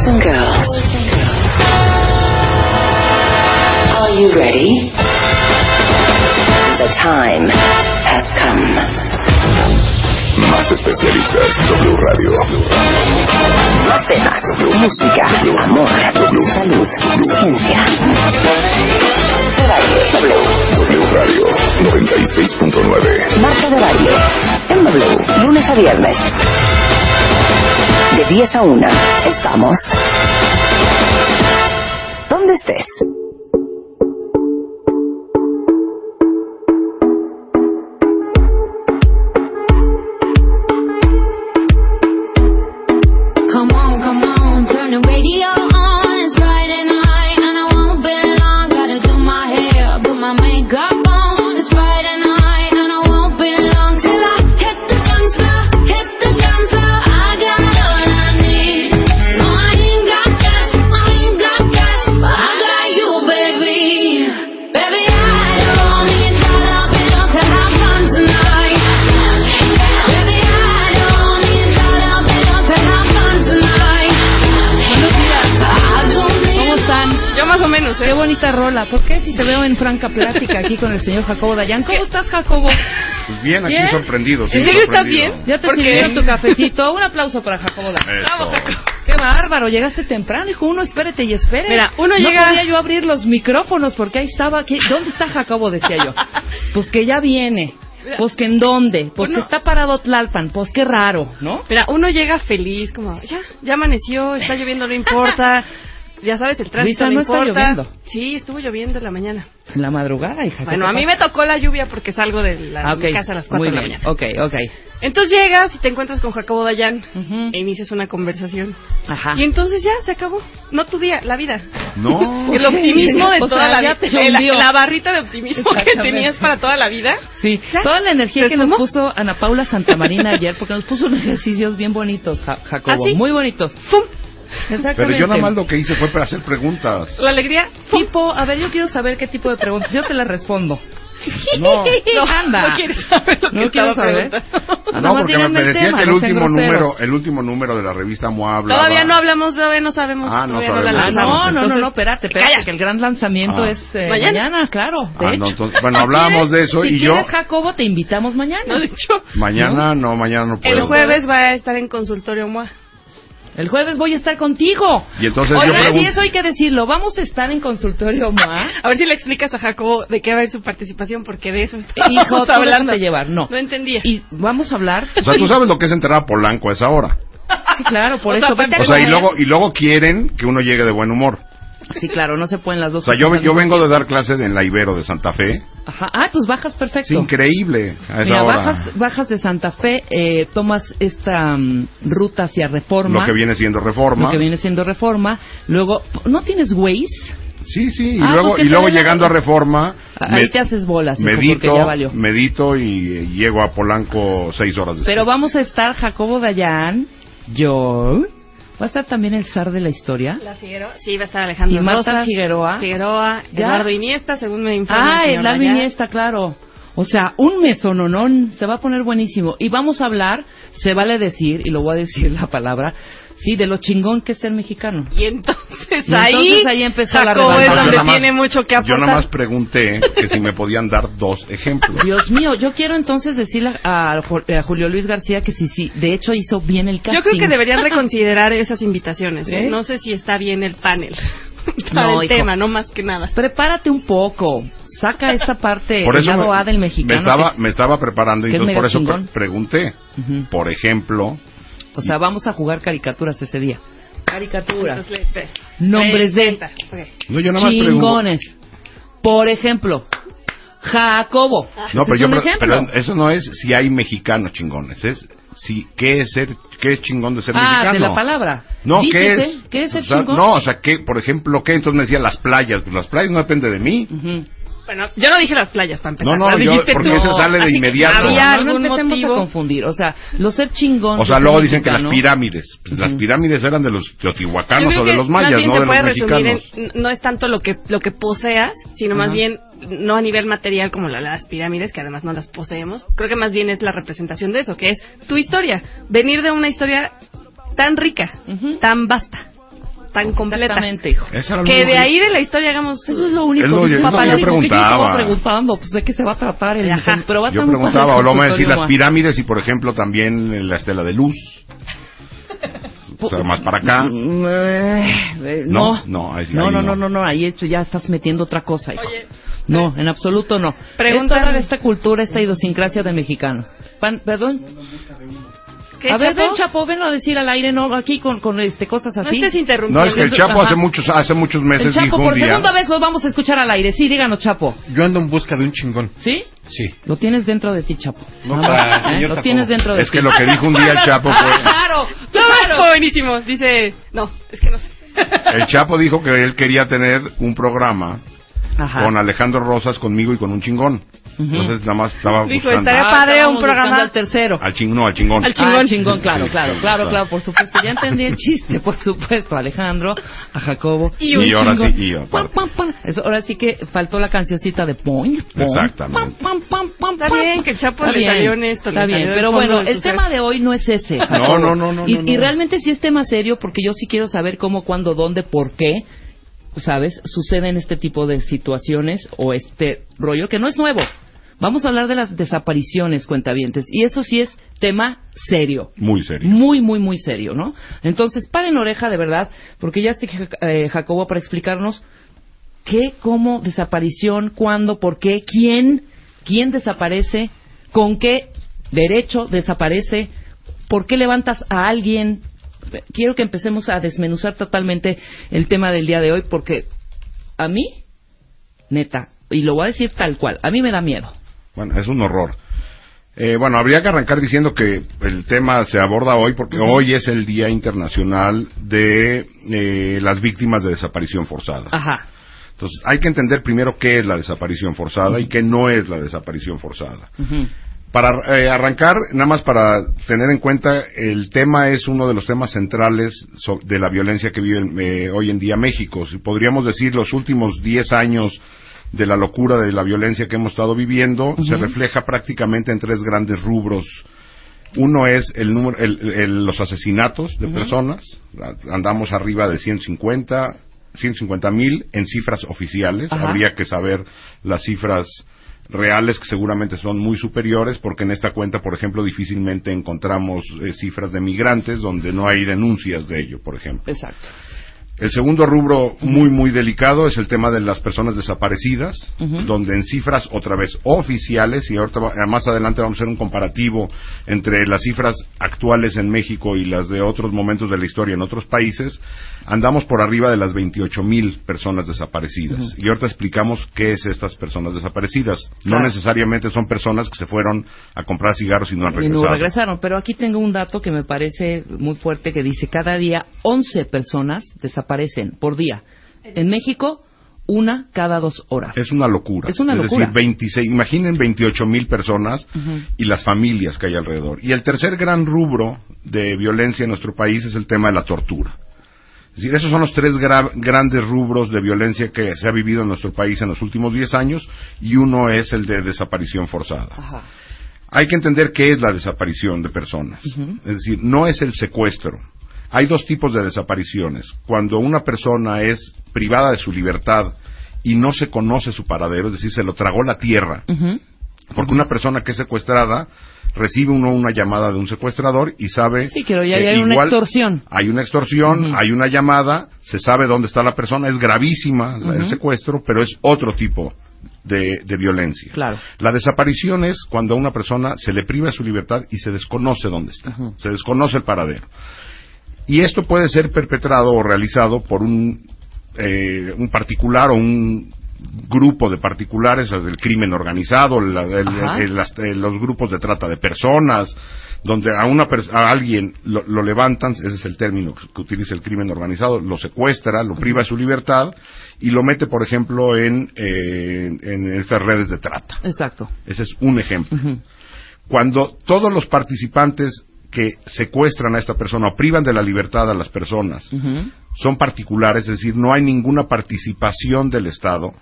Boys and girls. Are you ready? The time has come. Más especialistas. W Radio. Más temas, música, amor, salud, ciencia. W Radio 96.9. Marta de baile. En W, lunes a viernes. De 10 a 1. Estamos. Franca plática aquí con el señor Jacobo Dayan? ¿Cómo estás, Jacobo? Pues bien, aquí ¿Bien? sorprendido. sí, ¿En serio estás bien? ¿Ya te sirvieron tu cafecito? Un aplauso para Jacobo Dayan. Eso. Qué bárbaro, llegaste temprano, hijo. Uno, espérate y espere. Mira, uno no llega- podía yo abrir los micrófonos porque ahí estaba. ¿qué- ¿Dónde está Jacobo? Decía yo. Pues que ya viene. Pues que en dónde. Pues Uno- que está parado Tlalpan. Pues qué raro, ¿no? Mira, uno llega feliz, como, ya, ya amaneció, está lloviendo, no importa. Ya sabes, el tránsito no no está importa. lloviendo. Sí, estuvo lloviendo en la mañana. En la madrugada, hija. ¿qué Bueno, a mí me tocó la lluvia porque salgo de la Ah, casa a las 4 Muy de la mañana. Ok, ok. Entonces llegas y te encuentras con Jacobo Dayan e inicias una conversación. Ajá. Y entonces ya se acabó. No tu día, la vida. No. El optimismo de O toda sea, la vida. La, barrita de optimismo que tenías para toda la vida. Sí, ¿Ya? toda la energía ¿Se que nos puso Ana Paula Santamarina ayer, porque nos puso unos ejercicios bien bonitos, Ja- Jacobo, ¿Ah, sí? muy bonitos. ¡Fum! Pero yo nada más lo que hice fue para hacer preguntas. La alegría. Tipo, a ver, yo quiero saber qué tipo de preguntas, yo te las respondo. No. No, anda. no quieres saber lo que No quiero saber. Nada No, porque me, me el decía tema, que el último número, el último número de la revista MOA hablaba. Todavía no hablamos, todavía no sabemos. Ah, no todavía la sabemos. Ah, no, no, no, no, espérate, espérate, calla. que el gran lanzamiento Ah. es eh, ¿Mañana? mañana, claro. De Ah, hecho. no, entonces, bueno, hablábamos de eso si y yo quieres, Jacobo, te invitamos mañana. No, de hecho, mañana no, mañana no puedo. el jueves va a estar en consultorio MOA. El jueves voy a estar contigo. Y entonces yo Oigan, sí, pregunto- eso hay que decirlo. Vamos a estar en consultorio MOA. A ver si le explicas a Jacobo de qué va a ir su participación, porque de eso estamos Hijo, hablando. déjate llevar. No. No entendía. Y vamos a hablar. O sea, tú sabes lo que es entrar a Polanco a esa hora. Sí, claro, por O eso. sea, vete a O sea, y luego, y luego quieren que uno llegue de buen humor. Sí, claro, no se pueden las O dos. sea, yo, yo vengo de dar clase en la Ibero de Santa Fe. Ajá. Ah, pues bajas Es perfecto. increíble a esa Mira, hora. bajas, bajas de Santa Fe, eh, tomas esta mm, ruta hacia Reforma. Lo que viene siendo reforma. lo que viene siendo Reforma. Luego, ¿no tienes Waze? Sí, sí, y Ah, luego, pues y luego den la- llegando a Reforma, Ahí te haces bolas, hijo, medito, ya valió. medito y eh, llego a Polanco seis horas después. Pero vamos a estar Jacobo Dayan, yo, va a estar también el zar de la historia. La Figueroa. Sí, va a estar Alejandro Y Marta Rosas, Figueroa. Figueroa, ¿Ya? Eduardo Iniesta, según me informa Ah, Dayan. Iniesta, claro. O sea, un mesononón, se va a poner buenísimo. Y vamos a hablar, se vale decir, y lo voy a decir la palabra, sí, de lo chingón que es ser mexicano. Y entonces Y ahí, entonces ahí empezó la Jacobo es revancha. donde Yo nada más- tiene mucho que Yo aportar. nada más pregunté que si me podían dar dos ejemplos. Dios mío, yo quiero entonces decirle a, a Julio Luis García que sí, sí, de hecho hizo bien el casting. Yo creo que deberían reconsiderar esas invitaciones. ¿eh? ¿Eh? No sé si está bien el panel para No, el hijo. tema, no más que nada. Prepárate un poco, saca esta parte Por del eso lado me, A del mexicano. me estaba, es- me estaba preparando y es entonces por eso pre- pregunté. Ujú. Por ejemplo, O sea, vamos a jugar caricaturas ese día. Caricaturas. Nombres de no, yo nada más chingones. Por ejemplo, Jacobo. No, Ese pero, es yo un pre- ejemplo. pero eso no es si hay mexicanos chingones, es si qué es ser, qué es chingón de ser ah, mexicano. de la palabra. No, ¿qué Dícese, es? ¿Qué es el O sea, chingón? No, o sea, ¿qué, por ejemplo, ¿qué? Entonces me decía las playas. Pues las playas no depende de mí. Bueno, yo no dije las playas para empezar. No, no, las yo- dijiste porque tú. ese sale de Así que inmediato. Había No, no algún empecemos motivo. a confundir. O sea, lo ser chingón. O sea, luego dicen que las pirámides. Pues Las pirámides eran de los teotihuacanos o de los mayas, no se de puede los resumir mexicanos. en- no es tanto lo que lo que poseas, sino más bien no a nivel material como la- las pirámides, que además no las poseemos. Creo que más bien es la representación de eso, que es tu historia. Venir de una historia tan rica, tan vasta. Tan completa. Exactamente, hijo. Eso era lo Que único de ahí de la historia hagamos... Eso es lo único. Es lo- dice es lo papá, que yo ¿qué yo estaba preguntaba. preguntando? Pues de qué se va a tratar el Ajá. pero va a Yo preguntaba, o lo me decir las pirámides y, por ejemplo, también la estela de luz. O sea, más para acá. Mm, eh, No, no, no, ahí no, ahí no, no. no, no, no, ahí esto ya estás metiendo otra cosa, hijo. Oye, no, en absoluto no. Pregunta- de esta cultura, esta idiosincrasia del mexicano. Pan- perdón. ¿Qué, A ver, Chapo? ven, Chapo, venlo a decir al aire, no, aquí con, con este, cosas No así. estés interrumpiendo. No, es que el Chapo Ajá. hace muchos, hace muchos el meses Chapo, dijo por un día. segunda vez lo vamos a escuchar al aire. Sí, díganos, Chapo. Yo ando en busca de un chingón. ¿Sí? Sí. Lo tienes dentro de ti, Chapo. No, Nada para ¿eh? señor Lo tienes dentro de Es ti. que lo que dijo un día el Chapo fue. claro, No, claro. buenísimo. Dice... No, es que no sé. El Chapo dijo que él quería tener un programa Ajá. con Alejandro Rosas, conmigo y con un chingón. Entonces nada más estaba Dijo, buscando. estaría Ah, padre estábamos un programa- al tercero. Al ching, no, al chingón. Al chingón. Ah, chingón, claro, Sí, claro, claro, claro, por supuesto. Ya entendí el chiste, por supuesto. A Alejandro, a Jacobo. Y un Y ahora chingón. sí, y aparte. Pam, pam, pam. Eso, ahora sí que faltó la cancioncita de Point. Exactamente. Pam, pam, pam, pam, Está bien, que el Chapo Está le bien, salió Está bien, pero bueno, el tema de hoy no es ese. Jacobo. No, no, no, no, Y, no, y no. realmente sí es tema serio porque yo sí quiero saber cómo, cuándo, dónde, por qué. ¿Sabes? Suceden este tipo de situaciones o este rollo que no es nuevo. Vamos a hablar de las desapariciones, cuentavientes. Y eso sí es tema serio. Muy serio. Muy, muy, muy serio, ¿no? Entonces, paren oreja de verdad, porque ya está eh, Jacobo para explicarnos qué, cómo, desaparición, cuándo, por qué, quién, quién desaparece, con qué derecho desaparece, por qué levantas a alguien. Quiero que empecemos a desmenuzar totalmente el tema del día de hoy, porque a mí, neta, y lo voy a decir tal cual, a mí me da miedo. Bueno, es un horror. Eh, bueno, habría que arrancar diciendo que el tema se aborda hoy porque hoy es el Día Internacional de eh, las Víctimas de Desaparición Forzada. Ajá. Entonces, hay que entender primero qué es la desaparición forzada y qué no es la desaparición forzada. Para eh, arrancar, nada más para tener en cuenta, el tema es uno de los temas centrales so- de la violencia que vive eh, hoy en día México. Si podríamos decir los últimos 10 años de la locura de la violencia que hemos estado viviendo, se refleja prácticamente en tres grandes rubros. Uno es el número, el- el- los asesinatos de personas. Andamos arriba de 150, 150 mil en cifras oficiales. Ajá. Habría que saber las cifras reales que seguramente son muy superiores porque en esta cuenta, por ejemplo, difícilmente encontramos eh, cifras de migrantes donde no hay denuncias de ello, por ejemplo. Exacto. El segundo rubro muy, muy delicado es el tema de las personas desaparecidas, donde en cifras otra vez oficiales, y ahorita va- más adelante vamos a hacer un comparativo entre las cifras actuales en México y las de otros momentos de la historia en otros países, andamos por arriba de las 28 mil personas desaparecidas. Y ahorita explicamos qué es estas personas desaparecidas. No Claro. necesariamente son personas que se fueron a comprar cigarros y no han Y regresado. no regresaron, pero aquí tengo un dato que me parece muy fuerte que dice cada día 11 personas desaparecen por día. En México, una cada dos horas. Es una locura. Es una locura. decir, 26, imaginen 28 mil personas y las familias que hay alrededor. Y el tercer gran rubro de violencia en nuestro país es el tema de la tortura. Es decir, esos son los tres gra- grandes rubros de violencia que se ha vivido en nuestro país en los últimos 10 años y uno es el de desaparición forzada. Ajá. Hay que entender qué es la desaparición de personas. Es decir, no es el secuestro. Hay dos tipos de desapariciones. Cuando una persona es privada de su libertad y no se conoce su paradero, es decir, se lo tragó la tierra. Porque una persona que es secuestrada recibe uno una llamada de un secuestrador y sabe Sí, pero ya hay una extorsión. Hay una extorsión, hay una llamada, se sabe dónde está la persona, es gravísima el secuestro, pero es otro tipo de, de violencia. Claro. La desaparición es cuando a una persona se le priva de su libertad y se desconoce dónde está, se desconoce el paradero. Y esto puede ser perpetrado o realizado por un, eh, un particular o un grupo de particulares, el del crimen organizado, la- el- Ajá. el- las- eh, los grupos de trata de personas, donde a, una a alguien lo, lo levantan, ese es el término que, utiliza el crimen organizado, lo secuestra, lo priva de su libertad y lo mete, por ejemplo, en, eh, en estas redes de trata. Exacto. Ese es un ejemplo. Cuando todos los participantes que secuestran a esta persona o privan de la libertad a las personas son particulares, es decir, no hay ninguna participación del Estado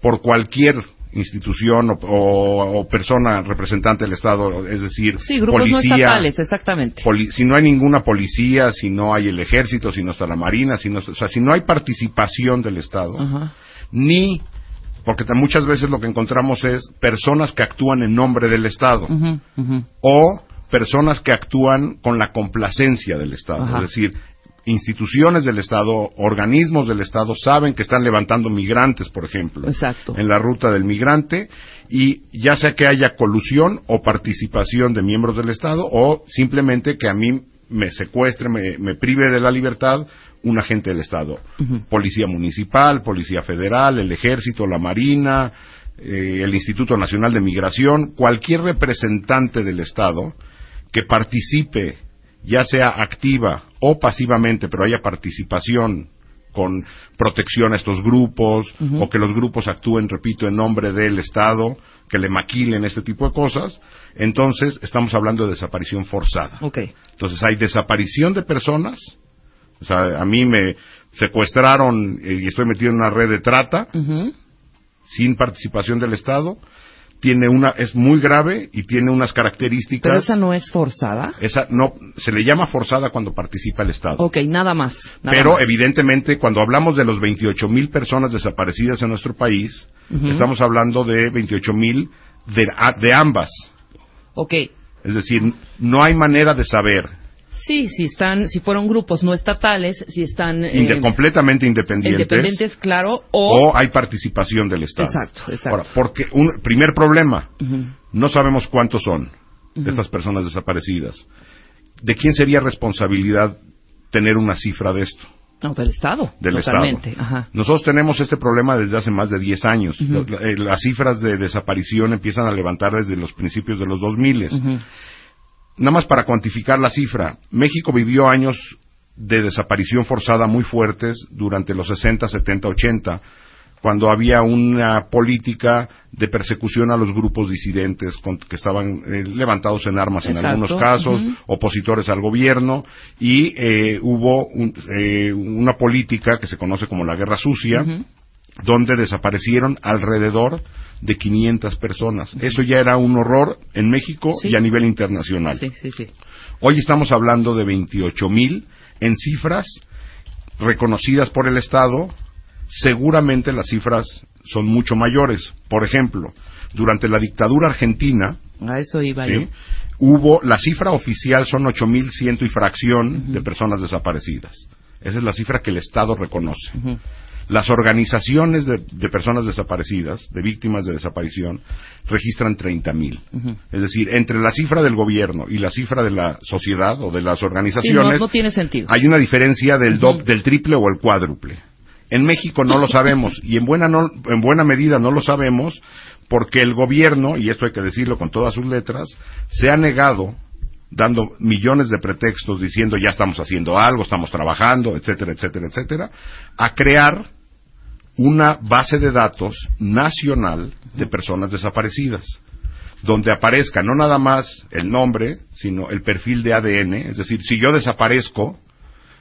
por cualquier institución o, o- o persona representante del Estado, es decir, Sí, grupos no policía, estatales, exactamente. poli- si no hay ninguna policía, si no hay el ejército, si no está la marina, si no, o sea, si no hay participación del Estado, ni porque muchas veces lo que encontramos es personas que actúan en nombre del Estado o personas que actúan con la complacencia del Estado, Ajá. es decir, instituciones del Estado, organismos del Estado saben que están levantando migrantes, por ejemplo, Exacto. en la ruta del migrante y ya sea que haya colusión o participación de miembros del Estado o simplemente que a mí me secuestre, me, me prive de la libertad un agente del Estado, policía municipal, policía federal, el ejército, la marina, eh, el Instituto Nacional de Migración, cualquier representante del Estado que participe, ya sea activa o pasivamente, pero haya participación con protección a estos grupos, o que los grupos actúen, repito, en nombre del Estado, que le maquilen este tipo de cosas, entonces estamos hablando de desaparición forzada. Ok. Entonces hay desaparición de personas, o sea, a mí me secuestraron eh, y estoy metido en una red de trata sin participación del Estado, tiene una es muy grave y tiene unas características Pero esa no es forzada. esa no se le llama forzada cuando participa el Estado. Ok, nada más. nada Pero más. evidentemente cuando hablamos de los 28 mil personas desaparecidas en nuestro país, Ujú. estamos hablando de 28 mil de, de ambas. Ok. Es decir, no hay manera de saber, Sí, si están, si fueron grupos no estatales, si están eh, inde- completamente independientes, independientes, claro, o, o hay participación del Estado. Exacto, exacto. Ahora, porque un primer problema, no sabemos cuántos son estas personas desaparecidas. ¿De quién sería responsabilidad tener una cifra de esto? no, del Estado, Del totalmente. Estado. Ajá. Nosotros tenemos este problema desde hace más de 10 años. Eh, Las cifras de desaparición empiezan a levantar desde los principios de los 2000. Ujú. Nada más para cuantificar la cifra, México vivió años de desaparición forzada muy fuertes durante los 60, 70, 80, cuando había una política de persecución a los grupos disidentes con- que estaban eh, levantados en armas en algunos casos, opositores al gobierno, y eh, hubo un- eh, una política que se conoce como la guerra sucia. Donde desaparecieron alrededor de 500 personas. Eso ya era un horror en México Sí. y a nivel internacional. Sí, sí, sí. Hoy estamos hablando de 28 mil en cifras reconocidas por el Estado. Seguramente las cifras son mucho mayores. Por ejemplo, durante la dictadura argentina, A eso iba ¿sí? yo. hubo, la cifra oficial son 8.100 y fracción de personas desaparecidas. Esa es la cifra que el Estado reconoce. Las organizaciones de, de personas desaparecidas, de víctimas de desaparición, registran 30.000. Ujú. Es decir, entre la cifra del gobierno y la cifra de la sociedad o de las Sí, no, organizaciones, no tiene sentido. hay una diferencia del, do- del triple o el cuádruple. En México no lo sabemos y en buena, no- en buena medida no lo sabemos porque el gobierno, y esto hay que decirlo con todas sus letras, se ha negado dando millones de pretextos diciendo ya estamos haciendo algo, estamos trabajando, etcétera, etcétera, etcétera, a crear una base de datos nacional de personas desaparecidas donde aparezca no nada más el nombre, sino el perfil de ADN, es decir, si yo desaparezco,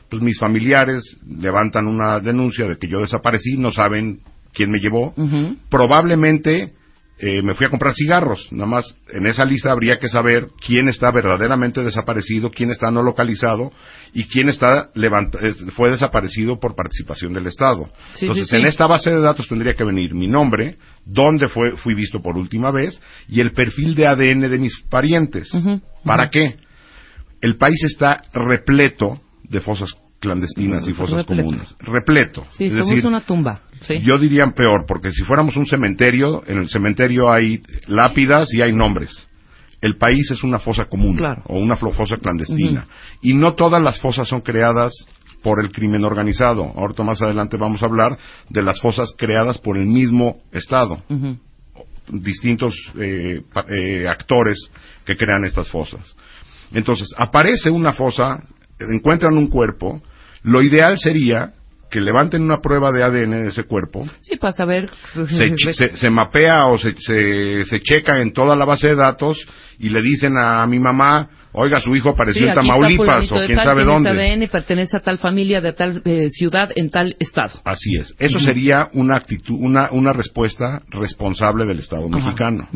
pues mis familiares levantan una denuncia de que yo desaparecí, no saben quién me llevó, probablemente eh, me fui a comprar cigarros, nada más en esa lista habría que saber quién está verdaderamente desaparecido, quién está no localizado y quién está eh, fue desaparecido por participación del Estado. Sí, Entonces, sí, sí. en esta base de datos tendría que venir mi nombre, dónde fue, fui visto por última vez y el perfil de ADN de mis parientes. ¿Para qué? El país está repleto de fosas clandestinas y fosas Repleto. comunes. Repleto. Sí, es somos decir, una tumba. Sí. yo diría peor, porque si fuéramos un cementerio, en el cementerio hay lápidas y hay nombres. El país es una fosa común Claro. o una fosa clandestina. Y no todas las fosas son creadas por el crimen organizado. Ahorita más adelante vamos a hablar de las fosas creadas por el mismo Estado distintos eh, eh, actores que crean estas fosas. Entonces, aparece una fosa, encuentran un cuerpo, lo ideal sería que levanten una prueba de ADN de ese cuerpo, Sí, para saber. se, ch- se- se mapea o se, se, se checa en toda la base de datos y le dicen a mi mamá, Oiga, su hijo apareció Sí, en Tamaulipas o quién tal, sabe dónde. ADN, pertenece a tal familia de tal eh, ciudad en tal estado. Así es. Eso sería una actitud, una, una respuesta responsable del Estado Ajá. mexicano.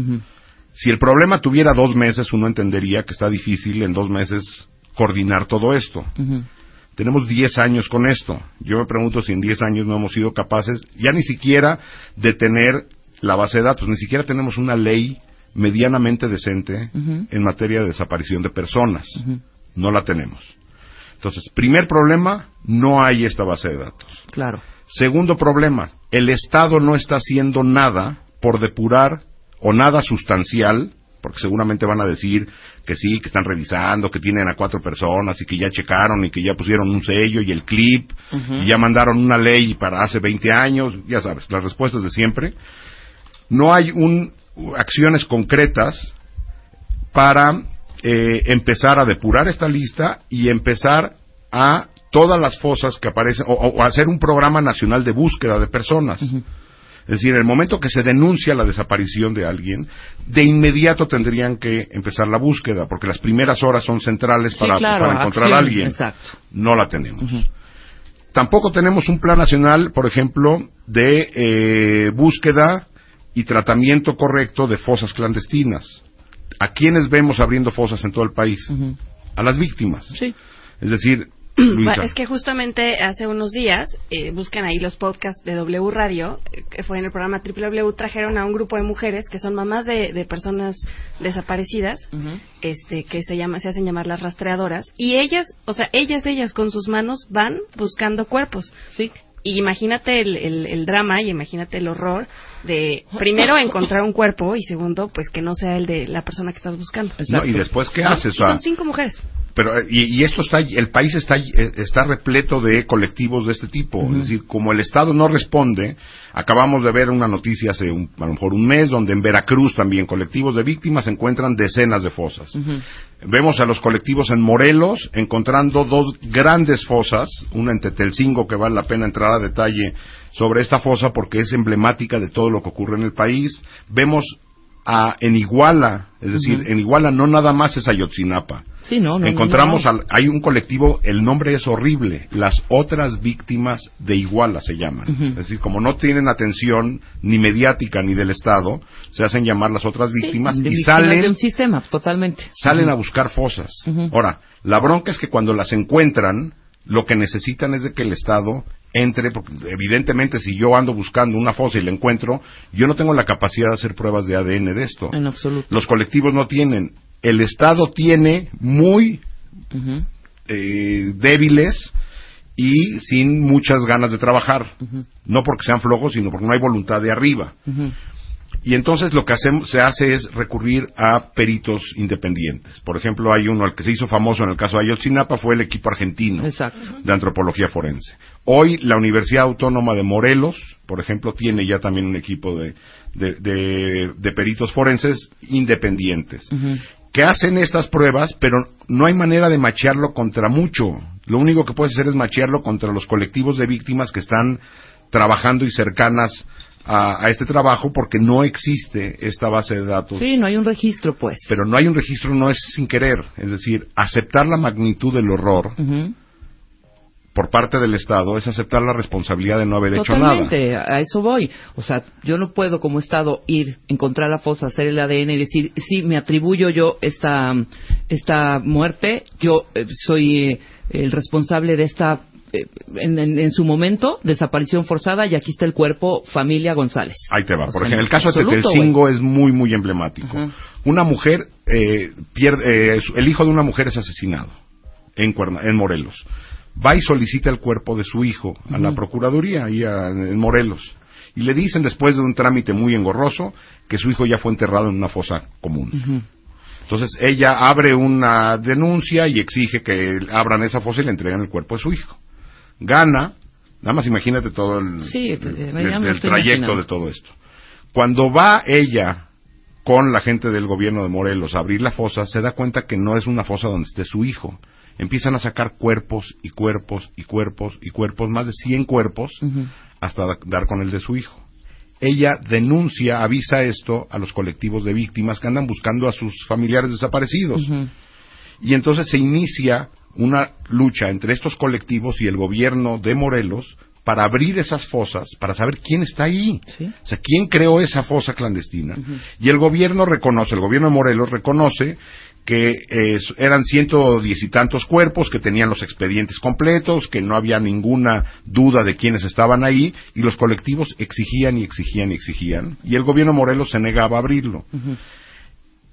Si el problema tuviera dos meses, uno entendería que está difícil en dos meses coordinar todo esto. Tenemos 10 años con esto. Yo me pregunto si en 10 años no hemos sido capaces ya ni siquiera de tener la base de datos, ni siquiera tenemos una ley medianamente decente en materia de desaparición de personas. No la tenemos. Entonces, primer problema, no hay esta base de datos. Claro. Segundo problema, el Estado no está haciendo nada por depurar o nada sustancial, porque seguramente van a decir que sí, que están revisando, que tienen a cuatro personas y que ya checaron y que ya pusieron un sello y el clip y ya mandaron una ley para hace 20 años, ya sabes, las respuestas de siempre. No hay un, acciones concretas para eh, empezar a depurar esta lista y empezar a todas las fosas que aparecen, o, o hacer un programa nacional de búsqueda de personas. Es decir, en el momento que se denuncia la desaparición de alguien, de inmediato tendrían que empezar la búsqueda, porque las primeras horas son centrales Sí, para, claro, para encontrar a alguien. exacto. No la tenemos. Tampoco tenemos un plan nacional, por ejemplo, de eh, búsqueda y tratamiento correcto de fosas clandestinas. ¿A quiénes vemos abriendo fosas en todo el país? A las víctimas. Sí. Es decir, Luisa, Es que justamente hace unos días, eh, buscan ahí los podcasts de W Radio, eh, que fue en el programa WW, trajeron a un grupo de mujeres que son mamás de, de personas desaparecidas, este, que se llama, se hacen llamar las rastreadoras, y ellas, o sea, ellas, ellas con sus manos van buscando cuerpos. Sí. Y imagínate el, el, el drama y imagínate el horror de, primero, encontrar un cuerpo y segundo, pues que no sea el de la persona que estás buscando. no, y después, ¿qué haces? Y O sea, son cinco mujeres. Pero eh, y, y esto está el país está eh, está repleto de colectivos de este tipo. Es decir como el estado no responde acabamos de ver una noticia hace un- a lo mejor un mes donde en Veracruz también colectivos de víctimas encuentran decenas de fosas. Vemos a los colectivos en Morelos encontrando dos grandes fosas una en Tetelcingo que vale la pena entrar a detalle sobre esta fosa porque es emblemática de todo lo que ocurre en el país. Vemos a, en Iguala, es decir, en Iguala no nada más es Ayotzinapa, Sí, no, no, encontramos no. al- hay un colectivo el nombre es horrible las otras víctimas de Iguala se llaman es decir como no tienen atención ni mediática ni del Estado se hacen llamar las otras Sí, víctimas de y víctimas de salen un sistema, totalmente. salen a buscar fosas ahora la bronca es que cuando las encuentran lo que necesitan es de que el Estado entre, porque evidentemente si yo ando buscando una fosa y la encuentro, yo no tengo la capacidad de hacer pruebas de ADN de esto. En absoluto. Los colectivos no tienen. El Estado tiene muy eh, débiles y sin muchas ganas de trabajar. No porque sean flojos, sino porque no hay voluntad de arriba. Y entonces lo que hacemos, se hace es recurrir a peritos independientes. Por ejemplo, hay uno, el que se hizo famoso en el caso de Ayotzinapa fue el equipo argentino Exacto. de antropología forense. Hoy la Universidad Autónoma de Morelos, por ejemplo, tiene ya también un equipo de, de, de- de peritos forenses independientes que hacen estas pruebas, pero no hay manera de machearlo contra mucho. Lo único que puedes hacer es machearlo contra los colectivos de víctimas que están trabajando y cercanas a, a este trabajo porque no existe esta base de datos. Sí, no hay un registro, pues. Pero no hay un registro, no es sin querer. Es decir, aceptar la magnitud del horror Ujú. Por parte del Estado es aceptar la responsabilidad de no haber hecho nada. Totalmente, a eso voy. O sea, yo no puedo como Estado ir, encontrar la fosa, hacer el ADN y decir, sí, me atribuyo yo esta, esta muerte, yo eh, soy eh, el responsable de esta, eh, en, en- en su momento, desaparición forzada y aquí está el cuerpo, familia González. Ahí te va. O Por sea, ejemplo, el caso de absoluto, Tetelcingo es muy, muy emblemático. Ajá. Una mujer eh, pierde, eh, el hijo de una mujer es asesinado en, Cuerna- en Morelos. Va y solicita el cuerpo de su hijo a la Procuraduría ahí a- en Morelos. Y le dicen, después de un trámite muy engorroso, que su hijo ya fue enterrado en una fosa común. Entonces ella abre una denuncia y exige que abran esa fosa y le entreguen el cuerpo de su hijo. Gana, nada más imagínate todo el, Sí, el- el- ya me el estoy trayecto imaginando. de todo esto. Cuando va ella con la gente del gobierno de Morelos a abrir la fosa, se da cuenta que no es una fosa donde esté su hijo. Empiezan a sacar cuerpos y cuerpos y cuerpos y cuerpos, más de 100 cuerpos, hasta da- dar con el de su hijo. Ella denuncia, avisa esto a los colectivos de víctimas que andan buscando a sus familiares desaparecidos. Y entonces se inicia una lucha entre estos colectivos y el gobierno de Morelos para abrir esas fosas, para saber quién está ahí. Sí. O sea, quién creó esa fosa clandestina. Y el gobierno reconoce, el gobierno de Morelos reconoce que eh, eran ciento diez y tantos cuerpos, que tenían los expedientes completos, que no había ninguna duda de quiénes estaban ahí, y los colectivos exigían y exigían y exigían, y el gobierno Morelos se negaba a abrirlo.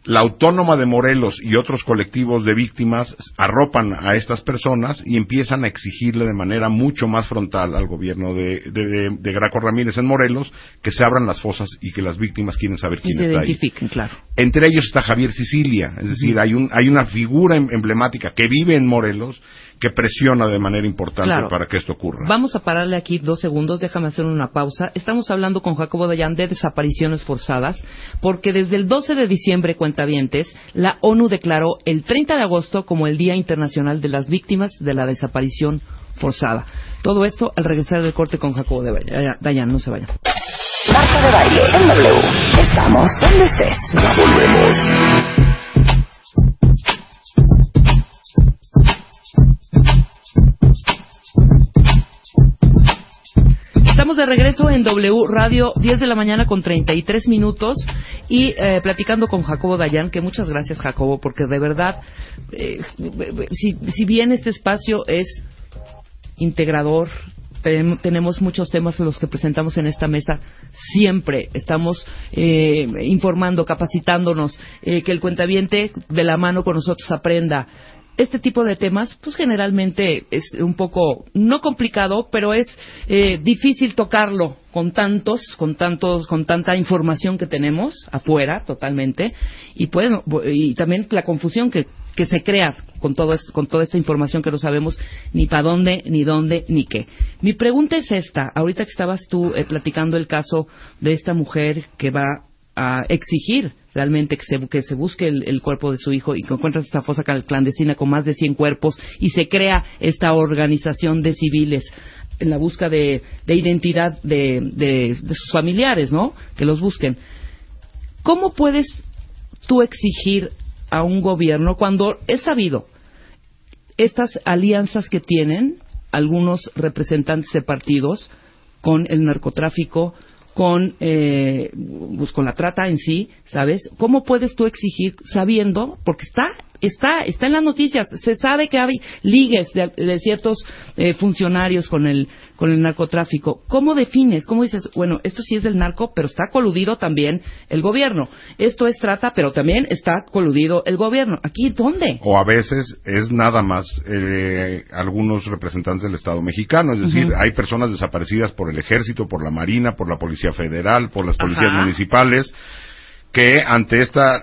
La Autónoma de Morelos y otros colectivos de víctimas arropan a estas personas y empiezan a exigirle de manera mucho más frontal al gobierno de, de, de- de Graco Ramírez en Morelos que se abran las fosas y que las víctimas quieren saber Y quién se está ahí. identifiquen, claro. Entre ellos está Javier Sicilia, es decir, hay, un, hay una figura em- emblemática que vive en Morelos que presiona de manera importante Claro. para que esto ocurra. Vamos a pararle aquí dos segundos, déjame hacer una pausa. Estamos hablando con Jacobo Dayan de desapariciones forzadas, porque desde el 12 de diciembre, cuentavientes, la ONU declaró el 30 de agosto como el Día Internacional de las Víctimas de la Desaparición Forzada. Todo esto al regresar del corte con Jacobo Dayan. Dayan, no se vayan. Marta de baile en W. Estamos donde estés. Ya volvemos. Estamos de regreso en W Radio, 10 de la mañana con 33 minutos y eh, platicando con Jacobo Dayan, que muchas gracias Jacobo, porque de verdad, eh, si, si bien este espacio es integrador, ten- tenemos muchos temas los que presentamos en esta mesa. Siempre estamos eh, informando, capacitándonos, eh, que el cuentaviente de la mano con nosotros aprenda. Este tipo de temas, pues generalmente es un poco, no complicado, pero es eh, difícil tocarlo con tantos, con tantos, con tanta información que tenemos afuera, totalmente, y pues, y también la confusión que, que se crea con todo con toda esta información que no sabemos ni para dónde, ni dónde, ni qué. Mi pregunta es esta, ahorita que estabas tú eh, platicando el caso de esta mujer que va a exigir realmente que se, que se busque el, el cuerpo de su hijo y que encuentra esta fosa clandestina con más de 100 cuerpos y se crea esta organización de civiles en la busca de, de identidad de, de- de sus familiares, ¿no? Que los busquen. ¿Cómo puedes tú exigir a un gobierno cuando es sabido estas alianzas que tienen algunos representantes de partidos con el narcotráfico, con, eh, pues, con la trata en sí, ¿sabes? ¿Cómo puedes tú exigir sabiendo, porque está, está, está en las noticias, se sabe que hay ligues de, de ciertos eh, funcionarios con el, con el narcotráfico. ¿Cómo defines? ¿Cómo dices, bueno, esto sí es del narco, pero está coludido también el gobierno? Esto es trata, pero también está coludido el gobierno. ¿Aquí dónde? o a veces es nada más eh, algunos representantes del Estado mexicano, es decir, hay personas desaparecidas por el Ejército, por la Marina, por la Policía Federal, por las policías Ajá. municipales, que ante esta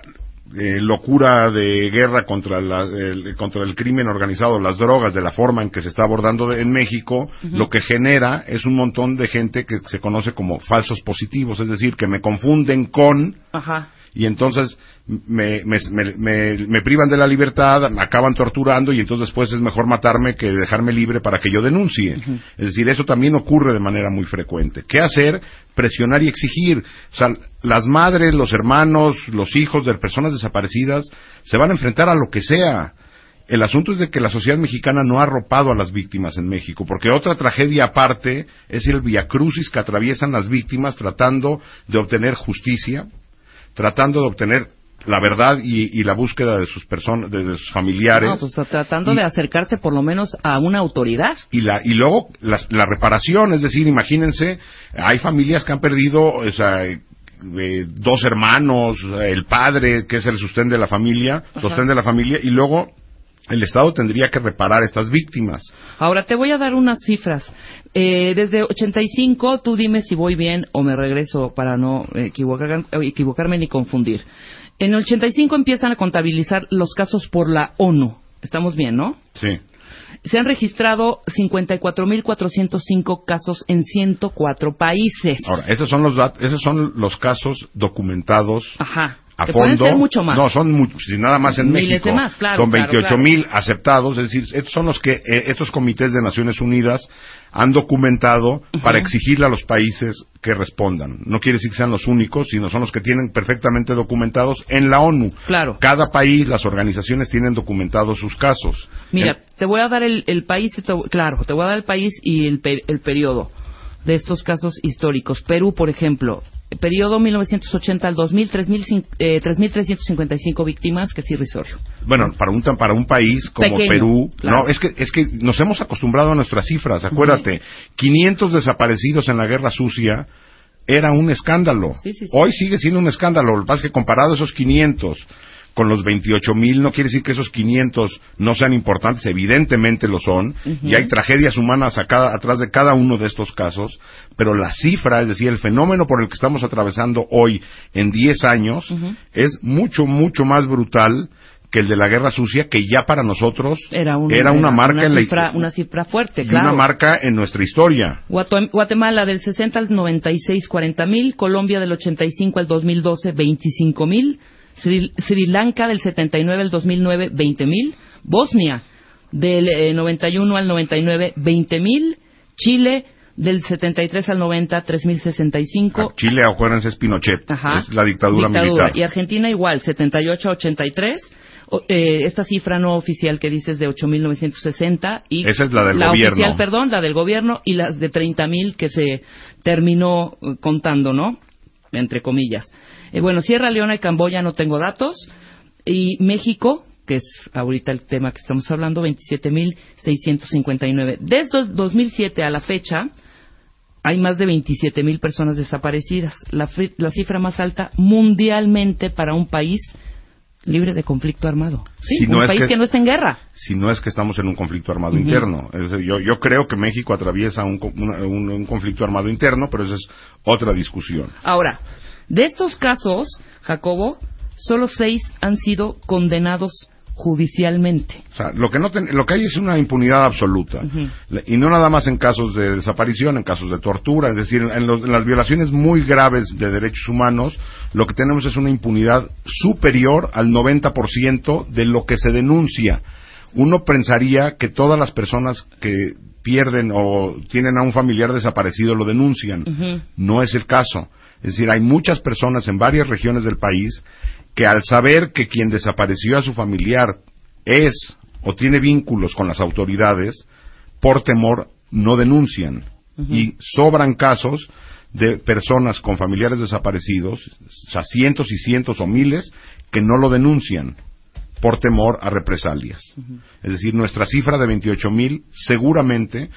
eh, locura de guerra contra, la- el, contra el crimen organizado, las drogas, de la forma en que se está abordando de- en México, lo que genera es un montón de gente que se conoce como falsos positivos, es decir, que me confunden con Ajá. y entonces me, me, me- me- privan de la libertad, me acaban torturando y entonces después es mejor matarme que dejarme libre para que yo denuncie. Es decir, eso también ocurre de manera muy frecuente. ¿Qué hacer? Presionar y exigir. O sea, las madres, los hermanos, los hijos de personas desaparecidas se van a enfrentar a lo que sea. El asunto es de que la sociedad mexicana no ha arropado a las víctimas en México, porque otra tragedia aparte es el viacrucis que atraviesan las víctimas tratando de obtener justicia, tratando de obtener la verdad y, y la búsqueda de sus personas, de, de sus familiares. No, pues tratando Y- de acercarse por lo menos a una autoridad. y la y luego las- la reparación, es decir, imagínense, hay familias que han perdido, o sea, eh, eh, dos hermanos, el padre que es el sostén de la familia, sostén de la familia y luego el Estado tendría que reparar estas víctimas. Ahora te voy a dar unas cifras. Eh, desde 85, tú dime si voy bien o me regreso para no equivocar- equivocarme ni confundir. En el 85 empiezan a contabilizar los casos por la ONU. Estamos bien, ¿no? Sí. Se han registrado 54.405 casos en 104 países. Ahora, esos son los esos son los casos documentados Ajá. a Que pueden fondo. ser mucho más. No, son mu- si nada más en Miles México. de más, claro, son claro, 28 mil aceptados, es decir, estos son los que eh, estos comités de Naciones Unidas han documentado para exigirle a los países que respondan. No quiere decir que sean los únicos, sino son los que tienen perfectamente documentados en la ONU. Claro. Cada país, las organizaciones tienen documentados sus casos. Mira, te voy a dar el, el país, y te- claro, te voy a dar el país y el, el periodo de estos casos históricos. Perú, por ejemplo, periodo 1980 al 2000, 3.000 eh, 3.355 víctimas, que es irrisorio. Bueno, para un, para un país como Pequeño, Perú, claro. no, es que, es que nos hemos acostumbrado a nuestras cifras, acuérdate, 500 desaparecidos en la guerra sucia era un escándalo. Sí, sí, sí. Hoy sigue siendo un escándalo, lo que pasa es que comparado a esos 500 con los 28 mil, no quiere decir que esos 500 no sean importantes, evidentemente lo son, y hay tragedias humanas a cada- atrás de cada uno de estos casos, pero la cifra, es decir, el fenómeno por el que estamos atravesando hoy en 10 años, es mucho, mucho más brutal que el de la guerra sucia, que ya para nosotros Era, un- una marca una en la cifra, una cifra fuerte, claro. una marca en nuestra historia. Guatem- Guatemala del 60 al 96, 40 mil. Colombia del 85 al 2012, 25 mil. Sri, Sri Lanka del 79 al 2009, 20 mil. Bosnia del eh, 91 al 99, 20 mil. Chile del 73 al 90, 3.065. Chile, acuérdense, es Pinochet, Ajá. es la dictadura, militar. Y Argentina igual, 78 a 83. O- eh, esta cifra no oficial que dices de 8.960 y Esa es la del gobierno. oficial, perdón, la del gobierno y las de 30.000 que se terminó eh, contando, ¿no? Entre comillas. Eh, bueno, Sierra Leona y Camboya no tengo datos y México, que es ahorita el tema que estamos hablando, 27.659. Desde el 2007 a la fecha, hay más de 27 mil personas desaparecidas, la, la cifra más alta mundialmente para un país libre de conflicto armado. Sí, Si no un es país que... que- no está en guerra. si no es que estamos en un conflicto armado interno. Yo, yo creo que México atraviesa un- un conflicto armado interno, pero esa es otra discusión. Ahora, de estos casos, Jacobo, solo seis han sido condenados judicialmente. O sea, lo que, no ten- lo que hay es una impunidad absoluta. Y no nada más en casos de desaparición, en casos de tortura, es decir, en, los- en las violaciones muy graves de derechos humanos, lo que tenemos es una impunidad superior al 90% de lo que se denuncia. Uno pensaría que todas las personas que pierden o tienen a un familiar desaparecido lo denuncian. No es el caso. Es decir, hay muchas personas en varias regiones del país que al saber que quien desapareció a su familiar es o tiene vínculos con las autoridades, por temor no denuncian. Y sobran casos de personas con familiares desaparecidos, o sea, cientos y cientos o miles, que no lo denuncian por temor a represalias. Es decir, nuestra cifra de 28 mil seguramente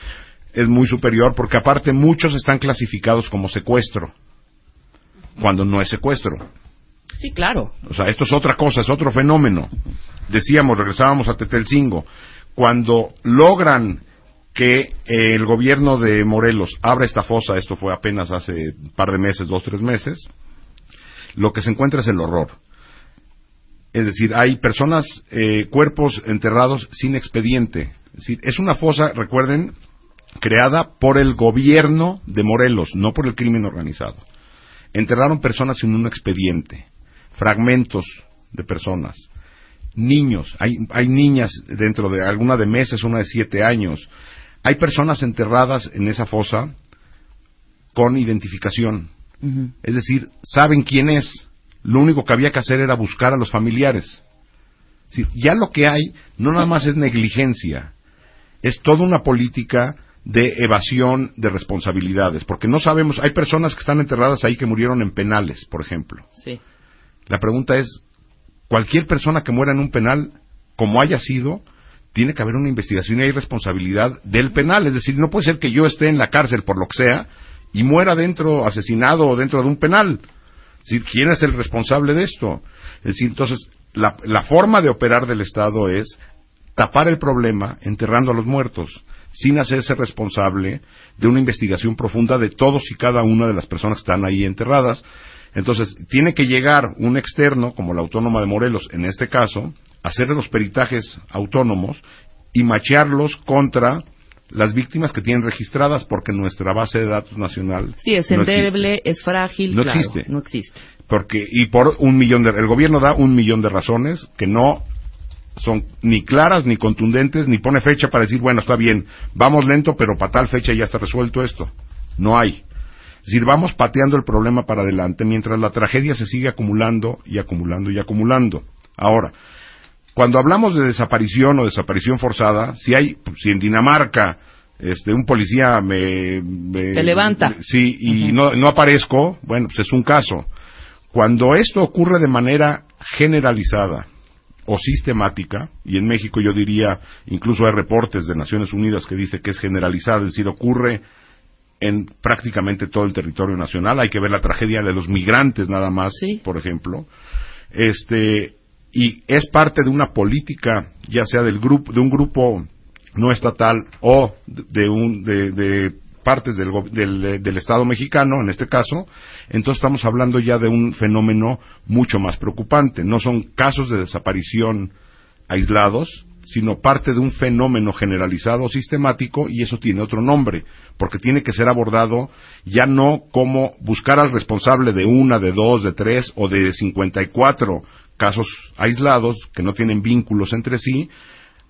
es muy superior porque aparte muchos están clasificados como secuestro, cuando no es secuestro. Sí, claro. O sea, esto es otra cosa, es otro fenómeno. Decíamos, regresábamos a Tetelcingo, cuando logran que eh, el gobierno de Morelos abra esta fosa, esto fue apenas hace un par de meses, dos, tres meses, lo que se encuentra es el horror. Es decir, hay personas, eh, cuerpos enterrados sin expediente. Es decir, es una fosa, recuerden, creada por el gobierno de Morelos, no por el crimen organizado. Enterraron personas sin un expediente, fragmentos de personas, niños, hay, hay niñas dentro de alguna de meses, una de siete años. Hay personas enterradas en esa fosa con identificación. Es decir, saben quién es. Lo único que había que hacer era buscar a los familiares. Es decir, ya lo que hay no nada más es negligencia, es toda una política de evasión de responsabilidades, porque no sabemos, hay personas que están enterradas ahí que murieron en penales, por ejemplo. Sí. La pregunta es, cualquier persona que muera en un penal, como haya sido, tiene que haber una investigación y hay responsabilidad del penal. Es decir, no puede ser que yo esté en la cárcel por lo que sea y muera dentro, asesinado o dentro de un penal. Es decir, ¿quién es el responsable de esto? Es decir, entonces, la, la forma de operar del Estado es tapar el problema enterrando a los muertos, sin hacerse responsable de una investigación profunda de todos y cada una de las personas que están ahí enterradas. Entonces, tiene que llegar un externo, como la Autónoma de Morelos en este caso, hacer los peritajes autónomos y machearlos contra las víctimas que tienen registradas porque nuestra base de datos nacional Sí, es no existe. endeble, es frágil. No claro, existe. No existe. porque y por un millón de el gobierno da un millón de razones que no son ni claras ni contundentes ni pone fecha para decir bueno está bien vamos lento pero para tal fecha ya está resuelto esto. No hay. Es decir vamos pateando el problema para adelante mientras la tragedia se sigue acumulando y acumulando y acumulando. Ahora cuando hablamos de desaparición o desaparición forzada si hay si en Dinamarca este un policía me, me- Te levanta. sí y no no aparezco bueno pues es un caso. Cuando esto ocurre de manera generalizada o sistemática, y en México yo diría, incluso hay reportes de Naciones Unidas que dice que es generalizada, es decir, ocurre en prácticamente todo el territorio nacional, hay que ver la tragedia de los migrantes nada más, Sí. por ejemplo, este, y es parte de una política, ya sea del grupo, de un grupo no estatal o de un, de, de partes del, del, del Estado mexicano, en este caso, entonces estamos hablando ya de un fenómeno mucho más preocupante. No son casos de desaparición aislados, sino parte de un fenómeno generalizado sistemático y eso tiene otro nombre, porque tiene que ser abordado ya no como buscar al responsable de una, de dos, de tres o de 54 casos aislados que no tienen vínculos entre sí,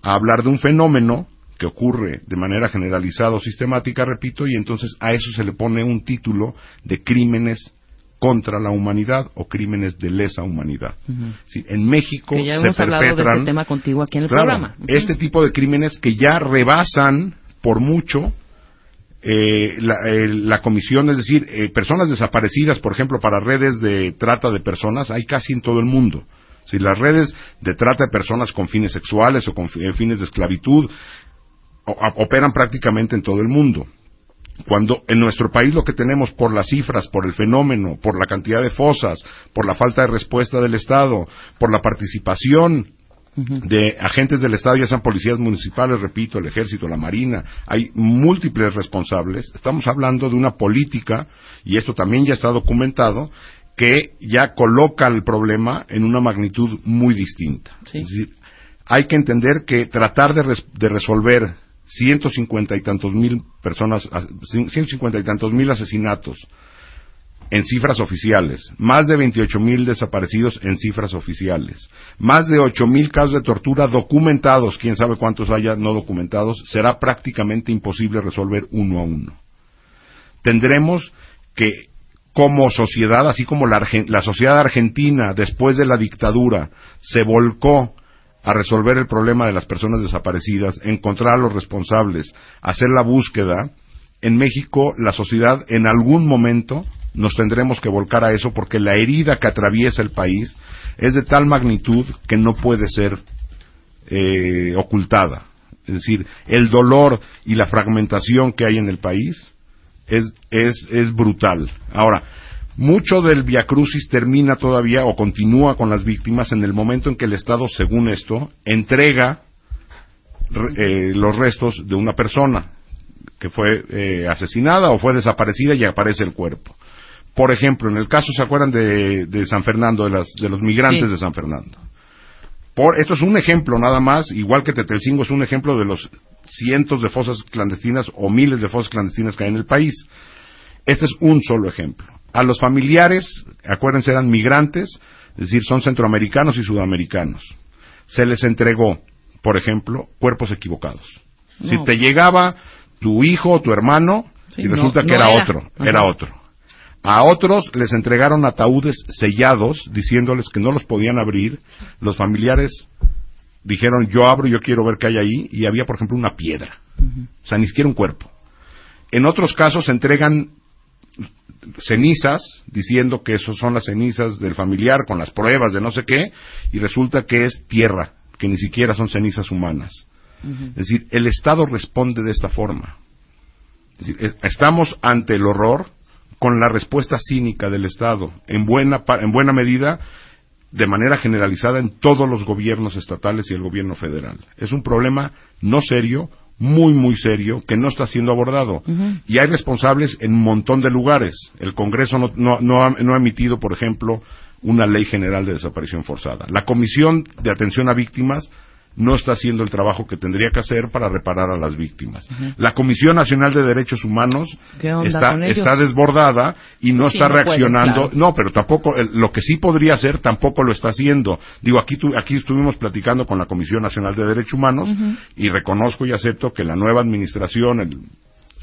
a hablar de un fenómeno que ocurre de manera generalizada o sistemática, repito, y entonces a eso se le pone un título de crímenes contra la humanidad o crímenes de lesa humanidad. Sí, en México Que ya se hemos hablado de perpetran este tema contigo aquí en el Claro, programa. Este tipo de crímenes que ya rebasan por mucho eh, la, eh, la comisión, es decir, eh, personas desaparecidas, por ejemplo, para redes de trata de personas, hay casi en todo el mundo. Si las redes de trata de personas con fines sexuales o con eh, fines de esclavitud operan prácticamente en todo el mundo. Cuando en nuestro país lo que tenemos por las cifras, por el fenómeno, por la cantidad de fosas, por la falta de respuesta del Estado, por la participación de agentes del Estado, ya sean policías municipales, repito, el ejército, la marina, hay múltiples responsables. Estamos hablando de una política, y esto también ya está documentado, que ya coloca el problema en una magnitud muy distinta. Sí. Es decir, hay que entender que tratar de, res- de resolver ciento cincuenta y tantos mil personas, as- ciento cincuenta y tantos mil asesinatos en cifras oficiales, más de 28 mil desaparecidos en cifras oficiales, más de 8 mil casos de tortura documentados, quién sabe cuántos haya no documentados, será prácticamente imposible resolver uno a uno. Tendremos que, como sociedad, así como la, la sociedad argentina después de la dictadura se volcó a resolver el problema de las personas desaparecidas, encontrar a los responsables, hacer la búsqueda, en México la sociedad en algún momento nos tendremos que volcar a eso porque la herida que atraviesa el país es de tal magnitud que no puede ser eh, ocultada. Es decir, el dolor y la fragmentación que hay en el país es, es, es brutal. Ahora, mucho del viacrucis termina todavía o continúa con las víctimas en el momento en que el Estado, según esto, entrega re- eh, los restos de una persona que fue eh, asesinada o fue desaparecida y aparece el cuerpo. Por ejemplo, en el caso, ¿se acuerdan de, de San Fernando, de, las- de los migrantes Sí. de San Fernando? Por, esto es un ejemplo nada más, igual que Tetelcingo es un ejemplo de los cientos de fosas clandestinas o miles de fosas clandestinas que hay en el país. Este es un solo ejemplo. A los familiares, acuérdense, eran migrantes, es decir, son centroamericanos y sudamericanos. Se les entregó, por ejemplo, cuerpos equivocados. Si te llegaba tu hijo o tu hermano Sí, y no- resulta que no era, era. otro, Ajá. era otro. A otros les entregaron ataúdes sellados diciéndoles que no los podían abrir. Los familiares dijeron, yo abro, yo quiero ver qué hay ahí. Y había, por ejemplo, una piedra. O sea, ni siquiera un cuerpo. En otros casos se entregan cenizas diciendo que esos son las cenizas del familiar con las pruebas de no sé qué y resulta que es tierra, que ni siquiera son cenizas humanas. Es decir, el Estado responde de esta forma. Es decir, es- estamos ante el horror con la respuesta cínica del Estado, en buena, en buena medida, de manera generalizada en todos los gobiernos estatales y el gobierno federal. Es un problema no serio, muy, muy serio, que no está siendo abordado. Y hay responsables en un montón de lugares. El Congreso no, no- no ha, no ha emitido, por ejemplo, una ley general de desaparición forzada. La Comisión de Atención a Víctimas no está haciendo el trabajo que tendría que hacer para reparar a las víctimas. La Comisión Nacional de Derechos Humanos ¿Qué onda está, desbordada y no Sí, está no reaccionando. claro. No, pero tampoco, lo que sí podría hacer tampoco lo está haciendo. Digo, aquí, tu- aquí estuvimos platicando con la Comisión Nacional de Derechos Humanos y reconozco y acepto que la nueva administración, el-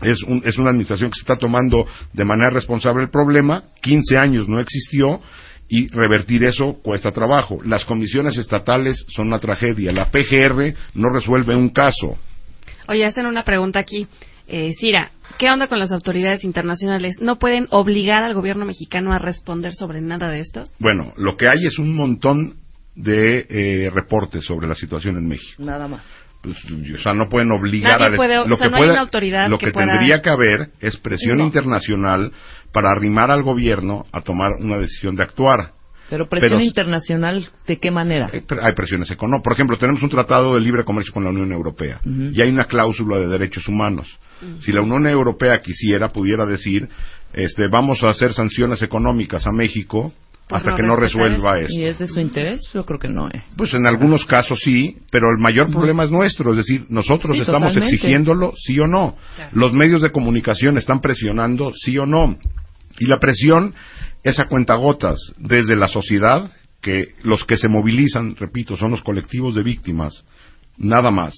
es, un- es una administración que se está tomando de manera responsable el problema. 15 años no existió y revertir eso cuesta trabajo. Las comisiones estatales son una tragedia. La PGR no resuelve un caso. Oye, hacen una pregunta aquí. Eh, Cira, ¿qué onda con las autoridades internacionales? ¿No pueden obligar al gobierno mexicano a responder sobre nada de esto? Bueno, lo que hay es un montón de eh, reportes sobre la situación en México. Nada más. Pues, o sea, no pueden obligar Nadie a puede- o lo sea, que no hay una autoridad lo que que, pueda- tendría que haber es presión No. internacional para arrimar al gobierno a tomar una decisión de actuar. Pero presión Pero- internacional, ¿de qué manera? Eh, Hay presiones económicas. Por ejemplo, tenemos un tratado de libre comercio con la Unión Europea y hay una cláusula de derechos humanos. Si la Unión Europea quisiera, pudiera decir, este, vamos a hacer sanciones económicas a México hasta no que no resuelva eso. ¿Y es de su interés? Yo creo que no, ¿eh? Pues en algunos casos sí, pero el mayor problema es nuestro, es decir, nosotros Sí, estamos totalmente. exigiéndolo sí o no. Los medios de comunicación están presionando sí o no. Y la presión es a cuentagotas desde la sociedad, que los que se movilizan, repito, son los colectivos de víctimas, nada más.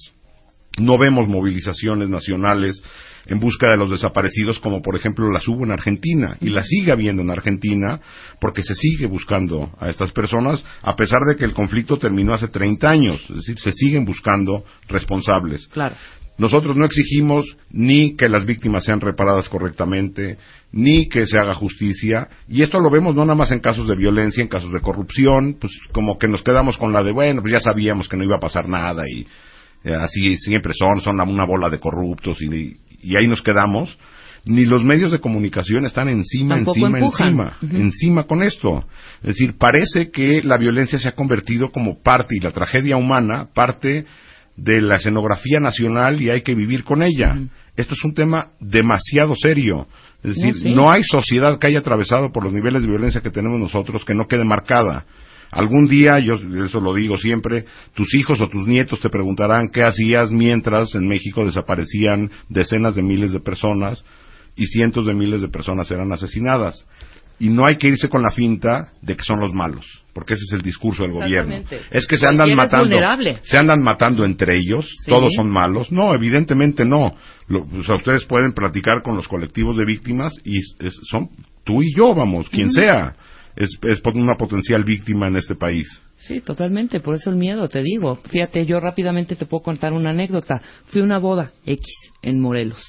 No vemos movilizaciones nacionales en busca de los desaparecidos como por ejemplo las hubo en Argentina y las sigue habiendo en Argentina porque se sigue buscando a estas personas a pesar de que el conflicto terminó hace 30 años, es decir, se siguen buscando responsables. Claro. Nosotros no exigimos ni que las víctimas sean reparadas correctamente, ni que se haga justicia, y esto lo vemos no nada más en casos de violencia, en casos de corrupción, pues como que nos quedamos con la de, bueno, pues ya sabíamos que no iba a pasar nada y así siempre son, son una bola de corruptos y, y ahí nos quedamos. Ni los medios de comunicación están encima, Tampoco encima, empujan. encima, encima con esto. Es decir, parece que la violencia se ha convertido como parte y la tragedia humana parte de la escenografía nacional y hay que vivir con ella. Esto es un tema demasiado serio. Es decir, No, sí. no hay sociedad que haya atravesado por los niveles de violencia que tenemos nosotros que no quede marcada. Algún día, yo eso lo digo siempre, tus hijos o tus nietos te preguntarán qué hacías mientras en México desaparecían decenas de miles de personas y cientos de miles de personas eran asesinadas. Y no hay que irse con la finta de que son los malos, porque ese es el discurso del gobierno. Es que se andan matando, se andan matando entre ellos, Sí. todos son malos. No, evidentemente no. Lo- o sea, ustedes pueden platicar con los colectivos de víctimas y es- son tú y yo, vamos, quien sea, es, es una potencial víctima en este país. Sí, totalmente, por eso el miedo, te digo. Fíjate, yo rápidamente te puedo contar una anécdota. Fui a una boda X en Morelos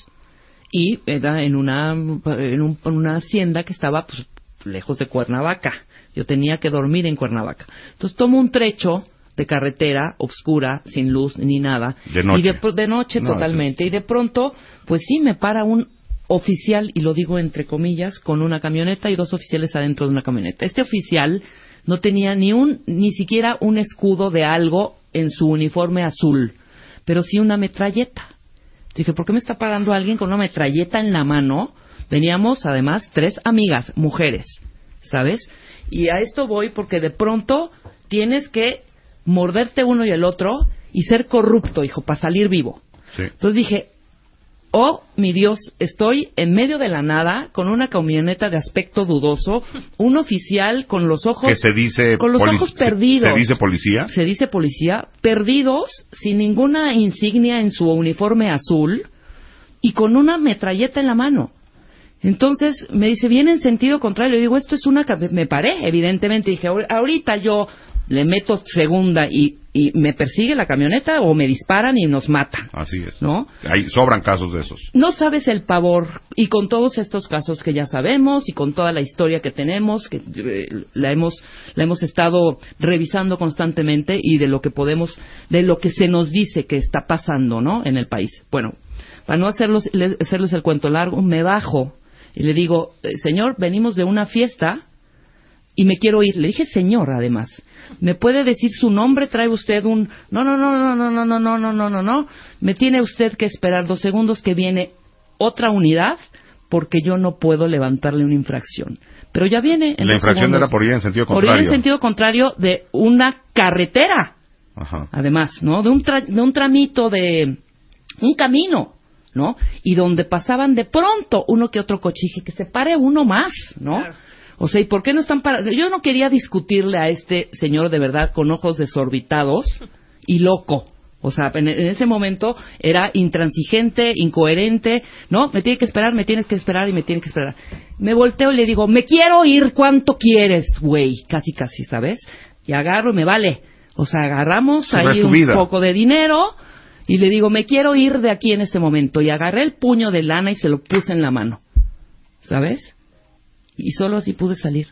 y era en una, en, un- en una hacienda que estaba pues, lejos de Cuernavaca. Yo tenía que dormir en Cuernavaca. Entonces tomo un trecho de carretera oscura, sin luz ni nada. De noche. Y de, noche No, totalmente. Y de pronto, pues sí, me para un oficial, y lo digo entre comillas, con una camioneta y dos oficiales adentro de una camioneta. Este oficial no tenía ni un, ni siquiera un escudo de algo en su uniforme azul, pero sí una metralleta. Dije, ¿por qué me está parando alguien con una metralleta en la mano? Veníamos, además, tres amigas, mujeres, ¿sabes? Y a esto voy porque de pronto tienes que morderte uno y el otro y ser corrupto, hijo, para salir vivo. Sí. Entonces dije, oh, mi Dios, estoy en medio de la nada con una camioneta de aspecto dudoso, un oficial con los ojos Que se dice con los ojos perdidos. se dice policía. Se dice policía, perdidos, sin ninguna insignia en su uniforme azul y con una metralleta en la mano. Entonces me dice, viene en sentido contrario. Yo digo, esto es una... Me paré, evidentemente. Dije, "Ahor- ahorita yo le meto segunda y, y me persigue la camioneta o me disparan y nos matan. Así es. ¿No? Hay, sobran casos de esos. No sabes el pavor y con todos estos casos que ya sabemos y con toda la historia que tenemos que eh, la hemos la hemos estado revisando constantemente y de lo que podemos de lo que se nos dice que está pasando, ¿no? En el país. Bueno, para no hacerlos le- hacerles el cuento largo, me bajo y le digo, "Eh, "Señor, venimos de una fiesta y me quiero ir." Le dije, "Señor, además." ¿Me puede decir su nombre? ¿Trae usted un.? No, no, no, no, no, no, no, no, no, no, no, no. Me tiene usted que esperar dos segundos que viene otra unidad porque yo no puedo levantarle una infracción. Pero ya viene. en La infracción segundos. era por ir en sentido Por ir contrario. en sentido contrario de una carretera. Ajá. además, ¿no? De un, tra- de un tramito de un camino, ¿no? Y donde pasaban de pronto uno que otro cochije, que se pare uno más, ¿no? Claro. O sea, ¿y por qué no están parados? Yo no quería discutirle a este señor de verdad con ojos desorbitados y loco. O sea, en, ese momento era intransigente, incoherente, ¿no? Me tiene que esperar, me tienes que esperar y me tiene que esperar. Me volteo y le digo, me quiero ir, ¿cuánto quieres, güey? Casi, casi, ¿sabes? Y agarro y me vale. O sea, agarramos Se ahí un vida. poco de dinero y le digo, me quiero ir de aquí en este momento. Y agarré el puño de lana y se lo puse en la mano. ¿Sabes? Y solo así pude salir.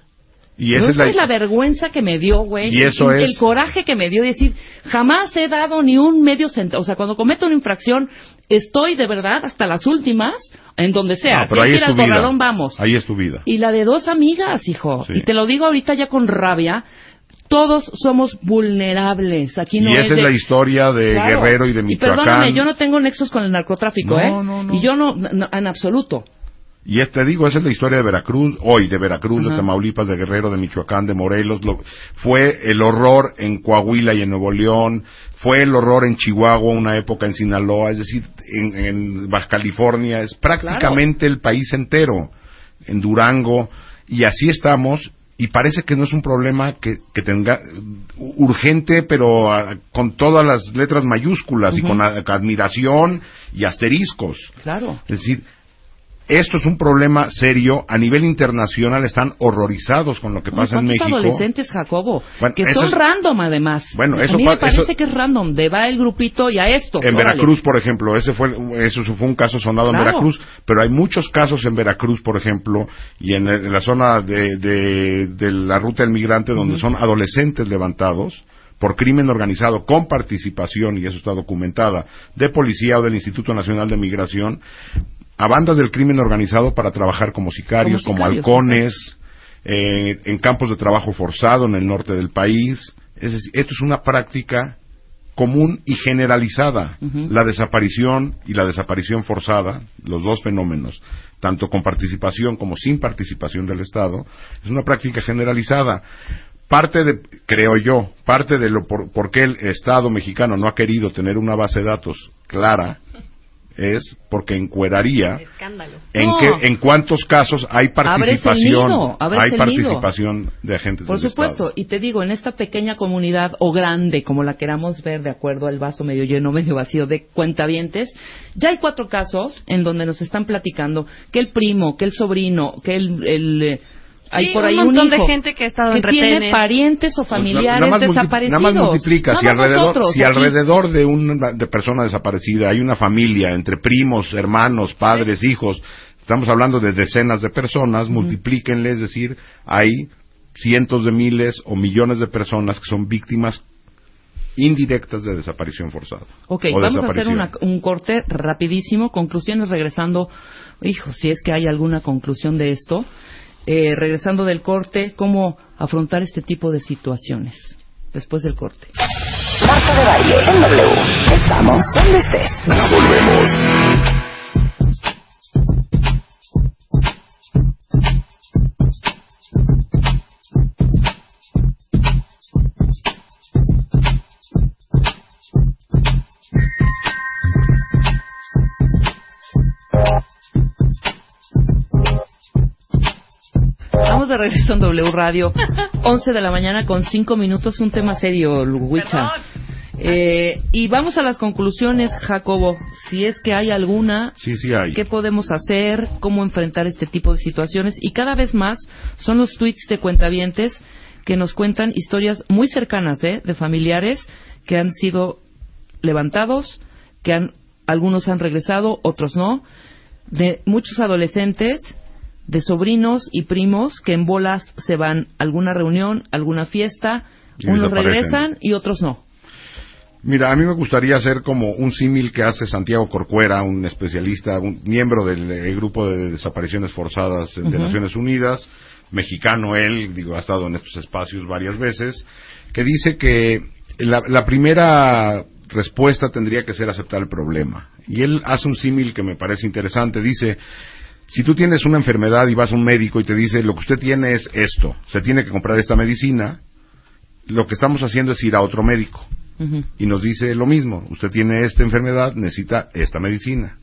Y esa es la, es la vergüenza que me dio, güey. Y eso el, es- el coraje que me dio de decir, jamás he dado ni un medio centavo. O sea, cuando cometo una infracción, estoy de verdad hasta las últimas, en donde sea. No, pero si ahí es tu vida. corralón, vamos. Ahí es tu vida. Y la de dos amigas, hijo. Sí. Y te lo digo ahorita ya con rabia. Todos somos vulnerables. Aquí no y es esa es de- la historia de Claro. Guerrero y de Michoacán. Y perdóname, yo no tengo nexos con el narcotráfico, No, ¿eh? no, no. Y yo no, en absoluto. Y es- te digo, esa es la historia de Veracruz, hoy de Veracruz, de. Tamaulipas, de Guerrero, de Michoacán, de Morelos. lo- fue el horror en Coahuila y en Nuevo León, fue el horror en Chihuahua, una época en Sinaloa, es decir, en, en Baja California, es prácticamente el país entero, en Durango, y así estamos. Y parece que no es un problema que, que tenga urgente, pero ah, con todas las letras mayúsculas y con a- admiración y asteriscos. Claro. Es decir, esto es un problema serio. A nivel internacional están horrorizados con lo que pasa en ¿Cuántos México. adolescentes, Jacobo? Bueno, que son es- random, además. Bueno, a eso mí me pa- parece eso- que es random. De va el grupito y a esto. En órale. Veracruz, por ejemplo, ese fue, eso fue un caso sonado Claro. en Veracruz, pero hay muchos casos en Veracruz, por ejemplo, y en, en la zona de, de- de la ruta del migrante, donde son adolescentes levantados por crimen organizado con participación, y eso está documentada, de policía o del Instituto Nacional de Migración, a bandas del crimen organizado para trabajar como sicarios, Como halcones, eh, en campos de trabajo forzado en el norte del país. Es decir, esto es una práctica común y generalizada. La desaparición y la desaparición forzada, los dos fenómenos, tanto con participación como sin participación del Estado, es una práctica generalizada. Parte de, creo yo, parte de lo por, por qué el Estado mexicano no ha querido tener una base de datos clara es porque encueraría Escándalo. en No. en cuántos casos hay participación, nido, hay participación de agentes Por del supuesto, Estado. y te digo, en esta pequeña comunidad o grande, como la queramos ver, de acuerdo al vaso medio lleno, medio vacío de cuentavientes, ya hay cuatro casos en donde nos están platicando que el primo, que el sobrino, que el... el, eh, hay Sí, por un ahí montón un de hijo gente que ha estado que en tiene retenes. parientes o Pues na- familiares nada más multi- desaparecidos. Nada más multiplica. Si Nada alrededor, nosotros si aquí. alrededor de una de persona desaparecida hay una familia entre primos, hermanos, padres, hijos, estamos hablando de decenas de personas, multiplíquenle, es decir, hay cientos de miles o millones de personas que son víctimas indirectas de desaparición forzada. Ok, vamos a hacer una- un corte rapidísimo, conclusiones regresando, hijo, si es que hay alguna conclusión de esto, eh, regresando del corte, cómo afrontar este tipo de situaciones después del corte. Marta de baile en W. Estamos donde estés. Volvemos. Estamos de regreso en W Radio, 11 de la mañana con 5 minutos, un tema serio, Huicha. Eh, y vamos a las conclusiones, Jacobo. Si es que hay alguna, Sí, sí hay. qué podemos hacer, cómo enfrentar este tipo de situaciones. Y cada vez más son los tweets de cuentavientes que nos cuentan historias muy cercanas ¿eh? de familiares que han sido levantados, que han, algunos han regresado, otros no, de muchos adolescentes, de sobrinos y primos que en bolas se van a alguna reunión, alguna fiesta, Y unos regresan y otros no. Mira, a mí me gustaría hacer como un símil que hace Santiago Corcuera, un especialista, un miembro del grupo de desapariciones forzadas de. Naciones Unidas, mexicano él, digo, ha estado en estos espacios varias veces, que dice que la, la primera respuesta tendría que ser aceptar el problema. Y él hace un símil que me parece interesante. Dice, si tú tienes una enfermedad y vas a un médico y te dice, lo que usted tiene es esto, se tiene que comprar esta medicina, lo que estamos haciendo es ir a otro médico. Y nos dice lo mismo, usted tiene esta enfermedad, necesita esta medicina.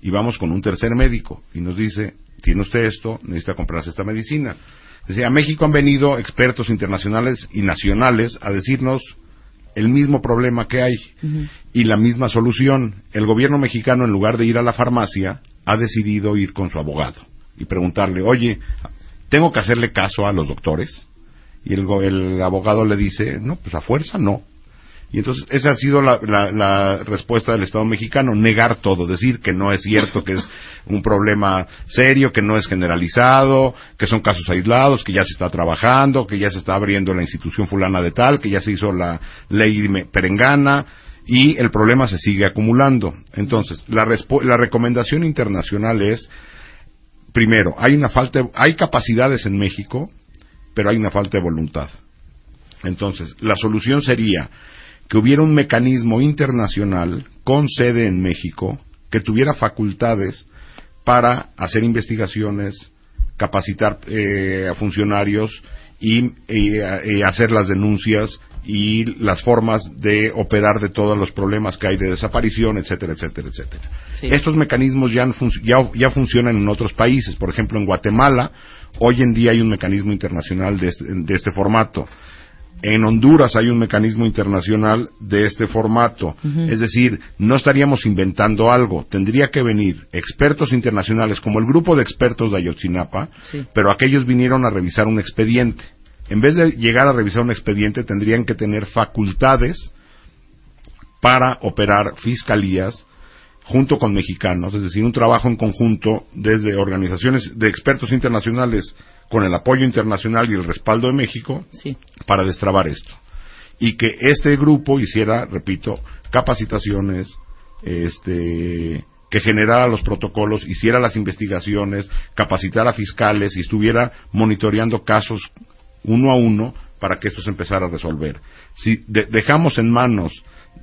Y vamos con un tercer médico y nos dice, tiene usted esto, necesita comprarse esta medicina. Es decir, a México han venido expertos internacionales y nacionales a decirnos el mismo problema que hay y la misma solución. El gobierno mexicano, en lugar de ir a la farmacia, ha decidido ir con su abogado y preguntarle, oye, ¿tengo que hacerle caso a los doctores? Y el, el abogado le dice, no, pues a fuerza no. Y entonces esa ha sido la, la- la respuesta del Estado mexicano, negar todo, decir que no es cierto, que es un problema serio, que no es generalizado, que son casos aislados, que ya se está trabajando, que ya se está abriendo la institución fulana de tal, que ya se hizo la ley perengana y el problema se sigue acumulando. Entonces, la, la recomendación internacional es, primero, hay una falta, de- hay capacidades en México, pero hay una falta de voluntad. Entonces, la solución sería que hubiera un mecanismo internacional con sede en México que tuviera facultades para hacer investigaciones, capacitar eh, a funcionarios y, y hacer las denuncias y las formas de operar de todos los problemas que hay de desaparición, etcétera, etcétera, etcétera. Sí. Estos mecanismos ya, ya, ya funcionan en otros países. Por ejemplo, en Guatemala, hoy en día hay un mecanismo internacional de este, de este formato. En Honduras hay un mecanismo internacional de este formato. Es decir, no estaríamos inventando algo. Tendría que venir expertos internacionales, como el grupo de expertos de Ayotzinapa, Sí. pero aquellos vinieron a revisar un expediente. En vez de llegar a revisar un expediente, tendrían que tener facultades para operar fiscalías junto con mexicanos, es decir, un trabajo en conjunto desde organizaciones de expertos internacionales con el apoyo internacional y el respaldo de México Sí. para destrabar esto. Y que este grupo hiciera, repito, capacitaciones, este, que generara los protocolos, hiciera las investigaciones, capacitara fiscales y estuviera monitoreando casos uno a uno para que esto se empezara a resolver. Si de- dejamos en manos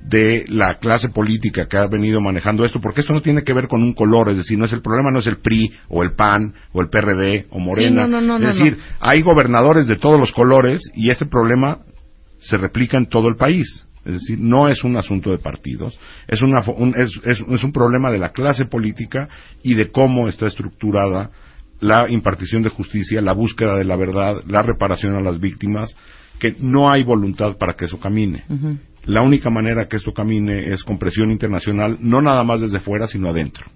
de la clase política que ha venido manejando esto, porque esto no tiene que ver con un color, es decir, no es el problema no es el PRI o el PAN o el PRD o Morena, Sí, no, no, no, es decir, hay gobernadores de todos los colores y este problema se replica en todo el país. Es decir, no es un asunto de partidos, es, una un, es, es- es un problema de la clase política y de cómo está estructurada la impartición de justicia, la búsqueda de la verdad, la reparación a las víctimas, que no hay voluntad para que eso camine. La única manera que esto camine es con presión internacional, no nada más desde fuera, sino adentro.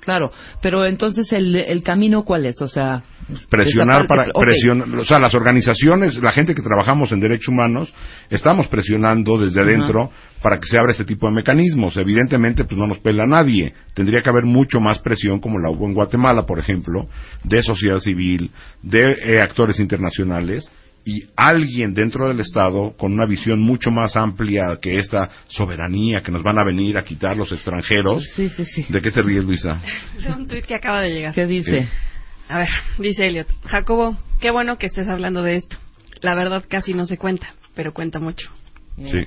Claro, pero entonces el, el camino cuál es, o sea, presionar para presionar, o sea, las organizaciones, la gente que trabajamos en derechos humanos, estamos presionando desde adentro para que se abra este tipo de mecanismos. Evidentemente, pues no nos pela nadie. Tendría que haber mucho más presión, como la hubo en Guatemala, por ejemplo, de sociedad civil, de eh, actores internacionales y alguien dentro del Estado con una visión mucho más amplia que esta soberanía que nos van a venir a quitar los extranjeros. Sí, sí, sí. ¿De qué te ríes, Luisa? Es un tuit que acaba de llegar. ¿Qué dice? A ver, dice Elliot. Jacobo, qué bueno que estés hablando de esto. La verdad casi no se cuenta, pero cuenta mucho. Sí.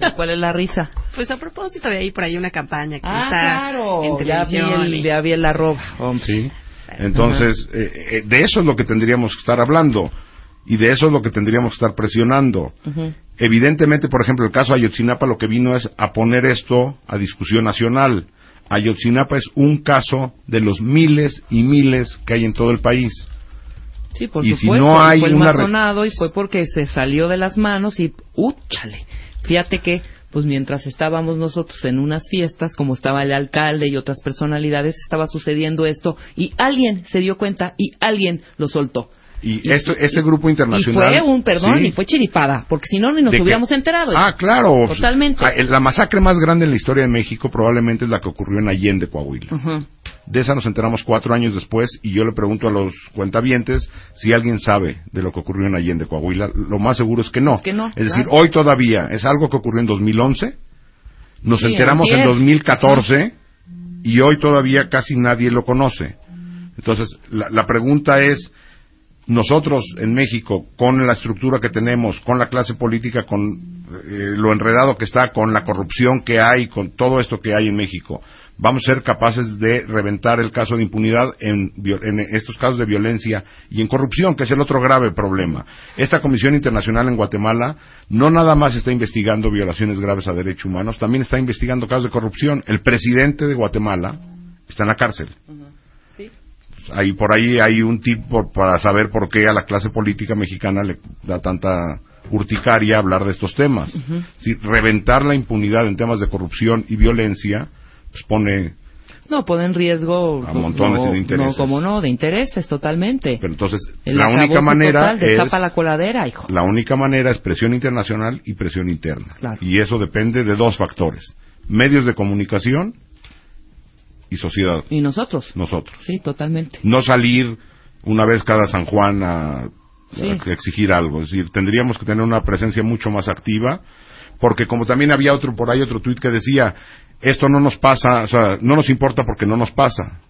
¿Y ¿Cuál es la risa? Pues a propósito de ahí por ahí una campaña que Ah, está claro, en ya vi televisión. el, ya vi el arroba, hombre. Sí. Entonces, eh, de eso es lo que tendríamos que estar hablando y de eso es lo que tendríamos que estar presionando. Evidentemente, por ejemplo, el caso Ayotzinapa lo que vino es a poner esto a discusión nacional. Ayotzinapa es un caso de los miles y miles que hay en todo el país. Sí, por Y si supuesto. no hay fue el una más re- sonado y fue porque se salió de las manos y ¡úchale! Fíjate que, pues mientras estábamos nosotros en unas fiestas, como estaba el alcalde y otras personalidades, estaba sucediendo esto y alguien se dio cuenta y alguien lo soltó. Y, esto, este grupo internacional... Y fue un, perdón, Sí. y fue chiripada, porque si no, ni nos hubiéramos enterado. Ah, claro. Totalmente. Ah, La masacre más grande en la historia de México probablemente es la que ocurrió en Allende, Coahuila. De esa nos enteramos cuatro años después y yo le pregunto a los cuentavientes si alguien sabe de lo que ocurrió en Allende, Coahuila. Lo más seguro es que no. Es que no, Es decir, claro. hoy todavía es algo que ocurrió en 2011, nos Sí, enteramos en antier. 2014 y hoy todavía casi nadie lo conoce. Entonces, la, la pregunta es, nosotros en México, con la estructura que tenemos, con la clase política, con eh, lo enredado que está, con la corrupción que hay, con todo esto que hay en México, vamos a ser capaces de reventar el caso de impunidad en, en estos casos de violencia y en corrupción, que es el otro grave problema. Esta Comisión Internacional en Guatemala no nada más está investigando violaciones graves a derechos humanos, también está investigando casos de corrupción. El presidente de Guatemala está en la cárcel. Ahí, por ahí hay un tip por- para saber por qué a la clase política mexicana le da tanta urticaria hablar de estos temas. Si reventar la impunidad en temas de corrupción y violencia pues pone No, pone en riesgo. A montones no, de intereses. No, como no, de intereses, totalmente. pero entonces El la única manera total, es la coladera, hijo. la única manera es presión internacional y presión interna Claro. y eso depende de dos factores medios de comunicación y sociedad Y nosotros. nosotros Sí, totalmente. no salir una vez cada San Juan a, Sí. a exigir algo. Es decir, tendríamos que tener una presencia mucho más activa, porque como también había otro por ahí, otro tuit que decía, esto no nos pasa, o sea, no nos importa porque no nos pasa.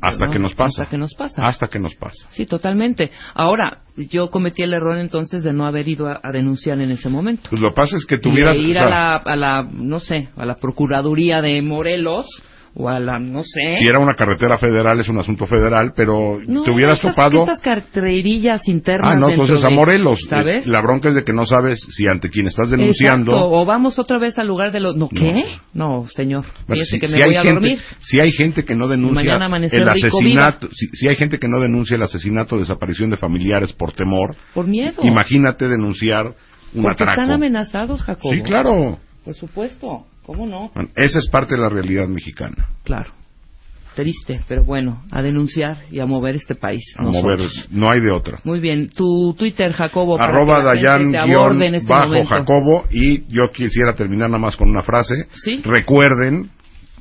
Hasta No, que nos pasa. hasta que nos pasa. Hasta que nos pasa. Sí, totalmente. Ahora, yo cometí el error entonces de no haber ido a, a denunciar en ese momento. Pues lo que pasa es que Y tuvieras... de ir o sea, a, la, a la, no sé, a la Procuraduría de Morelos o a la, no sé. Si era una carretera federal, es un asunto federal, pero No, te hubieras estas, topado... Estas carterillas internas. Ah, no, entonces a Morelos. ¿Sabes? La bronca es de que no sabes si ante quien estás denunciando... Exacto, o vamos otra vez al lugar de los... ¿No qué? No, señor. Bueno, si, que si me voy hay a gente, dormir. si hay gente que no denuncia el asesinato, si, si hay gente que no denuncia el asesinato, desaparición de familiares por temor, Por miedo. imagínate denunciar un Porque atraco. están amenazados, Jacobo. Sí, claro. Por supuesto. ¿Cómo no? Bueno, esa es parte de la realidad mexicana. Claro. Triste, pero bueno, a denunciar y a mover este país. A mover, no hay de otra. Muy bien. Tu Twitter, Jacobo. Arroba Dayan guion este bajo momento. Jacobo y yo quisiera terminar nada más con una frase. Sí. Recuerden,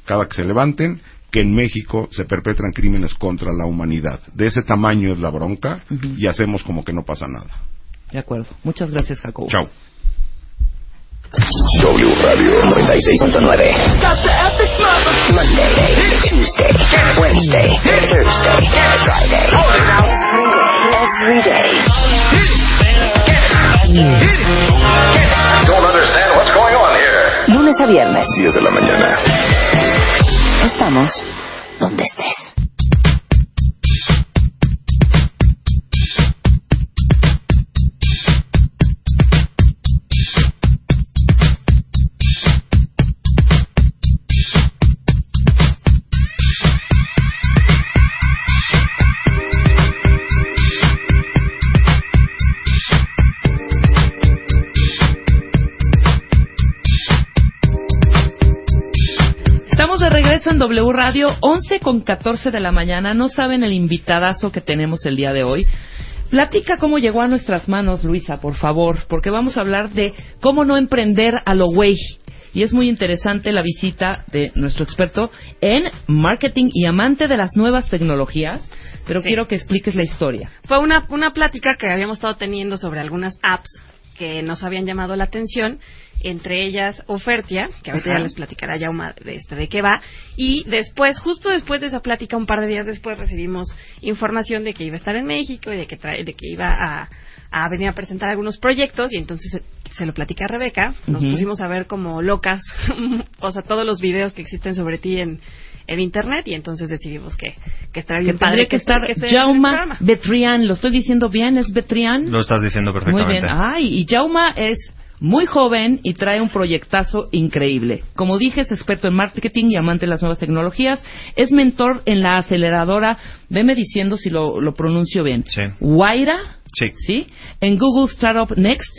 cada que se levanten, que en México se perpetran crímenes contra la humanidad. De ese tamaño es la bronca y hacemos como que no pasa nada. De acuerdo. Muchas gracias, Jacobo. Chao. W Radio 96.9. Monday, Tuesday, Wednesday, Thursday, Friday. Every day. Don't understand what's going on here. Lunes a viernes. 10 de la mañana. Estamos donde estés. W Radio, 11 con 14 de la mañana. No saben el invitadazo que tenemos el día de hoy. Platica cómo llegó a nuestras manos, Luisa, por favor, porque vamos a hablar de cómo no emprender a lo güey. Y es muy interesante la visita de nuestro experto en marketing y amante de las nuevas tecnologías, pero Sí. quiero que expliques la historia. Fue una, una plática que habíamos estado teniendo sobre algunas apps que nos habían llamado la atención, entre ellas Ofertia, que ahorita Ajá. ya les platicará Yauma de, este, de qué va, y después, justo después de esa plática, un par de días después, recibimos información de que iba a estar en México y de que, trae- de que iba a, a venir a presentar algunos proyectos, y entonces se, se lo platica a Rebeca, nos pusimos a ver como locas, o sea, todos los videos que existen sobre ti en en internet y entonces decidimos que, que estaría Que bien padre tendría que estar el Jauma. Betrián. ¿Lo estoy diciendo bien? ¿Es Betrián? Lo estás diciendo Muy perfectamente. bien. Ay, y Jauma es muy joven y trae un proyectazo increíble. Como dije, es experto en marketing y amante de las nuevas tecnologías. Es mentor en la aceleradora, veme diciendo si lo, lo pronuncio bien. Sí. Waira, Sí. ¿sí? En Google Startup Next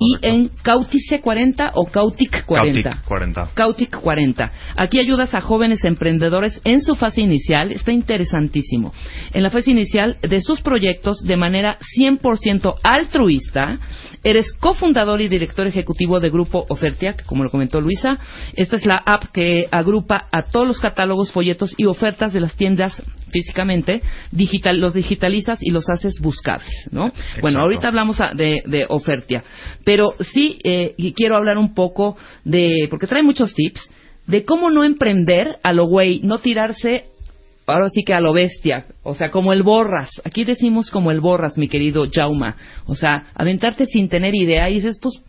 y en Cautice 40 o Cautic 40. Cautic 40. Cautic 40. Aquí ayudas a jóvenes emprendedores en su fase inicial, está interesantísimo. En la fase inicial de sus proyectos de manera 100% altruista, eres cofundador y director ejecutivo de Grupo Ofertia, que como lo comentó Luisa. Esta es la app que agrupa a todos los catálogos, folletos y ofertas de las tiendas físicamente, digital, los digitalizas y los haces buscables, ¿no? Bueno, ahorita hablamos de, de Ofertia, pero sí eh, quiero hablar un poco de, porque trae muchos tips, de cómo no emprender a lo güey, no tirarse ahora sí que a lo bestia, o sea, como el borras. Aquí decimos como el borras, mi querido Jauma. O sea, aventarte sin tener idea y dices, pues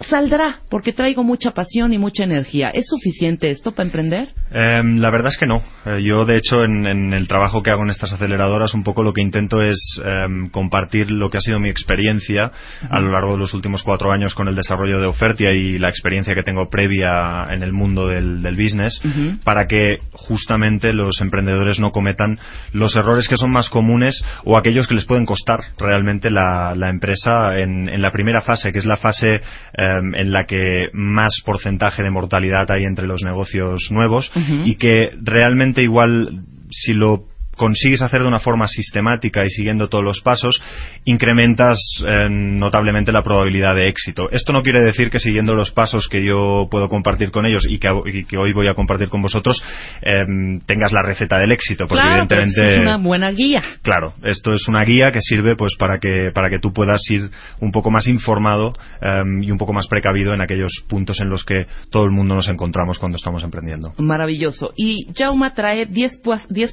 saldrá, porque traigo mucha pasión y mucha energía. ¿Es suficiente esto para emprender? Em, la verdad es que no. Eh, yo, de hecho, en, en, el trabajo que hago en estas aceleradoras, un poco lo que intento es em, compartir lo que ha sido mi experiencia a lo largo de los últimos cuatro años con el desarrollo de Ofertia y la experiencia que tengo previa en el mundo del, del business, para que justamente los emprendedores no cometan los errores que son más comunes o aquellos que les pueden costar realmente la, la empresa en, en, la primera fase, que es la fase en la que más porcentaje de mortalidad hay entre los negocios nuevos y que realmente igual si lo consigues hacer de una forma sistemática y siguiendo todos los pasos, incrementas eh, notablemente la probabilidad de éxito. Esto no quiere decir que siguiendo los pasos que yo puedo compartir con ellos y que, y que hoy voy a compartir con vosotros eh, tengas la receta del éxito, porque claro, evidentemente pero es una buena guía. Claro, esto es una guía que sirve pues para que para que tú puedas ir un poco más informado eh, y un poco más precavido en aquellos puntos en los que todo el mundo nos encontramos cuando estamos emprendiendo. Maravilloso. Y Jauma trae 10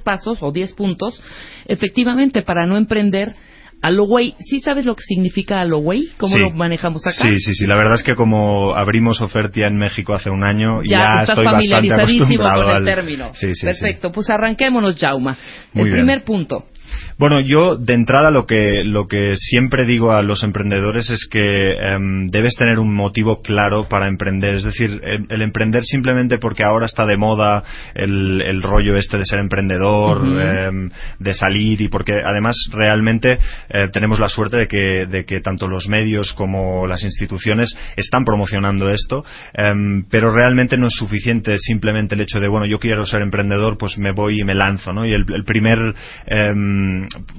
pasos o 10 puntos, efectivamente, para no emprender a lo güey. ¿Sí sabes lo que significa a lo güey? ¿Cómo Sí. lo manejamos acá? Sí, sí, sí. La verdad es que como abrimos Ofertia en México hace un año, Ya, ya, estás estoy bastante familiarizadísimo acostumbrado con el al... término. Sí, sí, sí. Perfecto, pues arranquémonos, Jauma. Muy el bien. primer punto. Bueno, yo de entrada lo que, lo que siempre digo a los emprendedores es que em, debes tener un motivo claro para emprender. Es decir, el, el emprender simplemente porque ahora está de moda el, el rollo este de ser emprendedor, em, de salir y porque además realmente eh, tenemos la suerte de que, de que tanto los medios como las instituciones están promocionando esto, em, pero realmente no es suficiente simplemente el hecho de, bueno, yo quiero ser emprendedor, pues me voy y me lanzo, ¿no? Y el, el primer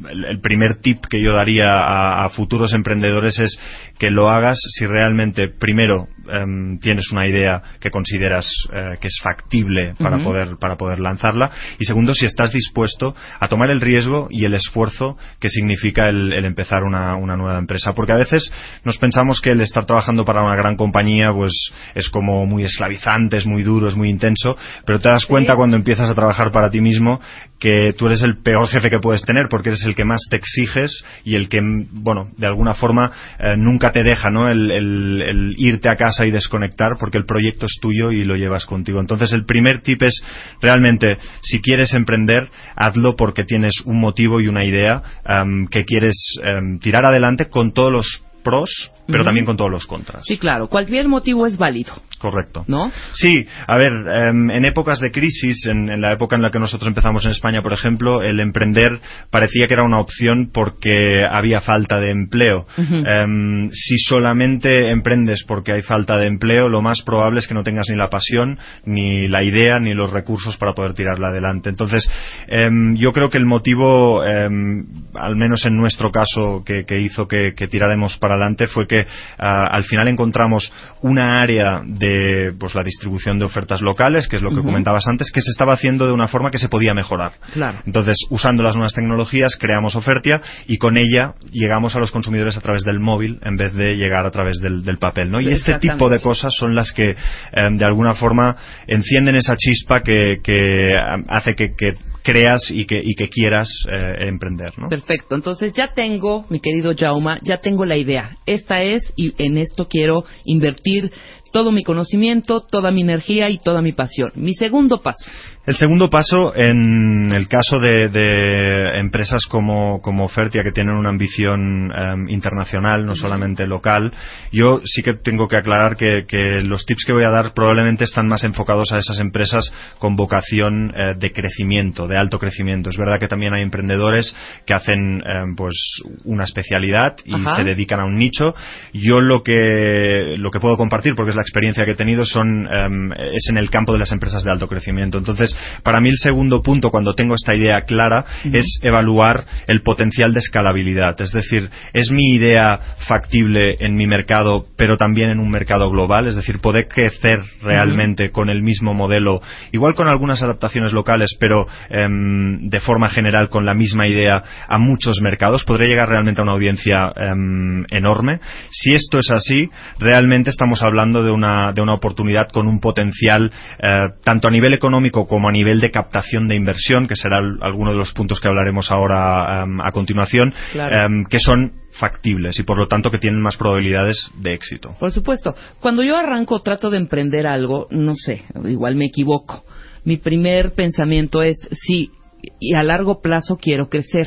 el, primer tip que yo daría a, a futuros emprendedores es que lo hagas si realmente primero em, tienes una idea que consideras eh, que es factible para poder para poder lanzarla. Y segundo si estás dispuesto a tomar el riesgo y el esfuerzo que significa el, el empezar una, una nueva empresa. Porque a veces nos pensamos que el estar trabajando para una gran compañía pues es como muy esclavizante es muy duro es muy intenso pero te das cuenta cuando empiezas a trabajar para ti mismo que tú eres el peor jefe que puedes tener porque eres el que más te exiges y el que bueno de alguna forma eh, nunca te deja no el, el- el irte a casa y desconectar porque el proyecto es tuyo y lo llevas contigo. Entonces el primer tip es realmente si quieres emprender hazlo porque tienes un motivo y una idea em, que quieres em, tirar adelante con todos los pros pero también con todos los contras Sí, claro, cualquier motivo es válido, correcto ¿no? Sí, a ver, em, en épocas de crisis, en, en la época en la que nosotros empezamos en España, por ejemplo, el emprender parecía que era una opción porque había falta de empleo. Em, si solamente emprendes porque hay falta de empleo, lo más probable es que no tengas ni la pasión, ni la idea, ni los recursos para poder tirarla adelante. Entonces, em, yo creo que el motivo, al menos en nuestro caso, que, que hizo que, que tiráramos para adelante fue que ah, al final encontramos una área de pues la distribución de ofertas locales, que es lo que comentabas antes, que se estaba haciendo de una forma que se podía mejorar. Claro. Entonces, usando las nuevas tecnologías, creamos Ofertia y con ella llegamos a los consumidores a través del móvil en vez de llegar a través del, del papel. ¿no? Y este tipo de cosas son las que, em, de alguna forma, encienden esa chispa que, que em, hace que, que creas y que, y que quieras eh, emprender. ¿no? Perfecto, entonces ya tengo, mi querido Jauma, ya tengo la idea. Esta es y en esto quiero invertir todo mi conocimiento, toda mi energía y toda mi pasión. Mi segundo paso. El segundo paso, en el caso de, de empresas como, como Fertia, que tienen una ambición em, internacional, no solamente local, yo sí que tengo que aclarar que, que los tips que voy a dar probablemente están más enfocados a esas empresas con vocación eh, de crecimiento, de alto crecimiento. Es verdad que también hay emprendedores que hacen em, pues una especialidad y Ajá. se dedican a un nicho. Yo lo que, lo que puedo compartir, porque es la experiencia que he tenido, son, em, es en el campo de las empresas de alto crecimiento. Entonces, para mí el segundo punto, cuando tengo esta idea clara, es evaluar el potencial de escalabilidad. Es decir, ¿es mi idea factible en mi mercado, pero también en un mercado global? Es decir, poder crecer realmente con el mismo modelo, igual con algunas adaptaciones locales, pero em, de forma general con la misma idea a muchos mercados. ¿Podré llegar realmente a una audiencia em, enorme? Si esto es así, realmente estamos hablando de una, de una oportunidad con un potencial eh, tanto a nivel económico como a nivel de captación de inversión, que será el- alguno de los puntos que hablaremos ahora em, a continuación, Claro. em, que son factibles y por lo tanto que tienen más probabilidades de éxito. Por supuesto, cuando yo arranco o trato de emprender algo, no sé, igual me equivoco. mi primer pensamiento es, sí, y a largo plazo quiero crecer.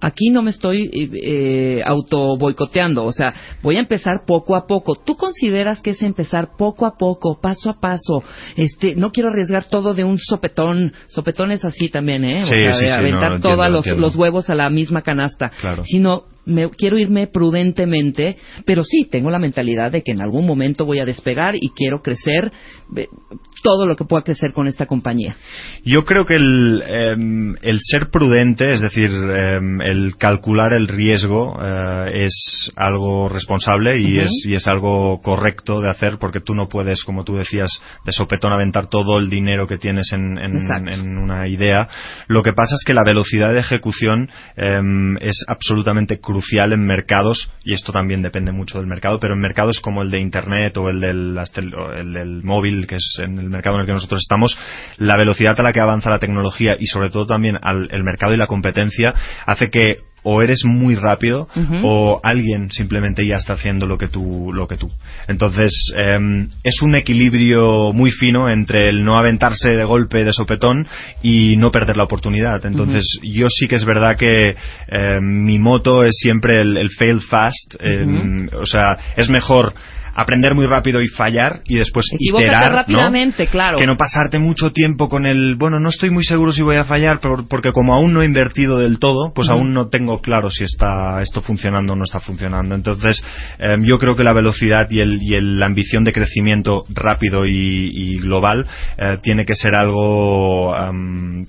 Aquí no me estoy eh, auto boicoteando, o sea, voy a empezar poco a poco. ¿Tú consideras que es empezar poco a poco, paso a paso? Este, no quiero arriesgar todo de un sopetón. Sopetón es así también, ¿eh? Sí, o sea, sí, de sí, aventar no, todos lo los, los huevos a la misma canasta. Claro. Sino me, quiero irme prudentemente, pero sí, tengo la mentalidad de que en algún momento voy a despegar y quiero crecer eh, todo lo que pueda crecer con esta compañía. Yo creo que el, em, el ser prudente, es decir, em, el calcular el riesgo, eh, es algo responsable y, Ujú. es, y es algo correcto de hacer porque tú no puedes, como tú decías, de sopetón aventar todo el dinero que tienes en, en- en una idea. Lo que pasa es que la velocidad de ejecución em, es absolutamente crucial en mercados, y esto también depende mucho del mercado, pero en mercados como el de Internet o el del, el del móvil, que es en el mercado en el que nosotros estamos, la velocidad a la que avanza la tecnología y sobre todo también al, el mercado y la competencia hace que o eres muy rápido o alguien simplemente ya está haciendo lo que tú lo que tú. Entonces em, es un equilibrio muy fino entre el no aventarse de golpe de sopetón y no perder la oportunidad. Entonces yo sí que es verdad que em, mi moto es siempre el, el fail fast em, o sea es mejor aprender muy rápido y fallar y después iterar ¿no? rápidamente, claro. que no pasarte mucho tiempo con el bueno no estoy muy seguro si voy a fallar pero- porque como aún no he invertido del todo pues Ujú. aún no tengo claro si está esto funcionando o no está funcionando entonces eh, yo creo que la velocidad y, el, y el- la ambición de crecimiento rápido y, y global eh, tiene que ser algo am,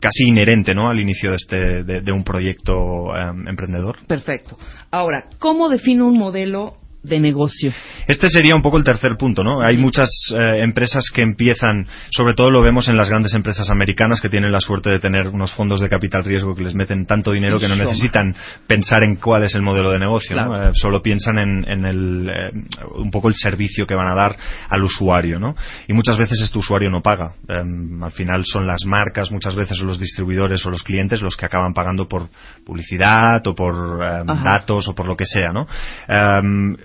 casi inherente ¿no? al inicio de, este, de, de un proyecto am, emprendedor Perfecto. Ahora, ¿cómo defino un modelo de negocio? Este sería un poco el tercer punto, ¿no? Hay muchas eh, empresas que empiezan, sobre todo lo vemos en las grandes empresas americanas que tienen la suerte de tener unos fondos de capital riesgo que les meten tanto dinero que no necesitan pensar en cuál es el modelo de negocio, ¿no? Eh, solo piensan en, en el, eh, un poco el servicio que van a dar al usuario, ¿no? Y muchas veces este usuario no paga. Eh, al final son las marcas, muchas veces o los distribuidores o los clientes los que acaban pagando por publicidad o por Ajá. datos o por lo que sea, ¿no?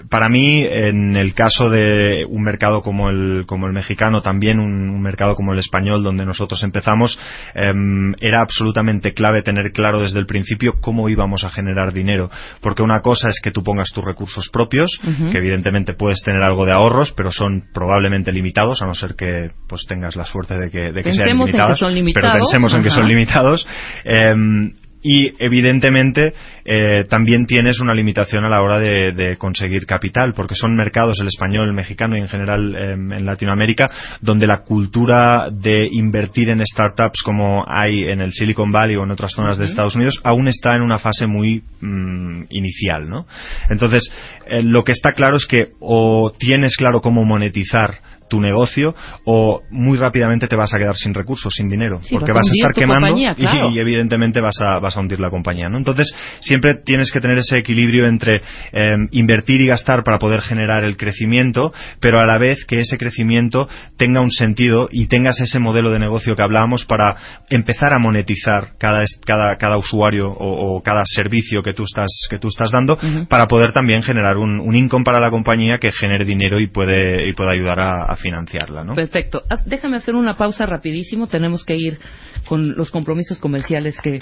Para mí, en el caso de un mercado como el, como el mexicano, también un, un mercado como el español, donde nosotros empezamos, em, era absolutamente clave tener claro desde el principio cómo íbamos a generar dinero. Porque una cosa es que tú pongas tus recursos propios, que evidentemente puedes tener algo de ahorros, pero son probablemente limitados, a no ser que pues tengas la suerte de que, de que sean en que limitados. son Pero limitados, pensemos en que son limitados. Em, y evidentemente eh, también tienes una limitación a la hora de, de conseguir capital, porque son mercados, el español, el mexicano y en general em, en Latinoamérica, donde la cultura de invertir en startups como hay en el Silicon Valley o en otras zonas de Estados Unidos aún está en una fase muy mm, inicial, ¿no? Entonces, eh, lo que está claro es que o tienes claro cómo monetizar tu negocio o muy rápidamente te vas a quedar sin recursos, sin dinero, Sí, porque vas a estar quemando compañía, y- claro. y, evidentemente vas a, vas a hundir la compañía. ¿no? Entonces, siempre tienes que tener ese equilibrio entre eh, invertir y gastar para poder generar el crecimiento, pero a la vez que ese crecimiento tenga un sentido y tengas ese modelo de negocio que hablábamos para empezar a monetizar cada, cada, cada usuario o, o cada servicio que tú estás, que tú estás dando para poder también generar un, un income para la compañía que genere dinero y puede, y pueda ayudar a, a financiarla. ¿no? Perfecto. Déjame hacer una pausa rapidísimo. Tenemos que ir con los compromisos comerciales que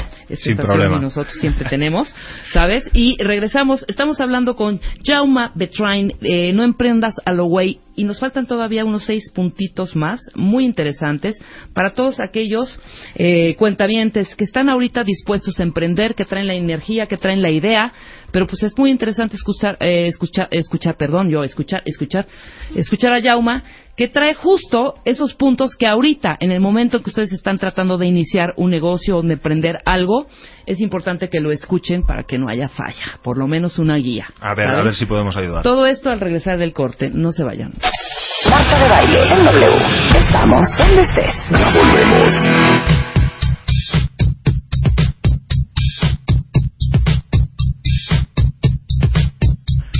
problema. y nosotros siempre tenemos, ¿sabes? Y regresamos. Estamos hablando con Jauma Betrain, eh, No emprendas a lo güey. Y nos faltan todavía unos seis puntitos más, muy interesantes, para todos aquellos eh, cuentavientes que están ahorita dispuestos a emprender, que traen la energía, que traen la idea, pero pues es muy interesante escuchar, eh, escuchar, escuchar, perdón, yo, escuchar, escuchar, escuchar a Jauma, que trae justo esos puntos que ahorita, en el momento que ustedes están tratando de iniciar un negocio o de emprender algo, es importante que lo escuchen para que no haya falla, por lo menos una guía. A ver, a ver si podemos ayudar. Todo esto al regresar del corte, no se vayan. Marta de baile en W. Estamos donde estés. Volvemos.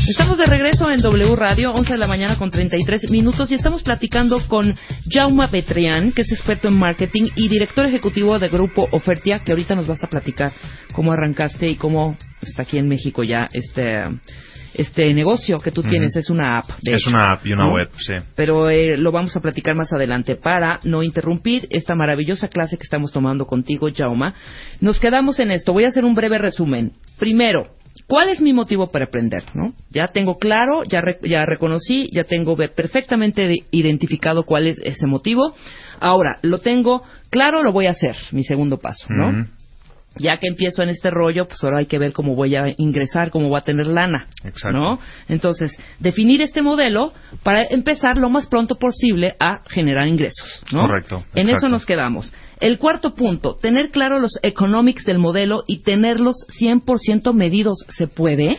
Estamos de regreso en W Radio, 11 de la mañana con 33 minutos, y estamos platicando con Jauma Betrián, que es experto en marketing y director ejecutivo de Grupo Ofertia, que ahorita nos vas a platicar cómo arrancaste y cómo está aquí en México ya este este negocio que tú tienes es una app. Es hecho, una app y una ¿no? web, sí. Pero eh, lo vamos a platicar más adelante para no interrumpir esta maravillosa clase que estamos tomando contigo, Jauma. Nos quedamos en esto. Voy a hacer un breve resumen. Primero, ¿cuál es mi motivo para aprender? ¿no? Ya tengo claro, ya, re- ya reconocí, ya tengo perfectamente de- identificado cuál es ese motivo. Ahora, lo tengo claro, lo voy a hacer, mi segundo paso, ¿no? Ya que empiezo en este rollo, pues ahora hay que ver cómo voy a ingresar, cómo voy a tener lana. Exacto. ¿No? Entonces, definir este modelo para empezar lo más pronto posible a generar ingresos. ¿no? Correcto, En exacto. eso nos quedamos. El cuarto punto, tener claro los economics del modelo y tenerlos 100% medidos. ¿Se puede?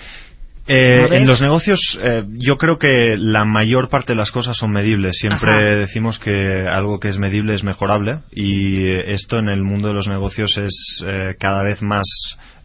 Eh, en los negocios, eh, yo creo que la mayor parte de las cosas son medibles. Siempre Ajá. decimos que algo que es medible es mejorable y eh, esto en el mundo de los negocios es eh, cada vez más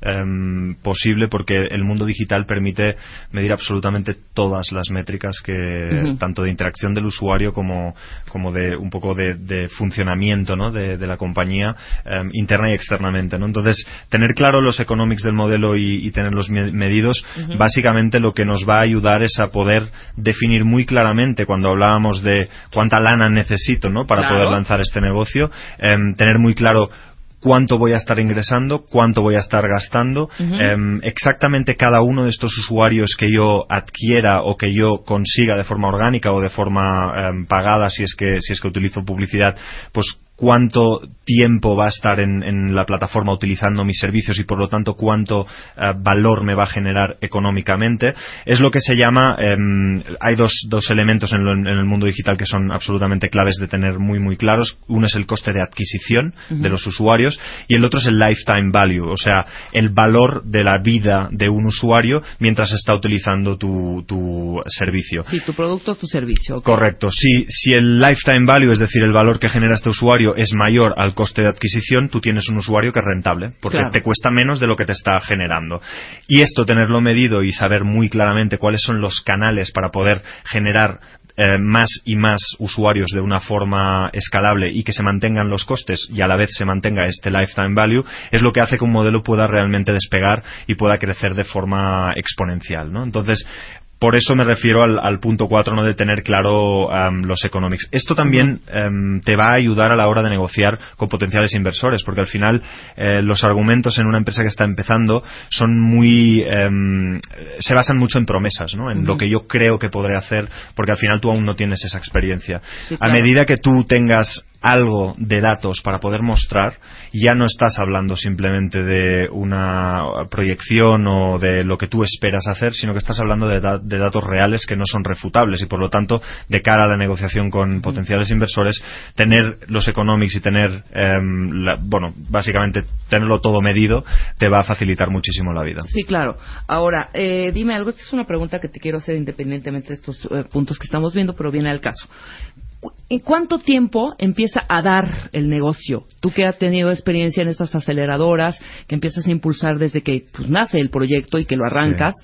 em, posible porque el mundo digital permite medir absolutamente todas las métricas que tanto de interacción del usuario como, como de un poco de, de funcionamiento ¿no? de, de la compañía em, interna y externamente. ¿no? Entonces, tener claro los economics del modelo y, y tenerlos me- medidos, básicamente lo que nos va a ayudar es a poder definir muy claramente cuando hablábamos de cuánta lana necesito ¿no? para Claro. poder lanzar este negocio, em, tener muy claro cuánto voy a estar ingresando, cuánto voy a estar gastando, em, exactamente cada uno de estos usuarios que yo adquiera o que yo consiga de forma orgánica o de forma em, pagada si es que si es que utilizo publicidad, pues cuánto tiempo va a estar en, en la plataforma utilizando mis servicios y por lo tanto cuánto eh, valor me va a generar económicamente es lo que se llama em, hay dos, dos elementos en, lo- en el mundo digital que son absolutamente claves de tener muy muy claros uno es el coste de adquisición de los usuarios y el otro es el lifetime value o sea el valor de la vida de un usuario mientras está utilizando tu, tu servicio Sí, tu producto, tu servicio. Correcto. Si, si el lifetime value, es decir, el valor que genera este usuario, es mayor al coste de adquisición, tú tienes un usuario que es rentable, porque Claro. te cuesta menos de lo que te está generando. Y esto, tenerlo medido y saber muy claramente cuáles son los canales para poder generar eh, más y más usuarios de una forma escalable y que se mantengan los costes y a la vez se mantenga este lifetime value es lo que hace que un modelo pueda realmente despegar y pueda crecer de forma exponencial, ¿no? Entonces, por eso me refiero al, al punto 4, ¿no? de tener claro los economics. Esto también em, te va a ayudar a la hora de negociar con potenciales inversores, porque al final eh, los argumentos en una empresa que está empezando son muy. em, se basan mucho en promesas, ¿no? en lo que yo creo que podré hacer, porque al final tú aún no tienes esa experiencia. Sí, A medida que tú tengas algo de datos para poder mostrar, ya no estás hablando simplemente de una proyección o de lo que tú esperas hacer, sino que estás hablando de, da- de datos reales que no son refutables y por lo tanto, de cara a la negociación con potenciales inversores, tener los economics y tener, em, la- bueno, básicamente tenerlo todo medido te va a facilitar muchísimo la vida. Sí, claro. Ahora, eh, dime algo. Esta es una pregunta que te quiero hacer independientemente de estos eh, puntos que estamos viendo, pero viene al caso. ¿En cuánto tiempo empieza a dar el negocio? Tú que has tenido experiencia en estas aceleradoras, que empiezas a impulsar desde que pues, nace el proyecto y que lo arrancas.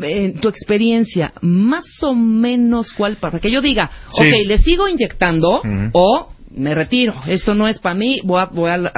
En tu experiencia, más o menos cuál, para que yo diga, Sí. ok, le sigo inyectando o me retiro, esto no es para mí, voy a, voy a-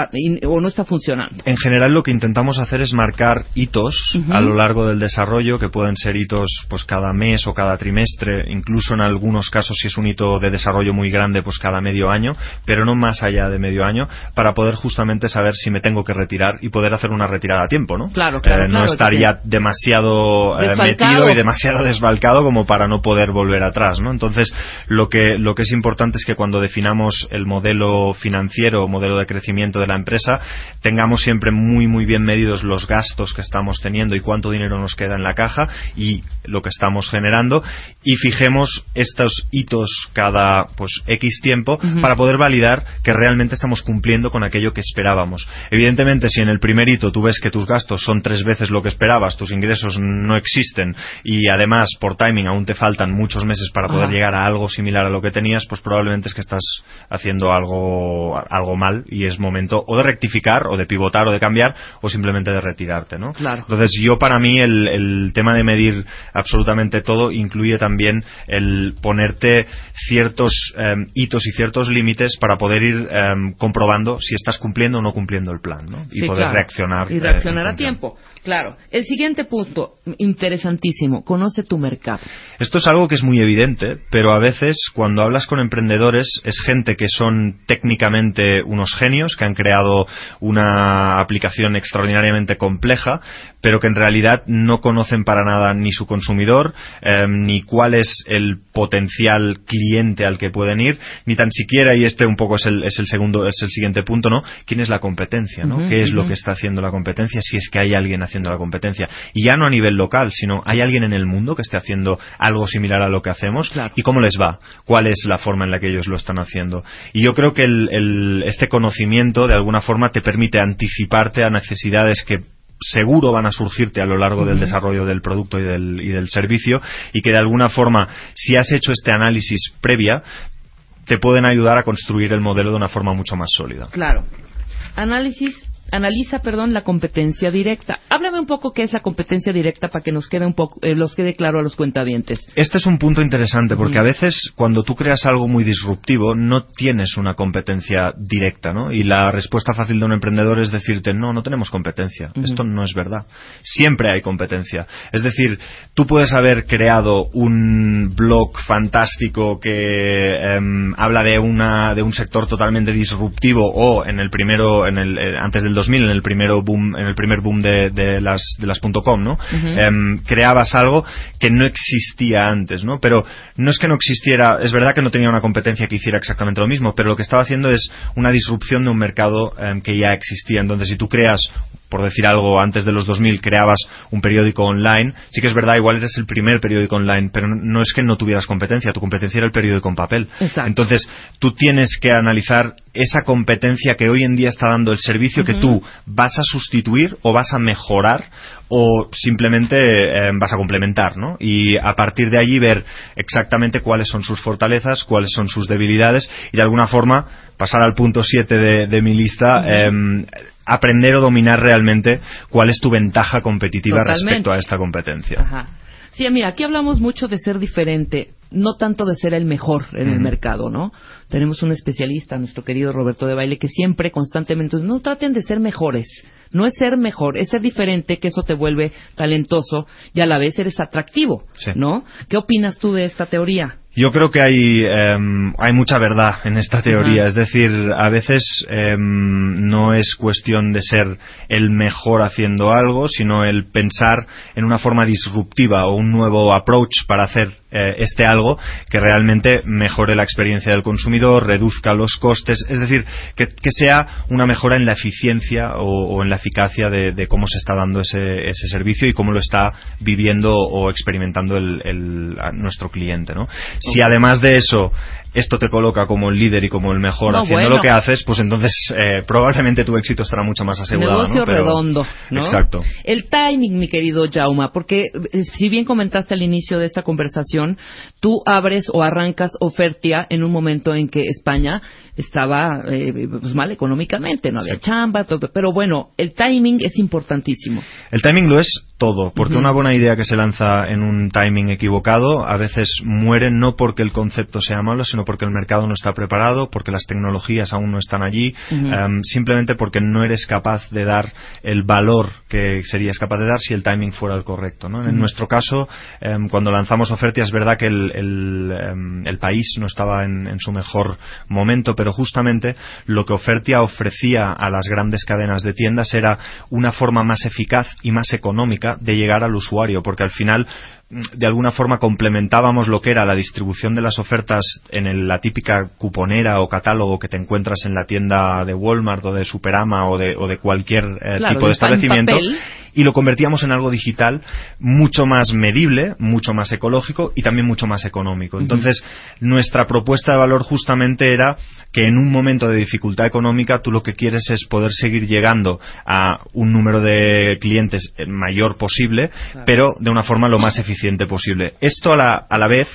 o no está funcionando. En general lo que intentamos hacer es marcar hitos a lo largo del desarrollo, que pueden ser hitos pues cada mes o cada trimestre, incluso en algunos casos si es un hito de desarrollo muy grande, pues cada medio año, pero no más allá de medio año, para poder justamente saber si me tengo que retirar y poder hacer una retirada a tiempo, ¿no? Claro, claro, Eh, no claro, estar que- ya demasiado eh, metido y demasiado desbalcado como para no poder volver atrás, ¿no? Entonces, lo que, lo que es importante es que cuando definamos el modelo financiero o modelo de crecimiento de la empresa, tengamos siempre muy, muy bien medidos los gastos que estamos teniendo y cuánto dinero nos queda en la caja y lo que estamos generando y fijemos estos hitos cada, pues, X tiempo para poder validar que realmente estamos cumpliendo con aquello que esperábamos. Evidentemente, si en el primer hito tú ves que tus gastos son tres veces lo que esperabas, tus ingresos no existen y además por timing aún te faltan muchos meses para poder llegar a algo similar a lo que tenías, pues probablemente es que estás haciendo haciendo algo, algo mal y es momento o de rectificar o de pivotar o de cambiar o simplemente de retirarte, ¿no? Claro. Entonces yo para mí el, el tema de medir absolutamente todo incluye también el ponerte ciertos em, hitos y ciertos límites para poder ir em, comprobando si estás cumpliendo o no cumpliendo el plan, ¿no? Y Sí, poder claro. reaccionar. Y eh, reaccionar a tiempo. Claro. El siguiente punto, interesantísimo, conoce tu mercado. Esto es algo que es muy evidente, pero a veces cuando hablas con emprendedores es gente que son técnicamente unos genios, que han creado una aplicación extraordinariamente compleja, pero que en realidad no conocen para nada ni su consumidor, eh, ni cuál es el potencial cliente al que pueden ir, ni tan siquiera, y este un poco es el, es el segundo, es el siguiente punto, ¿no? ¿Quién es la competencia, ¿no? ¿Qué es lo que está haciendo la competencia? Si es que hay alguien haciendo la competencia. Y ya no a nivel local, sino hay alguien en el mundo que esté haciendo algo similar a lo que hacemos Claro. y cómo les va, cuál es la forma en la que ellos lo están haciendo. Y yo creo que el- el- este conocimiento de alguna forma te permite anticiparte a necesidades que seguro van a surgirte a lo largo del desarrollo del producto y del, y del servicio y que de alguna forma si has hecho este análisis previa te pueden ayudar a construir el modelo de una forma mucho más sólida. Claro. Análisis, analiza, perdón, la competencia directa. Háblame un poco qué es la competencia directa para que nos quede un poco, eh, los quede claro a los cuentavientes. Este es un punto interesante porque a veces cuando tú creas algo muy disruptivo no tienes una competencia directa, ¿no? Y la respuesta fácil de un emprendedor es decirte, no, no tenemos competencia. Esto no es verdad. Siempre hay competencia. Es decir, tú puedes haber creado un blog fantástico que em, habla de una de un sector totalmente disruptivo o en el primero en el eh, antes del 2000 en el primero boom en el primer boom de, de las de las .com, ¿no? Em, creabas algo que no existía antes, ¿no? Pero no es que no existiera, es verdad que no tenía una competencia que hiciera exactamente lo mismo, pero lo que estaba haciendo es una disrupción de un mercado em, que ya existía. Entonces, si tú creas por decir algo, antes de los 2000 creabas un periódico online, sí que es verdad, igual eres el primer periódico online, pero no es que no tuvieras competencia, tu competencia era el periódico en papel. Exacto. Entonces, tú tienes que analizar esa competencia que hoy en día está dando el servicio que tú vas a sustituir o vas a mejorar o simplemente eh, vas a complementar, ¿no? Y a partir de allí ver exactamente cuáles son sus fortalezas, cuáles son sus debilidades y de alguna forma pasar al punto 7 de, de mi lista, em, aprender o dominar realmente cuál es tu ventaja competitiva Totalmente. respecto a esta competencia. Ajá. Sí, mira, aquí hablamos mucho de ser diferente, no tanto de ser el mejor en el mercado, ¿no? Tenemos un especialista, nuestro querido Roberto de Baile, que siempre, constantemente, no traten de ser mejores. No es ser mejor, es ser diferente, que eso te vuelve talentoso y a la vez eres atractivo, Sí. ¿no? ¿Qué opinas tú de esta teoría? Yo creo que hay, em, hay mucha verdad en esta teoría. Es decir, a veces em, no es cuestión de ser el mejor haciendo algo, sino el pensar en una forma disruptiva o un nuevo approach para hacer eh, este algo que realmente mejore la experiencia del consumidor, reduzca los costes. Es decir, que, que sea una mejora en la eficiencia o, o en la eficacia de, de cómo se está dando ese, ese servicio y cómo lo está viviendo o experimentando el, nuestro cliente. ¿no? Si además de eso esto te coloca como el líder y como el mejor No, haciendo bueno. lo que haces, pues entonces eh, probablemente tu éxito estará mucho más asegurado. Negocio ¿no? Pero- redondo, ¿no? Exacto. El timing, mi querido Jauma, porque eh, si bien comentaste al inicio de esta conversación, tú abres o arrancas Ofertia en un momento en que España estaba eh, pues, mal económicamente, no había chamba, todo, pero bueno, el timing es importantísimo. El timing lo es todo, porque una buena idea que se lanza en un timing equivocado a veces muere no porque el concepto sea malo, sino porque el mercado no está preparado, porque las tecnologías aún no están allí, em, simplemente porque no eres capaz de dar el valor que serías capaz de dar si el timing fuera el correcto. ¿no? En nuestro caso, em, cuando lanzamos oferta, es verdad que el, el, em, el país no estaba en, en su mejor momento, pero justamente lo que Ofertia ofrecía a las grandes cadenas de tiendas era una forma más eficaz y más económica de llegar al usuario, porque al final mm, de alguna forma complementábamos lo que era la distribución de las ofertas en el- la típica cuponera o catálogo que te encuentras en la tienda de Walmart o de Superama o de, o de cualquier eh, Claro, tipo de establecimiento. Y lo convertíamos en algo digital mucho más medible, mucho más ecológico y también mucho más económico. Entonces, nuestra propuesta de valor justamente era que en un momento de dificultad económica tú lo que quieres es poder seguir llegando a un número de clientes mayor posible, pero de una forma lo más eficiente posible. Esto a la, a la vez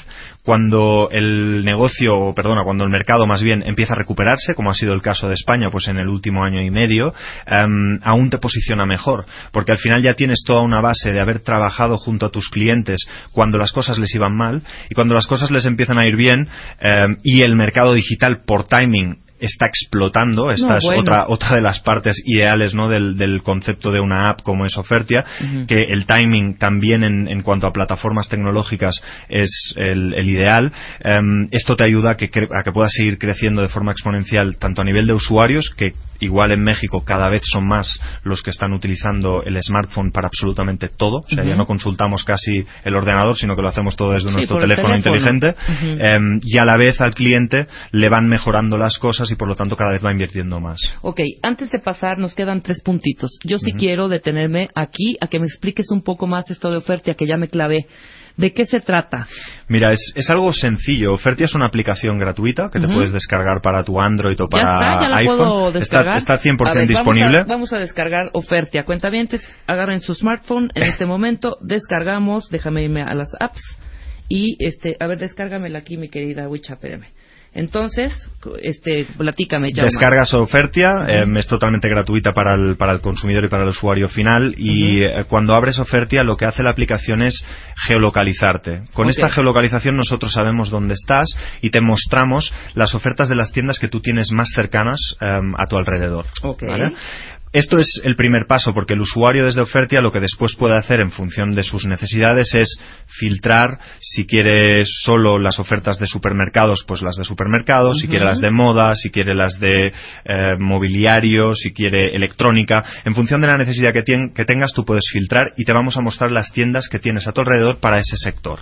cuando el negocio, perdona, cuando el mercado más bien empieza a recuperarse, como ha sido el caso de España, pues en el último año y medio, em, aún te posiciona mejor, porque al final ya tienes toda una base de haber trabajado junto a tus clientes cuando las cosas les iban mal y cuando las cosas les empiezan a ir bien em, y el mercado digital por timing está explotando. Esta No, es bueno. otra, otra de las partes ideales ¿no? del, del concepto de una app como es Ofertia, que el timing también en, en cuanto a plataformas tecnológicas es el, el ideal. Em, esto te ayuda a que, a que puedas seguir creciendo de forma exponencial tanto a nivel de usuarios, que igual en México cada vez son más los que están utilizando el smartphone para absolutamente todo. O sea, ya no consultamos casi el ordenador, sino que lo hacemos todo desde Sí, nuestro teléfono, teléfono. inteligente. Em, y a la vez al cliente le van mejorando las cosas y por lo tanto cada vez va invirtiendo más. Ok, antes de pasar, nos quedan tres puntitos. Yo sí quiero detenerme aquí a que me expliques un poco más esto de oferta, que ya me clavé. ¿De qué se trata? Mira, es, es algo sencillo. Ofertia es una aplicación gratuita que te puedes descargar para tu Android o ya para está, ya la iPhone. puedo descargar. Está, está 100% A ver, vamos a- disponible. Vamos a, descargar Ofertia. Cuentavientes, agarren su smartphone en este momento, descargamos, déjame irme a las apps y, este, a ver, descárgamela aquí, mi querida Wicha, espérame. Entonces, este, platícame, ya. Descargas Ofertia, em, es totalmente gratuita para el, para el consumidor y para el usuario final. Y eh, cuando abres Ofertia, lo que hace la aplicación es geolocalizarte. Con Ok. esta geolocalización, nosotros sabemos dónde estás y te mostramos las ofertas de las tiendas que tú tienes más cercanas em, a tu alrededor. Ok. ¿vale? Esto es el primer paso, porque el usuario desde Ofertia lo que después puede hacer en función de sus necesidades es filtrar si quiere solo las ofertas de supermercados, pues las de supermercados, si quiere las de moda, si quiere las de eh, mobiliario, si quiere electrónica. En función de la necesidad que, tengas, tú puedes filtrar y te vamos a mostrar las tiendas que tienes a tu alrededor para ese sector.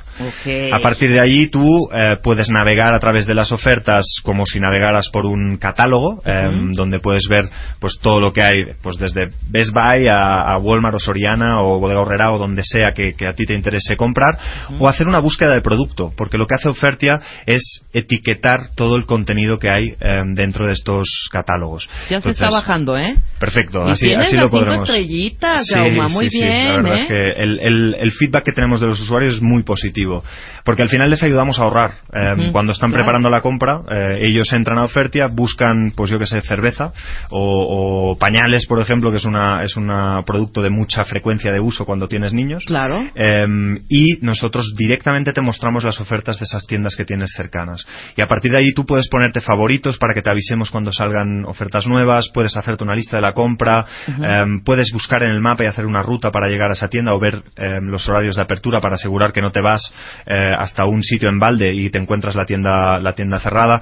A partir de allí tú eh, puedes navegar a través de las ofertas como si navegaras por un catálogo eh, donde puedes ver pues todo lo que hay pues desde Best Buy a, a Walmart o Soriana o Bodega Horrera o donde sea que, que a ti te interese comprar o hacer una búsqueda de producto porque lo que hace Ofertia es etiquetar todo el contenido que hay eh, dentro de estos catálogos. Ya se está bajando, ¿eh? Perfecto, Y así, así lo podremos. estrellitas, Sí, Jaume, muy sí, sí, bien, La verdad ¿eh? es que el, el- el feedback que tenemos de los usuarios es muy positivo, porque al final les ayudamos a ahorrar. Eh, Ujú, cuando están claro. preparando la compra, eh, ellos entran a Ofertia, buscan, pues yo que sé, cerveza o, o pañales, por ejemplo, que es una es un producto de mucha frecuencia de uso cuando tienes niños. Claro. Eh, y nosotros directamente te mostramos las ofertas de esas tiendas que tienes cercanas. Y a partir de ahí tú puedes ponerte favoritos para que te avisemos cuando salgan ofertas nuevas, puedes hacerte una lista de la compra, eh, puedes buscar en el mapa y hacer una ruta para llegar a esa tienda o ver eh, los horarios de apertura para asegurar que no te vas eh, hasta un sitio en balde y te encuentras la tienda, la tienda cerrada.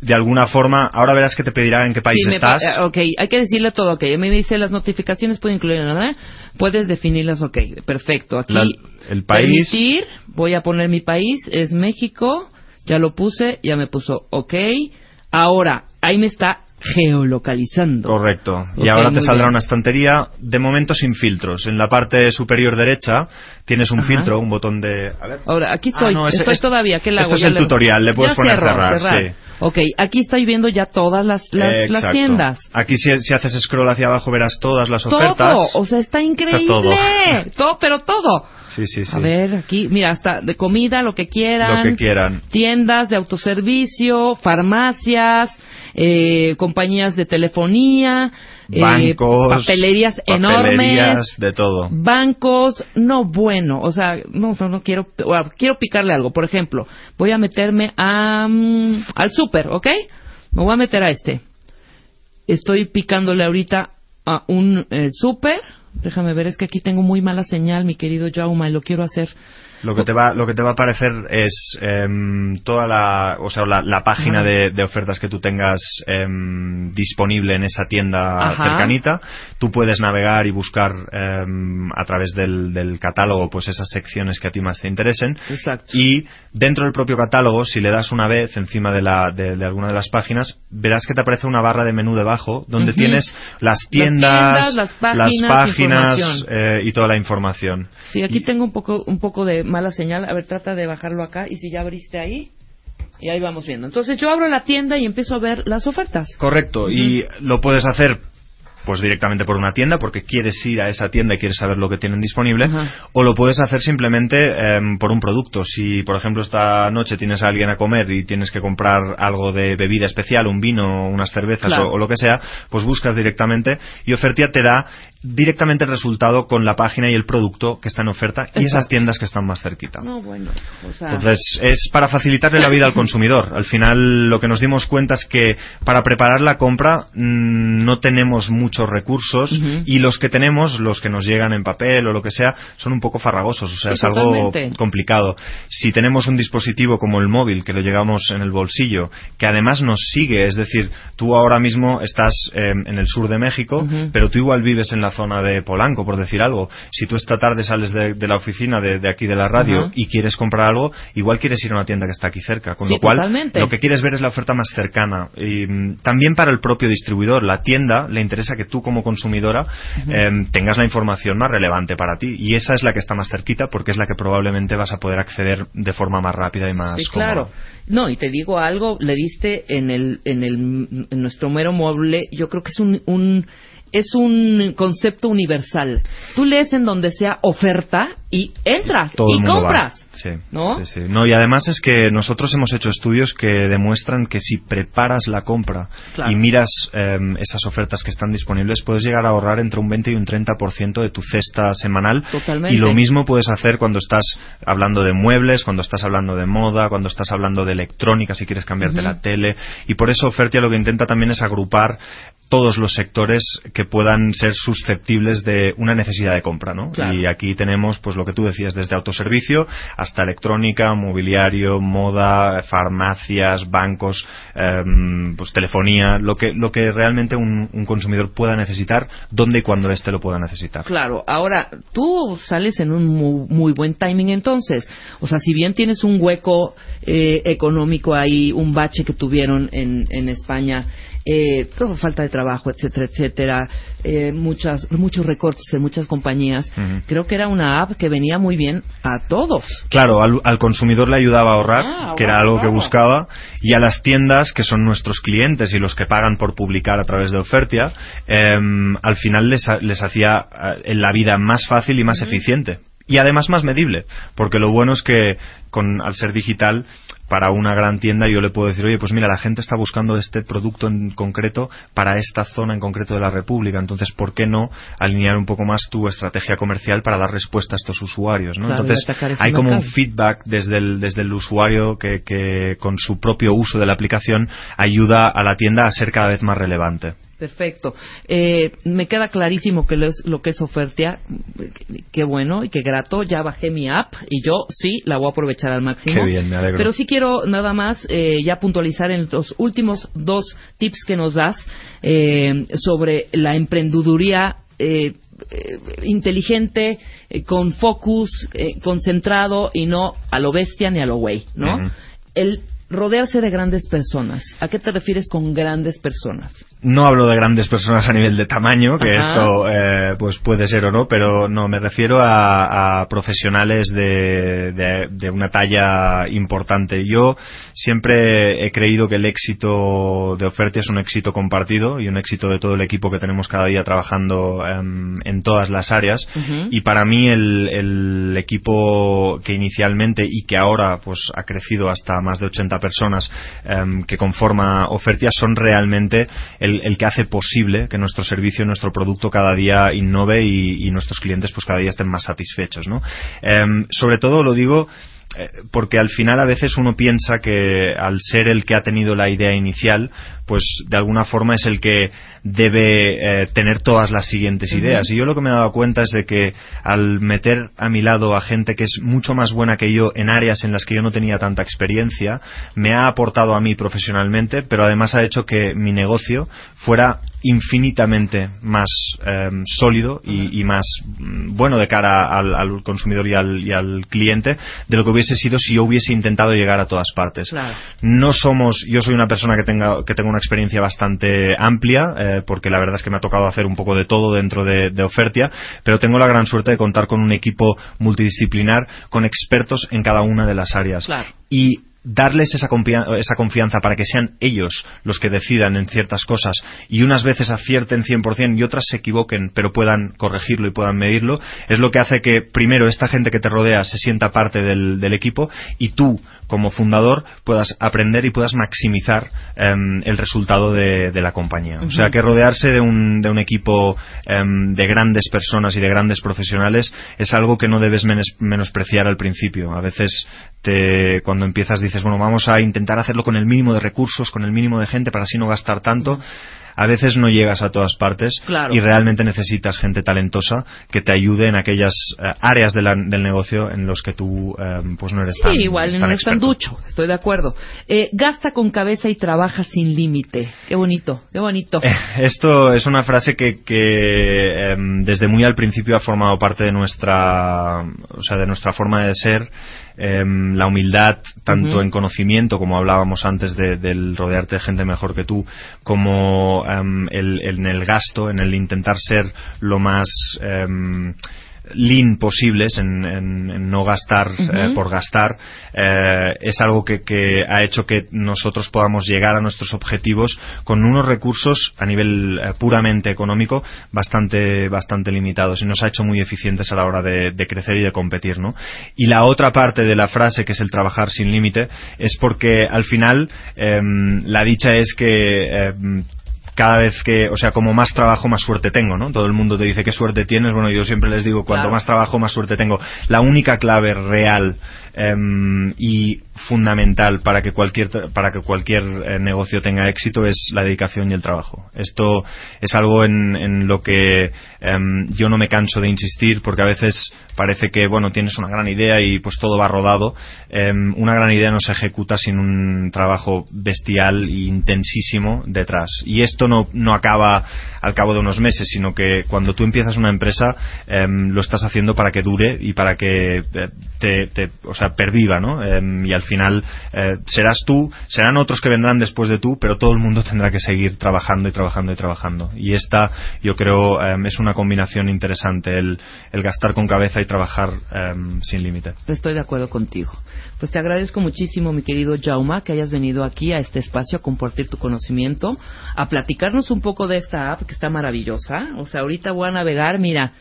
De alguna forma, ahora verás que te pedirá en qué país Sí, estás. eh, ok, hay que decirle todo, ok. Me dice las notificaciones puede incluir, ¿verdad? Puedes definirlas, ok, perfecto. Aquí, La- el país. permitir, voy a poner mi país, es México, ya lo puse, ya me puso, ok. Ahora, ahí me está geolocalizando. Correcto. Y ahora te saldrá bien. una estantería, de momento sin filtros. En la parte superior derecha tienes un Ajá. filtro, un botón de... A ver. Ahora, aquí Ah, estoy, no, estoy es- todavía, ¿qué le esto es el tutorial, le puedes ya poner cerrar, sí. Ok, aquí estoy viendo ya todas las, las, las Exacto. tiendas. Aquí si, si haces scroll hacia abajo verás todas las ofertas. Todo, o sea, está increíble. todo. todo, pero todo. Sí, sí, sí. A ver, aquí, mira, hasta de comida, lo que quieran. Lo que quieran. Tiendas de autoservicio, farmacias, eh, compañías de telefonía, eh, Bancos, papelerías papelerías, enormes, de todo. bancos, no bueno, o sea, no, no, no quiero, bueno, quiero picarle algo. Por ejemplo, voy a meterme a, mm, al súper, ¿ok? Me voy a meter a este. Estoy picándole ahorita a un eh, súper. Déjame ver, es que aquí tengo muy mala señal, mi querido Jauma, y lo quiero hacer. Lo que te va, lo que te va a aparecer es em, toda la, o sea, la, la página de, de ofertas que tú tengas em, disponible en esa tienda Ajá. cercanita. Tú puedes navegar y buscar em, a través del, del catálogo, pues esas secciones que a ti más te interesen. Exacto. Y dentro del propio catálogo, si le das una vez encima de, la, de, de alguna de las páginas, verás que te aparece una barra de menú debajo donde tienes las tiendas, tiendas, las páginas, páginas, información. eh, y toda la información. Sí, aquí Y- tengo un poco, un poco de mala señal. A ver, trata de bajarlo acá. Y si ya abriste ahí, y ahí vamos viendo. Entonces yo abro la tienda y empiezo a ver las ofertas. Correcto, y lo puedes hacer pues directamente por una tienda porque quieres ir a esa tienda y quieres saber lo que tienen disponible, Ajá. o lo puedes hacer simplemente em, por un producto. Si, por ejemplo, esta noche tienes a alguien a comer y tienes que comprar algo de bebida especial, un vino, unas cervezas Claro. o, o lo que sea, pues buscas directamente y Ofertia te da directamente el resultado con la página y el producto que está en oferta y esas tiendas que están más cerquita. No, bueno, o sea, Entonces, es para facilitarle la vida al consumidor. Al final, lo que nos dimos cuenta es que para preparar la compra mm, no tenemos muchos recursos y los que tenemos, los que nos llegan en papel o lo que sea, son un poco farragosos. O sea, es algo complicado. Si tenemos un dispositivo como el móvil, que lo llegamos en el bolsillo, que además nos sigue, es decir, tú ahora mismo estás eh, en el sur de México, pero tú igual vives en la zona de Polanco, por decir algo. Si tú esta tarde sales de, de la oficina de, de aquí de la radio y quieres comprar algo, igual quieres ir a una tienda que está aquí cerca. Con Sí, lo cual, totalmente. lo que quieres ver es la oferta más cercana. Y mm, también para el propio distribuidor, la tienda le interesa que tú como consumidora em, tengas la información más relevante para ti. Y esa es la que está más cerquita porque es la que probablemente vas a poder acceder de forma más rápida y más Sí, cómoda. claro. No, y te digo algo, le diste en el en el en nuestro mero mueble, yo creo que es un, un es un concepto universal. Tú lees en donde sea oferta y entras y compras. Sí, ¿No? sí, sí. No, y además es que nosotros hemos hecho estudios que demuestran que si preparas la compra Claro. y miras em, esas ofertas que están disponibles, puedes llegar a ahorrar entre un 20 y un 30% de tu cesta semanal. Totalmente. Y lo mismo puedes hacer cuando estás hablando de muebles, cuando estás hablando de moda, cuando estás hablando de electrónica, si quieres cambiarte la tele. Y por eso Ofertia lo que intenta también es agrupar todos los sectores que puedan ser susceptibles de una necesidad de compra, ¿no? Claro. Y aquí tenemos, pues lo que tú decías, desde autoservicio hasta electrónica, mobiliario, moda, farmacias, bancos, em, pues telefonía, lo que, lo que realmente un, un consumidor pueda necesitar, donde y cuando éste lo pueda necesitar. Claro, ahora tú sales en un muy, muy buen timing entonces. O sea, si bien tienes un hueco eh, económico ahí, un bache que tuvieron en, en España, eh, todo falta de trabajo, etcétera, etcétera, eh, muchas, muchos recortes en muchas compañías, creo que era una app que venía muy bien a todos. Claro, al, al consumidor le ayudaba a ahorrar, Ah, que era wow, algo que buscaba, y a las tiendas, que son nuestros clientes y los que pagan por publicar a través de Ofertia, em, al final les, les hacía eh, la vida más fácil y más eficiente. Y además más medible, porque lo bueno es que con, al ser digital, para una gran tienda yo le puedo decir, oye, pues mira, la gente está buscando este producto en concreto para esta zona en concreto de la República, entonces, ¿por qué no alinear un poco más tu estrategia comercial para dar respuesta a estos usuarios? ¿no? Claro, entonces, hay como un feedback desde el, desde el usuario que, que con su propio uso de la aplicación ayuda a la tienda a ser cada vez más relevante. Perfecto. Eh, me queda clarísimo que lo, es, lo que es Ofertia. Qué bueno y qué grato. Ya bajé mi app y yo sí la voy a aprovechar al máximo. Qué bien, me alegro. Pero sí quiero nada más eh, ya puntualizar en los últimos dos tips que nos das eh, sobre la emprendeduría. eh, eh, inteligente, eh, con focus, eh, concentrado y no a lo bestia ni a lo güey, ¿no? El rodearse de grandes personas. ¿A qué te refieres con grandes personas? No hablo de grandes personas a nivel de tamaño, que Ajá. esto eh, pues puede ser o no, pero no, me refiero a, a profesionales de, de- de una talla importante. Yo siempre he creído que el éxito de Ofertia es un éxito compartido y un éxito de todo el equipo que tenemos cada día trabajando em, en todas las áreas. Y para mí el, el equipo que inicialmente y que ahora pues ha crecido hasta más de 80 personas em, que conforma Ofertia son realmente el, que hace posible que nuestro servicio, nuestro producto cada día innove y, y nuestros clientes pues cada día estén más satisfechos, ¿no? Em, sobre todo lo digo eh, porque al final a veces uno piensa que al ser el que ha tenido la idea inicial, pues de alguna forma es el que debe eh, tener todas las siguientes ideas. Y yo lo que me he dado cuenta es de que al meter a mi lado a gente que es mucho más buena que yo en áreas en las que yo no tenía tanta experiencia, me ha aportado a mí profesionalmente, pero además ha hecho que mi negocio fuera infinitamente más eh, sólido y, y más mm, bueno de cara al, al consumidor y al, y al cliente de lo que hubiese sido si yo hubiese intentado llegar a todas partes. Claro. No somos, yo soy una persona que tenga que tengo una experiencia bastante amplia, eh, porque la verdad es que me ha tocado hacer un poco de todo dentro de, de Ofertia, pero tengo la gran suerte de contar con un equipo multidisciplinar con expertos en cada una de las áreas. Claro. Y darles esa, confia- esa confianza para que sean ellos los que decidan en ciertas cosas y unas veces acierten 100% y otras se equivoquen pero puedan corregirlo y puedan medirlo, es lo que hace que primero esta gente que te rodea se sienta parte del, del equipo y tú como fundador puedas aprender y puedas maximizar em, el resultado de, de la compañía. O sea que rodearse de un, de un equipo em, de grandes personas y de grandes profesionales es algo que no debes menospreciar al principio. A veces te, cuando empiezas dices, bueno, vamos a intentar hacerlo con el mínimo de recursos, con el mínimo de gente para así no gastar tanto. A veces no llegas a todas partes Claro. y realmente necesitas gente talentosa que te ayude en aquellas eh, áreas de la- del negocio en los que tú em, pues no eres tan Sí, igual no tan es tan experto. ducho, estoy de acuerdo. Eh, gasta con cabeza y trabaja sin límite. Qué bonito, qué bonito. Eh, Esto es una frase que, que, em, desde muy al principio ha formado parte de nuestra, o sea, de nuestra forma de ser. Em, la humildad, tanto en conocimiento, como hablábamos antes de- del rodearte de gente mejor que tú, como em, el- en el gasto, en el intentar ser lo más em, lean posibles, en, en- en no gastar eh, por gastar, eh, es algo que, que ha hecho que nosotros podamos llegar a nuestros objetivos con unos recursos a nivel eh, puramente económico bastante, bastante limitados y nos ha hecho muy eficientes a la hora de, de crecer y de competir, ¿no? Y la otra parte de la frase, que es el trabajar sin límite, es porque al final em, la dicha es que em, cada vez que, o sea, como más trabajo, más suerte tengo, ¿no? Todo el mundo te dice qué suerte tienes. Bueno, yo siempre les digo, cuanto Claro. más trabajo, más suerte tengo. La única clave real em, y fundamental para que cualquier para que cualquier eh, negocio tenga éxito es la dedicación y el trabajo. Esto es algo en, en lo que em, yo no me canso de insistir porque a veces parece que bueno tienes una gran idea y pues todo va rodado. Em, una gran idea no se ejecuta sin un trabajo bestial e intensísimo detrás. Y esto no, no acaba al cabo de unos meses, sino que cuando tú empiezas una empresa em, lo estás haciendo para que dure y para que eh, te, o sea, perviva, ¿no? Em, y al final eh, serás tú, serán otros que vendrán después de tú, pero todo el mundo tendrá que seguir trabajando y trabajando y trabajando. Y esta, yo creo, em, es una combinación interesante, el, el gastar con cabeza y trabajar sin límite. Estoy de acuerdo contigo. Pues te agradezco muchísimo, mi querido Jauma, que hayas venido aquí a este espacio a compartir tu conocimiento, a platicarnos un poco de esta app que está maravillosa. O sea, ahorita voy a navegar, mira,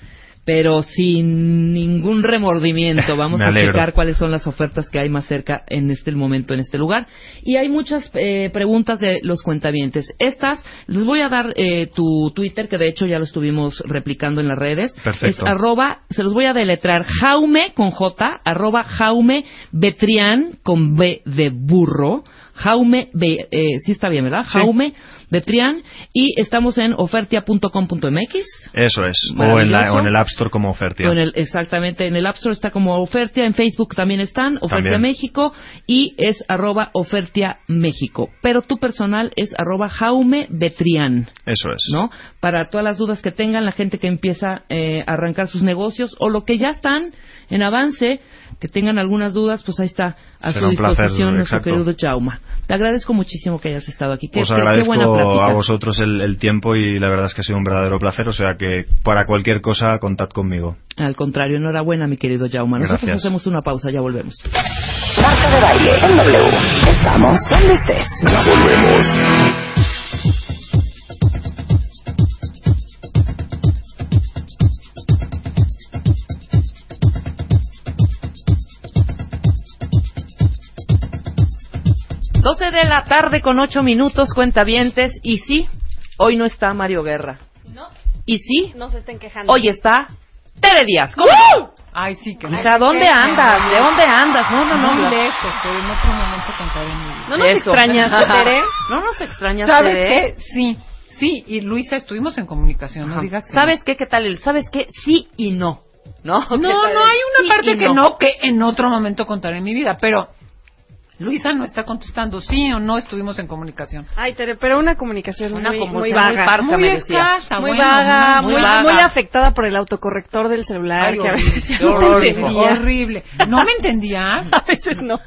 pero sin ningún remordimiento. Vamos a checar cuáles son las ofertas que hay más cerca en este momento, en este lugar. Y hay muchas eh, preguntas de los cuentavientes. Estas, les voy a dar eh, tu Twitter, que de hecho ya lo estuvimos replicando en las redes. Perfecto. Es arroba, se los voy a deletrar, Jaume con J, arroba Jaume Betrián con B de burro. Jaume, Be- eh, sí está bien, ¿verdad? Jaume Betrián. Y estamos en ofertia.com.mx. Eso es. O en, la- Maravilloso. o en el App Store como Ofertia. En el- exactamente, en el App Store está como Ofertia, en Facebook también están, Ofertia También. México, y es arroba Ofertia México. Pero tu personal es arroba Jaume Betrián. Eso es. ¿no? Para todas las dudas que tengan, la gente que empieza eh, a arrancar sus negocios o lo que ya están en avance, que tengan algunas dudas, pues ahí está a Será su disposición nuestro exacto. querido Jauma. Te agradezco muchísimo que hayas estado aquí. Qué, Os qué- qué agradezco buena plática. a vosotros el, el tiempo y la verdad es que ha sido un verdadero placer. O sea que para cualquier cosa, contad conmigo. Al contrario, enhorabuena, mi querido Jauma. Nosotros Gracias. hacemos una pausa, ya volvemos. Marta de baile en W. Estamos donde estés. Ya volvemos. Doce de la tarde con ocho minutos, cuentavientes. Y sí, hoy no está Mario Guerra. No, Y sí, no se estén quejando. hoy está Tere Díaz. ¿Cómo? Ay, sí, que O sea, ¿dónde andas? ¿De dónde andas? No, no, no. Muy lejos, pero en otro momento contaré mi vida. ¿No nos Eso. extrañas, Tere? No nos extrañas, ¿Sabes Tere? qué? Sí, sí, y Luisa, estuvimos en comunicación, no Ajá. digas que ¿Sabes qué? ¿Qué tal? el- ¿Sabes qué? Sí y no. ¿No? No, no, hay una parte que no, que en otro momento contaré mi vida, pero Luisa no está contestando sí o no estuvimos en comunicación. Ay, Tere, pero una comunicación Una muy, comunicación muy muy vaga. parca, Muy me decía. escasa, muy bueno, vaga, muy muy, vaga. muy afectada por el autocorrector del celular, Ay, que a horrible, veces no horrible, entendía. horrible. ¿No me entendías? A veces no.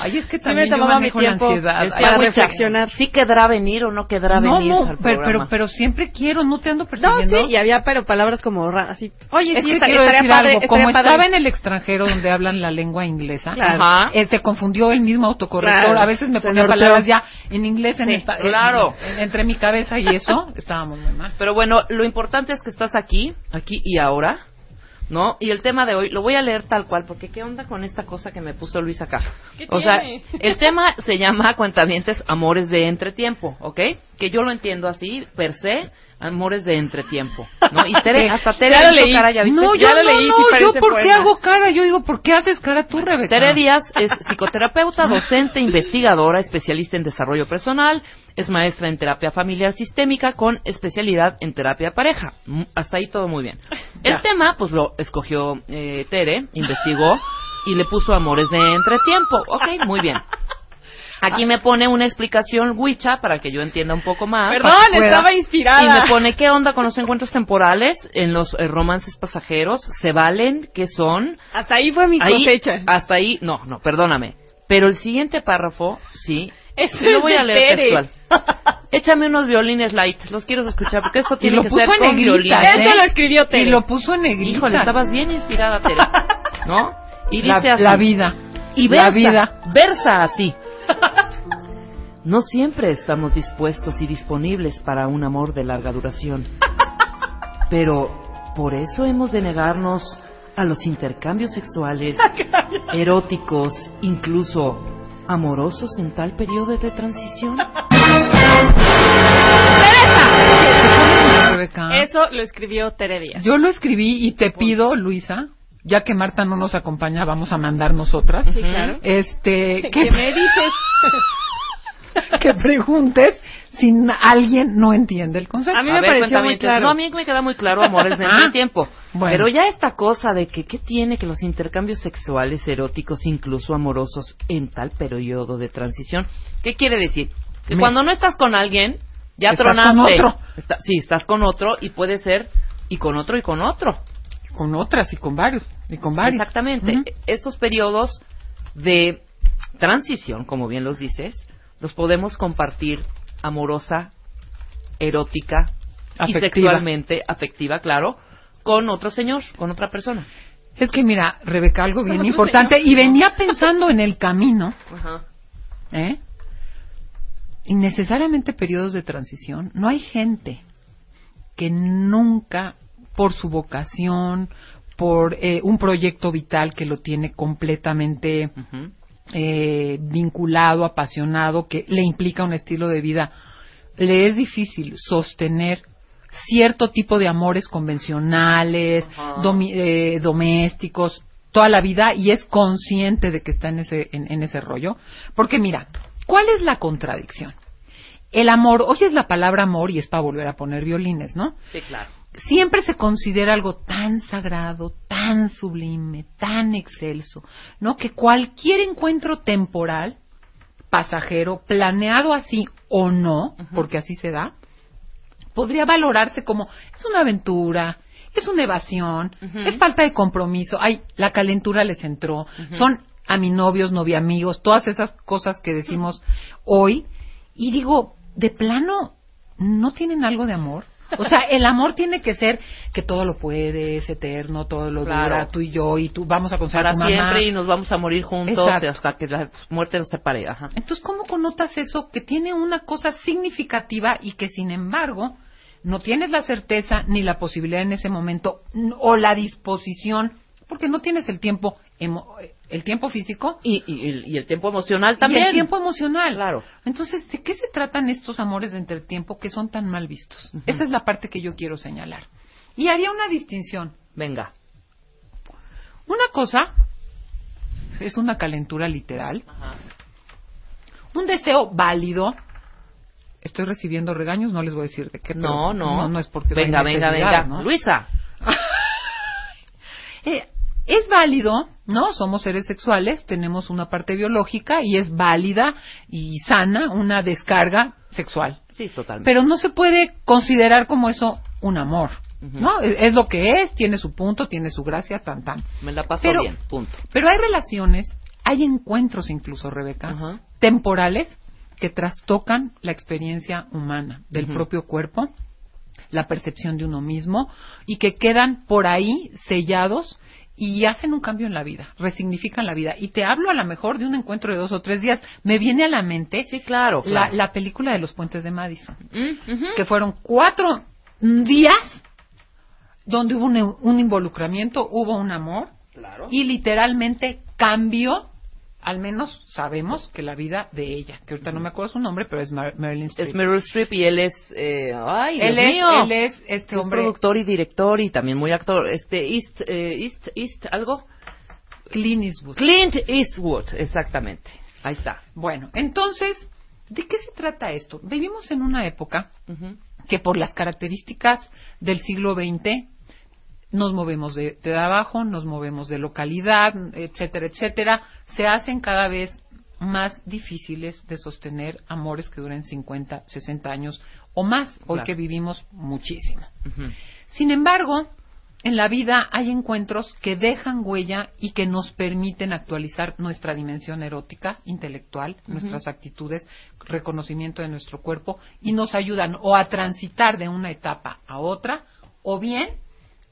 Ay, es que Sí también me yo tomaba mi manejo la tiempo ansiedad. para a ver, reflexionar. ¿Sí quedará venir o no quedará No, venir no, al pero, pero, pero siempre quiero, no te ando No, persiguiendo. sí, y había pero palabras como ra- así. Oye, Es sí, que esta- quiero estaría decir padre, algo, como padre. estaba en el extranjero donde hablan la lengua inglesa, Claro. Ajá. eh, se confundió él mismo mismo autocorrector. Claro. A veces me ponía palabras ya en inglés en Sí, esta- claro. en- entre mi cabeza y eso. Estábamos muy mal. Pero bueno, lo importante es que estás aquí, aquí y ahora, ¿no? Y el tema de hoy lo voy a leer tal cual, porque ¿qué onda con esta cosa que me puso Luis acá? ¿Qué O sea, tiene? el tema se llama Cuentavientes Amores de Entretiempo, ¿ok? Que yo lo entiendo así, per se, Amores de Entretiempo, ¿no? Y Tere, hasta Tere Ya hizo leí. cara, ¿ya viste? No, Ya yo lo no, leí, sí no, yo ¿por qué hago cara? Yo digo, ¿por qué haces cara tú, Rebeca? Tere Díaz es psicoterapeuta, docente, investigadora, especialista en desarrollo personal, es maestra en terapia familiar sistémica con especialidad en terapia pareja. Mm, Hasta ahí todo muy bien. El tema, pues lo escogió eh, Tere, investigó y le puso amores de entretiempo. Ok, muy bien. Aquí me pone una explicación Wicha para que yo entienda un poco más. Perdón, estaba inspirada. Y me pone qué onda con los encuentros temporales en los eh, romances pasajeros. ¿Se valen? ¿Qué son? Hasta ahí fue mi Ahí- cosecha. Hasta ahí, no, no, perdóname. Pero el siguiente párrafo, sí. Eso lo es voy a leer Tere. textual. Échame unos violines light, los quiero escuchar porque esto tiene lo que puso ser en con violines. Eso ¿eh? lo escribió Tere. Y lo puso en negrita. Híjole, estabas bien inspirada, Tere. ¿No? Y dice la, así. la vida. Y la versa, vida. versa así. No siempre estamos dispuestos y disponibles para un amor de larga duración. Pero por eso hemos de negarnos a los intercambios sexuales, eróticos, incluso amorosos en tal periodo de transición. Eso lo escribió Tere Díaz. Yo lo escribí y te pido, Luisa, ya que Marta no nos acompaña, vamos a mandar nosotras. Sí, claro. Este, ¿Qué que, me dices? que preguntes si alguien no entiende el concepto. A mí A me ver, pareció muy claro. No, a mí me queda muy claro amores de Ah, tiempo. bueno. Pero ya esta cosa de que qué tiene que los intercambios sexuales, eróticos, incluso amorosos en tal periodo de transición, ¿qué quiere decir? Que Me- cuando no estás con alguien, ya Estás tronaste. con otro. Está- sí, estás con otro y puede ser y con otro y con otro. Con otras y con varios. Y con varios. Exactamente. Ujú. Estos periodos de transición, como bien los dices, los podemos compartir amorosa, erótica y Afectiva. sexualmente afectiva, claro, con otro señor, con otra persona. Es que mira, Rebeca, algo bien importante. señor. Y venía pensando en el camino, Ajá. ¿eh? Innecesariamente periodos de transición. No hay gente que nunca, por su vocación, por eh, un proyecto vital que lo tiene completamente Ujú. eh, vinculado, apasionado, que le implica un estilo de vida, le es difícil sostener cierto tipo de amores convencionales, domi- eh, domésticos, toda la vida y es consciente de que está en ese, en, en ese rollo. Porque mira, ¿cuál es la contradicción? El amor, oyes la palabra amor y es para volver a poner violines, ¿no? Sí, claro. Siempre se considera algo tan sagrado, tan sublime, tan excelso, ¿no? Que cualquier encuentro temporal, pasajero, planeado así o no, porque así se da, podría valorarse como es una aventura, es una evasión, es falta de compromiso, ay, la calentura les entró, son a mi novios, novia amigos, todas esas cosas que decimos hoy, y digo, de plano, ¿no tienen algo de amor? O sea, el amor tiene que ser que todo lo puede, es eterno, todo lo Claro. dura, tú y yo, y tú vamos a conocer Para a tu mamá. siempre y nos vamos a morir juntos Exacto. hasta que la muerte nos separe. Ajá. Entonces, ¿cómo connotas eso que tiene una cosa significativa y que, sin embargo, no tienes la certeza ni la posibilidad en ese momento o la disposición, porque no tienes el tiempo, emo- el tiempo físico Y, y el- y el tiempo emocional y también. el tiempo emocional. Claro. Entonces, ¿de qué se tratan estos amores de entretiempo que son tan mal vistos? Esa es la parte que yo quiero señalar. Y haría una distinción. Venga. Una cosa es una calentura literal, un deseo válido. Estoy recibiendo regaños, no les voy a decir de qué. No, no. No, no es porque Venga, venga, venga. ¿no? Luisa. Es válido, ¿no? Somos seres sexuales, tenemos una parte biológica y es válida y sana una descarga sexual. Sí, totalmente. Pero no se puede considerar como eso un amor. ¿no? Es, lo que es, tiene su punto, tiene su gracia, tan tan. Me la paso Pero- bien, punto. Pero hay relaciones, hay encuentros incluso, Rebeca, temporales que trastocan la experiencia humana del propio cuerpo, la percepción de uno mismo y que quedan por ahí sellados y hacen un cambio en la vida, resignifican la vida. Y te hablo a lo mejor de un encuentro de dos o tres días. Me viene a la mente Sí, claro. la, claro. la película de los puentes de Madison, Mm, que fueron cuatro días donde hubo un, un involucramiento, hubo un amor y literalmente cambió, al menos sabemos que la vida de ella, que ahorita no me acuerdo su nombre, pero es Mar- Marilyn Streep. Es Meryl Streep y él es... Eh, ay, él, Dios es, mío. él es este Es hombre productor y director y también muy actor. Este, East, eh, East, East, algo. Clint Eastwood. Clint Eastwood, exactamente. Ahí está. Bueno, entonces, ¿de qué se trata esto? Vivimos en una época que por las características del siglo XX nos movemos de, de trabajo, nos movemos de localidad, etcétera, etcétera, se hacen cada vez más difíciles de sostener amores que duren 50, 60 años o más, hoy Claro. que vivimos muchísimo. Sin embargo, en la vida hay encuentros que dejan huella y que nos permiten actualizar nuestra dimensión erótica, intelectual, nuestras actitudes, reconocimiento de nuestro cuerpo y nos ayudan o a transitar de una etapa a otra o bien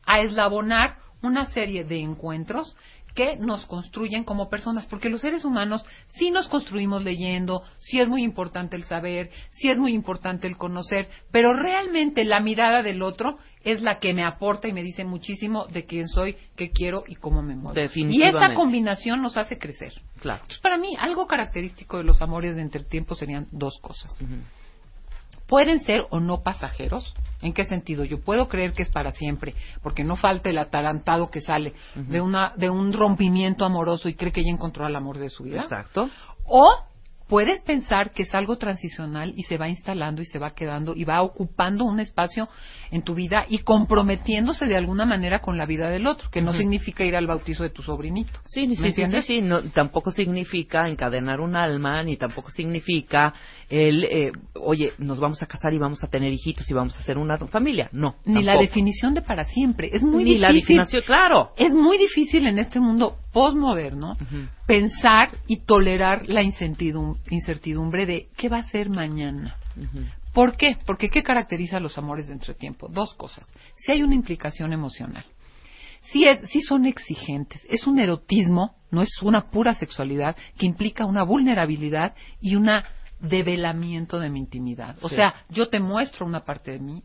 a eslabonar una serie de encuentros que nos construyen como personas, porque los seres humanos sí nos construimos leyendo, sí es muy importante el saber, sí es muy importante el conocer, pero realmente la mirada del otro es la que me aporta y me dice muchísimo de quién soy, qué quiero y cómo me muevo. Y esta combinación nos hace crecer. Claro. Entonces, para mí, algo característico de los amores de entretiempo serían dos cosas. Pueden ser o no pasajeros. ¿En qué sentido? Yo puedo creer que es para siempre, porque no falta el atarantado que sale de, una, de un rompimiento amoroso y cree que ya encontró el amor de su vida. Exacto. O puedes pensar que es algo transicional y se va instalando y se va quedando y va ocupando un espacio en tu vida y comprometiéndose de alguna manera con la vida del otro, que no significa ir al bautizo de tu sobrinito. Sí, ¿Me sí, sí, sí, entiendes? sí, no, tampoco significa encadenar un alma, ni tampoco significa el, eh, oye, nos vamos a casar y vamos a tener hijitos y vamos a hacer una familia. No, Ni la definición de para siempre. Es muy Ni difícil. la definición, claro. Es muy difícil en este mundo postmoderno pensar y tolerar la incertidum- incertidumbre de qué va a ser mañana. Ujú. ¿Por qué? Porque ¿qué caracteriza a los amores de entretiempo? Dos cosas. Si hay una implicación emocional, si, es- si son exigentes, es un erotismo, no es una pura sexualidad, que implica una vulnerabilidad y un develamiento de mi intimidad. O Sí. sea, yo te muestro una parte de mí,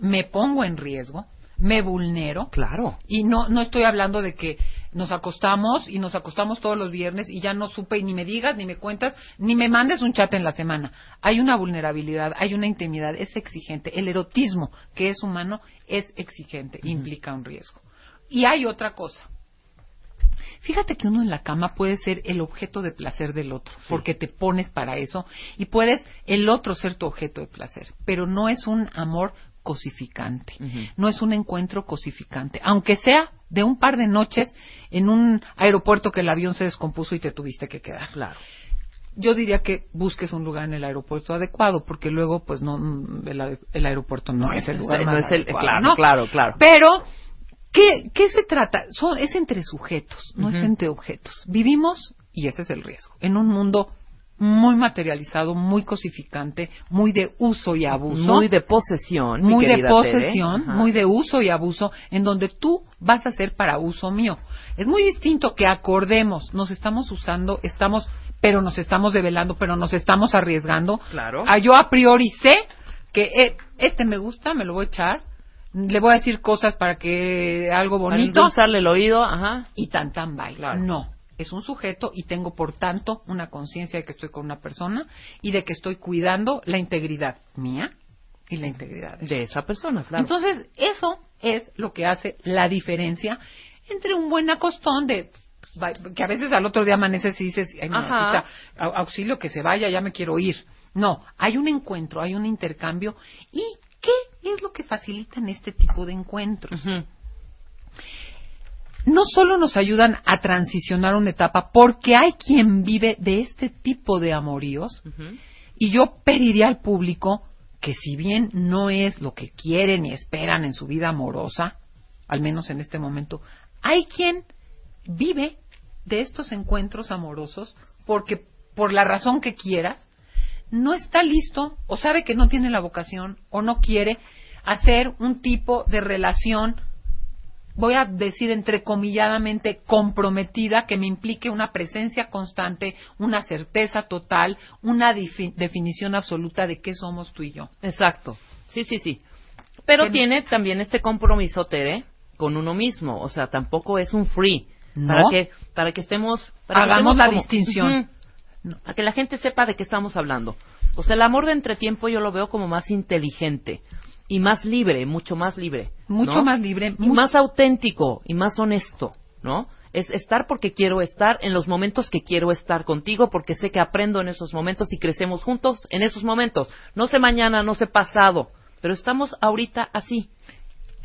me pongo en riesgo, me vulnero, Claro. y no, no estoy hablando de que nos acostamos y nos acostamos todos los viernes y ya no supe y ni me digas, ni me cuentas, ni me mandes un chat en la semana. Hay una vulnerabilidad, hay una intimidad, es exigente. El erotismo que es humano es exigente, implica un riesgo. Y hay otra cosa. Fíjate que uno en la cama puede ser el objeto de placer del otro, porque te pones para eso y puedes el otro ser tu objeto de placer, pero no es un amor cosificante, no es un encuentro cosificante, aunque sea de un par de noches en un aeropuerto que el avión se descompuso y te tuviste que quedar. Claro. Yo diría que busques un lugar en el aeropuerto adecuado, porque luego, pues no, el, el aeropuerto no es el lugar no más es el, adecuado, claro, ¿no? claro, claro. Pero, ¿qué, qué se trata? Son, es entre sujetos, no es entre objetos. Vivimos, y ese es el riesgo, en un mundo muy materializado, muy cosificante, muy de uso y abuso. Muy de posesión, mi muy de Tere. posesión, muy de uso y abuso, en donde tú vas a ser para uso mío. Es muy distinto que acordemos, nos estamos usando, estamos, pero nos estamos develando, pero nos estamos arriesgando. Claro. A yo a priori sé que eh, este me gusta, me lo voy a echar, le voy a decir cosas para que algo Para bonito endulzarle el oído, ajá. y tan tan. Claro. No, es un sujeto y tengo por tanto una conciencia de que estoy con una persona y de que estoy cuidando la integridad mía y la integridad de De esa persona, claro. entonces, eso es lo que hace la diferencia entre un buen acostón de que a veces al otro día amaneces y dices, ay, au- auxilio que se vaya, ya me quiero ir. No, hay un encuentro, hay un intercambio. ¿Y qué es lo que facilitan este tipo de encuentros? No solo nos ayudan a transicionar una etapa, porque hay quien vive de este tipo de amoríos, y yo pediría al público que si bien no es lo que quieren y esperan en su vida amorosa, al menos en este momento, hay quien vive de estos encuentros amorosos porque por la razón que quieras, no está listo o sabe que no tiene la vocación o no quiere hacer un tipo de relación voy a decir entrecomilladamente comprometida, que me implique una presencia constante, una certeza total, una definición absoluta de qué somos tú y yo. Exacto. Sí, sí, sí. Pero Que- tiene también este compromiso, Tere, con uno mismo. O sea, tampoco es un free. No. Para que, para que estemos... para que Hagamos estemos la como- distinción. Para que la gente sepa de qué estamos hablando. O sea, el amor de entretiempo yo lo veo como más inteligente y más libre, mucho más libre. Mucho ¿no? más libre, y más auténtico y más honesto, ¿no? Es estar porque quiero estar en los momentos que quiero estar contigo, porque sé que aprendo en esos momentos y crecemos juntos en esos momentos. No sé mañana, no sé pasado, pero estamos ahorita así.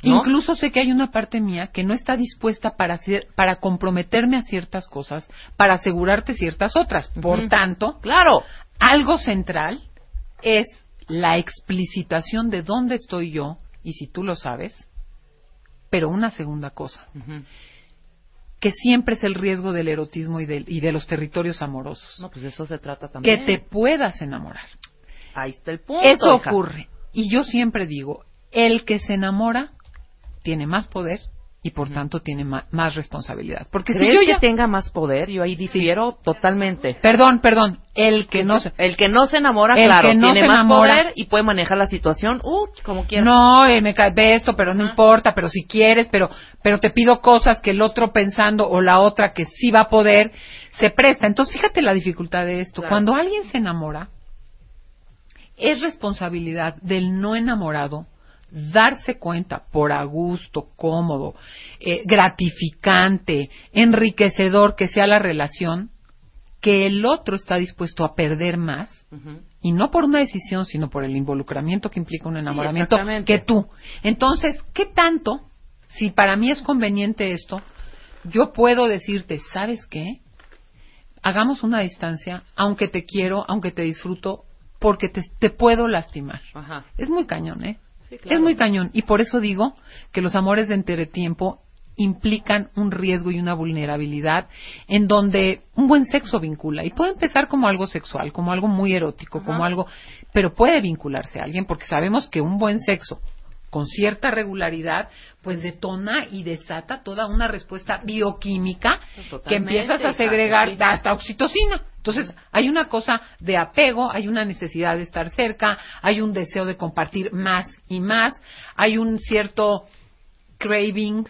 ¿No? Incluso sé que hay una parte mía que no está dispuesta para hacer, para comprometerme a ciertas cosas, para asegurarte ciertas otras. Por tanto, Claro. algo central es la explicitación de dónde estoy yo, y si tú lo sabes, pero una segunda cosa, que siempre es el riesgo del erotismo y, del- y de los territorios amorosos. No, pues de eso se trata que también. te puedas enamorar. Ahí está el punto. Eso hija. ocurre. Y yo siempre digo, el que se enamora tiene más poder y por tanto tiene más responsabilidad. Porque si ¿Crees yo que ya... tenga más poder? Yo ahí difiero totalmente. Perdón, perdón, el que no se... El que no se enamora, El claro, que no tiene se más enamora- poder y puede manejar la situación, uh, como quiera. No, eh, me cae ve esto, pero no importa, pero si quieres, pero, pero te pido cosas que el otro pensando o la otra que sí va a poder, se presta. Entonces, fíjate la dificultad de esto. Claro. Cuando alguien se enamora, es responsabilidad del no enamorado darse cuenta por a gusto, cómodo, eh, gratificante, enriquecedor que sea la relación, que el otro está dispuesto a perder más y no por una decisión, sino por el involucramiento que implica un enamoramiento que tú. Entonces, ¿qué tanto, si para mí es conveniente esto, yo puedo decirte, ¿sabes qué? Hagamos una distancia, aunque te quiero, aunque te disfruto, porque te, te puedo lastimar. Ajá. Es muy cañón, ¿eh? Sí, claro. Es muy cañón. Y por eso digo que los amores de entretiempo implican un riesgo y una vulnerabilidad en donde un buen sexo vincula. Y puede empezar como algo sexual, como algo muy erótico, como algo, pero puede vincularse a alguien porque sabemos que un buen sexo con cierta regularidad, pues detona y desata toda una respuesta bioquímica que empiezas a segregar hasta oxitocina. Entonces, hay una cosa de apego, hay una necesidad de estar cerca, hay un deseo de compartir más y más, hay un cierto craving,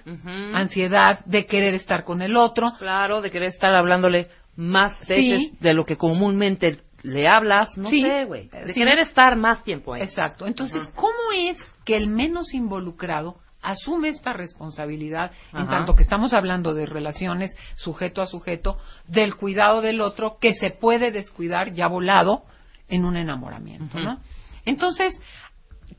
ansiedad de querer estar con el otro. Claro, de querer estar hablándole más veces Sí. de lo que comúnmente le hablas, no Sí. sé, güey. De Sí. querer estar más tiempo ahí. Exacto. Entonces, ¿cómo es que el menos involucrado asume esta responsabilidad en tanto que estamos hablando de relaciones sujeto a sujeto, del cuidado del otro que se puede descuidar ya volado en un enamoramiento. ¿no? Entonces,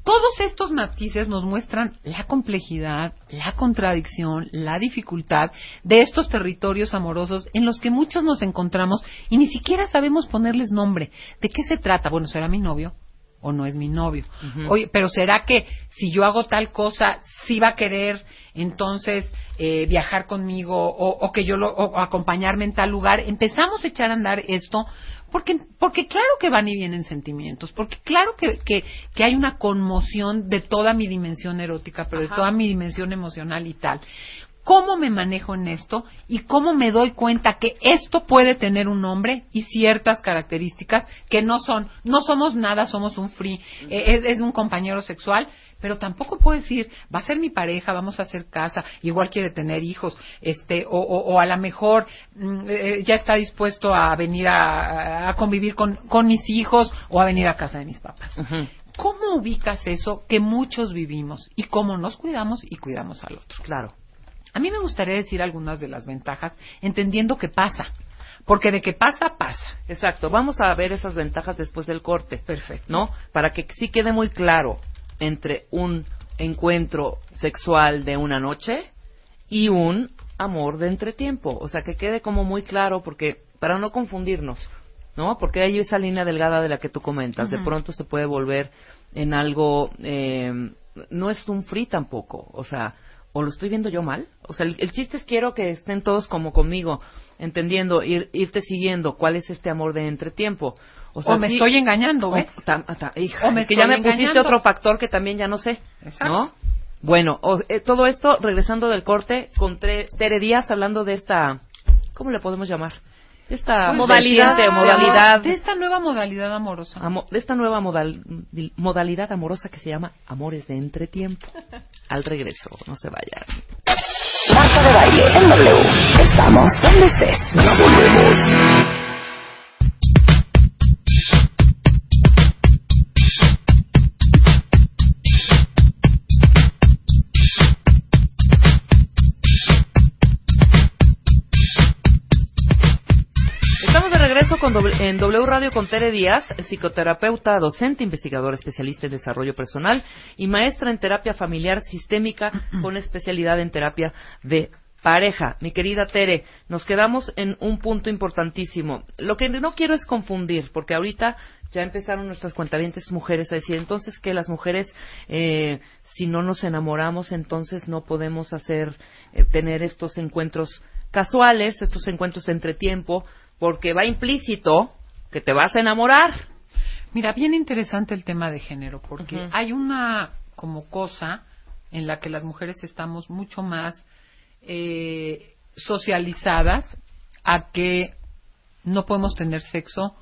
todos estos matices nos muestran la complejidad, la contradicción, la dificultad de estos territorios amorosos en los que muchos nos encontramos y ni siquiera sabemos ponerles nombre. ¿De qué se trata? Bueno, ¿será mi novio? O no es mi novio. Oye, pero será que si yo hago tal cosa, sí va a querer entonces eh, viajar conmigo o, o que yo lo, o acompañarme en tal lugar? Empezamos a echar a andar esto porque, porque claro que van y vienen sentimientos, porque claro que, que, que hay una conmoción de toda mi dimensión erótica, pero de toda mi dimensión emocional y tal. ¿Cómo me manejo en esto y cómo me doy cuenta que esto puede tener un nombre y ciertas características que no son, no somos nada, somos un free, eh, es, es un compañero sexual, pero tampoco puedo decir, va a ser mi pareja, vamos a hacer casa, igual quiere tener hijos, este, o, o, o a lo mejor mm, eh, ya está dispuesto a venir a, a convivir con, con mis hijos o a venir a casa de mis papás. ¿Cómo ubicas eso que muchos vivimos y cómo nos cuidamos y cuidamos al otro? Claro. A mí me gustaría decir algunas de las ventajas, entendiendo que pasa. Porque de que pasa, pasa. Exacto. Vamos a ver esas ventajas después del corte. Perfecto. ¿No? Para que sí quede muy claro entre un encuentro sexual de una noche y un amor de entretiempo. O sea, que quede como muy claro porque para no confundirnos, ¿no? Porque hay esa línea delgada de la que tú comentas. De pronto se puede volver en algo eh, no es un free tampoco, o sea, o lo estoy viendo yo mal, o sea, el, el chiste es quiero que estén todos como conmigo, entendiendo, ir, irte siguiendo cuál es este amor de entretiempo. O, sea, o me sí- estoy engañando, ¿ves? o, tam- ta- hija, O me es que ya me pusiste otro factor que también ya no sé, Exacto. ¿no? Bueno, o- eh, todo esto regresando del corte con Tre- Tere Díaz hablando de esta, ¿cómo le podemos llamar? Esta Pues, modalidad, de- modalidad, de esta nueva modalidad amorosa. amo- de esta nueva modal- modalidad amorosa que se llama amores de entretiempo. Al regreso, no se vayan. Marta de baile en W. Estamos donde estés. Ya volvemos. Regreso con doble- en W Radio con Tere Díaz, psicoterapeuta, docente, investigadora, especialista en desarrollo personal y maestra en terapia familiar sistémica con especialidad en terapia de pareja. Mi querida Tere, nos quedamos en un punto importantísimo. Lo que no quiero es confundir, porque ahorita ya empezaron nuestras cuentavientes mujeres a decir, entonces que las mujeres, eh, si no nos enamoramos, entonces no podemos hacer, eh, tener estos encuentros casuales, estos encuentros entre tiempo, porque va implícito que te vas a enamorar. Mira, bien interesante el tema de género, porque hay una como cosa en la que las mujeres estamos mucho más eh, socializadas a que no podemos tener sexo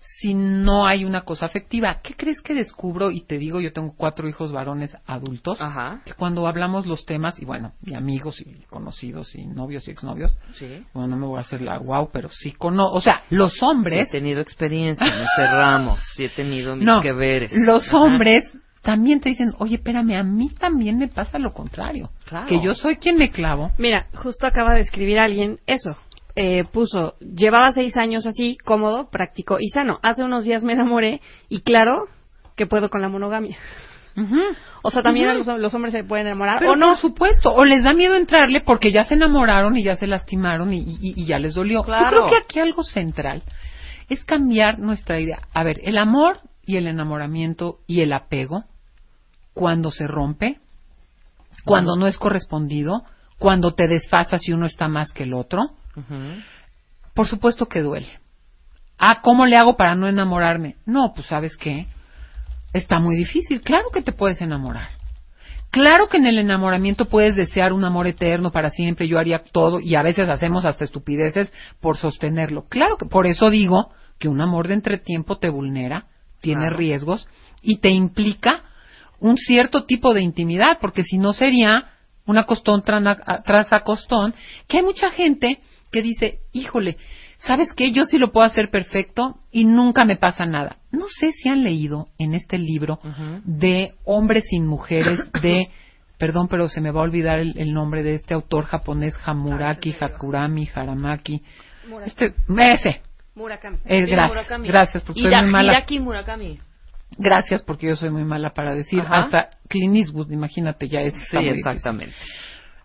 si no hay una cosa afectiva. ¿Qué crees que descubro? Y te digo, yo tengo cuatro hijos varones adultos, Ajá. que cuando hablamos los temas, y bueno, y amigos y conocidos y novios y exnovios, Sí. bueno, no me voy a hacer la wow, pero sí cono o sea, los Sí, he hombres tenido experiencia, me cerramos, sí he tenido mis no, que veres. los Ajá. hombres también te dicen, oye, espérame, a mí también me pasa lo contrario. Claro. Que yo soy quien me clavo. Mira, justo acaba de escribir alguien eso. Eh, puso, llevaba seis años así, cómodo, práctico y sano. Hace unos días me enamoré y claro que puedo con la monogamia. O sea, también Ujú. los, los hombres se pueden enamorar Pero o no. por supuesto, o les da miedo entrarle porque ya se enamoraron y ya se lastimaron y, y- y ya les dolió. Claro. Yo creo que aquí algo central es cambiar nuestra idea. A ver, el amor y el enamoramiento y el apego, cuando se rompe, cuando no es correspondido, cuando te desfasas y uno está más que el otro, Por supuesto que duele. Ah, ¿cómo le hago para no enamorarme? No, pues sabes qué, está muy difícil. Claro que te puedes enamorar. Claro que en el enamoramiento puedes desear un amor eterno para siempre. Yo haría todo y a veces hacemos hasta estupideces por sostenerlo. Claro que por eso digo que un amor de entretiempo te vulnera, tiene Claro. riesgos y te implica un cierto tipo de intimidad, porque si no sería un acostón trana- a- tras acostón, que hay mucha gente que dice, híjole, ¿sabes qué? Yo sí lo puedo hacer perfecto y nunca me pasa nada. No sé si han leído en este libro Ujú. de hombres sin mujeres, de, perdón, pero se me va a olvidar el, el nombre de este autor japonés, Hamuraki, Hakurami, Haramaki. Este, ese. Murakami. Eh, gracias, Murakami. gracias, porque soy muy mala. Murakami. Gracias, porque yo soy muy mala para decir. Ajá. Hasta Clint Eastwood, imagínate, ya es. Sí, exactamente.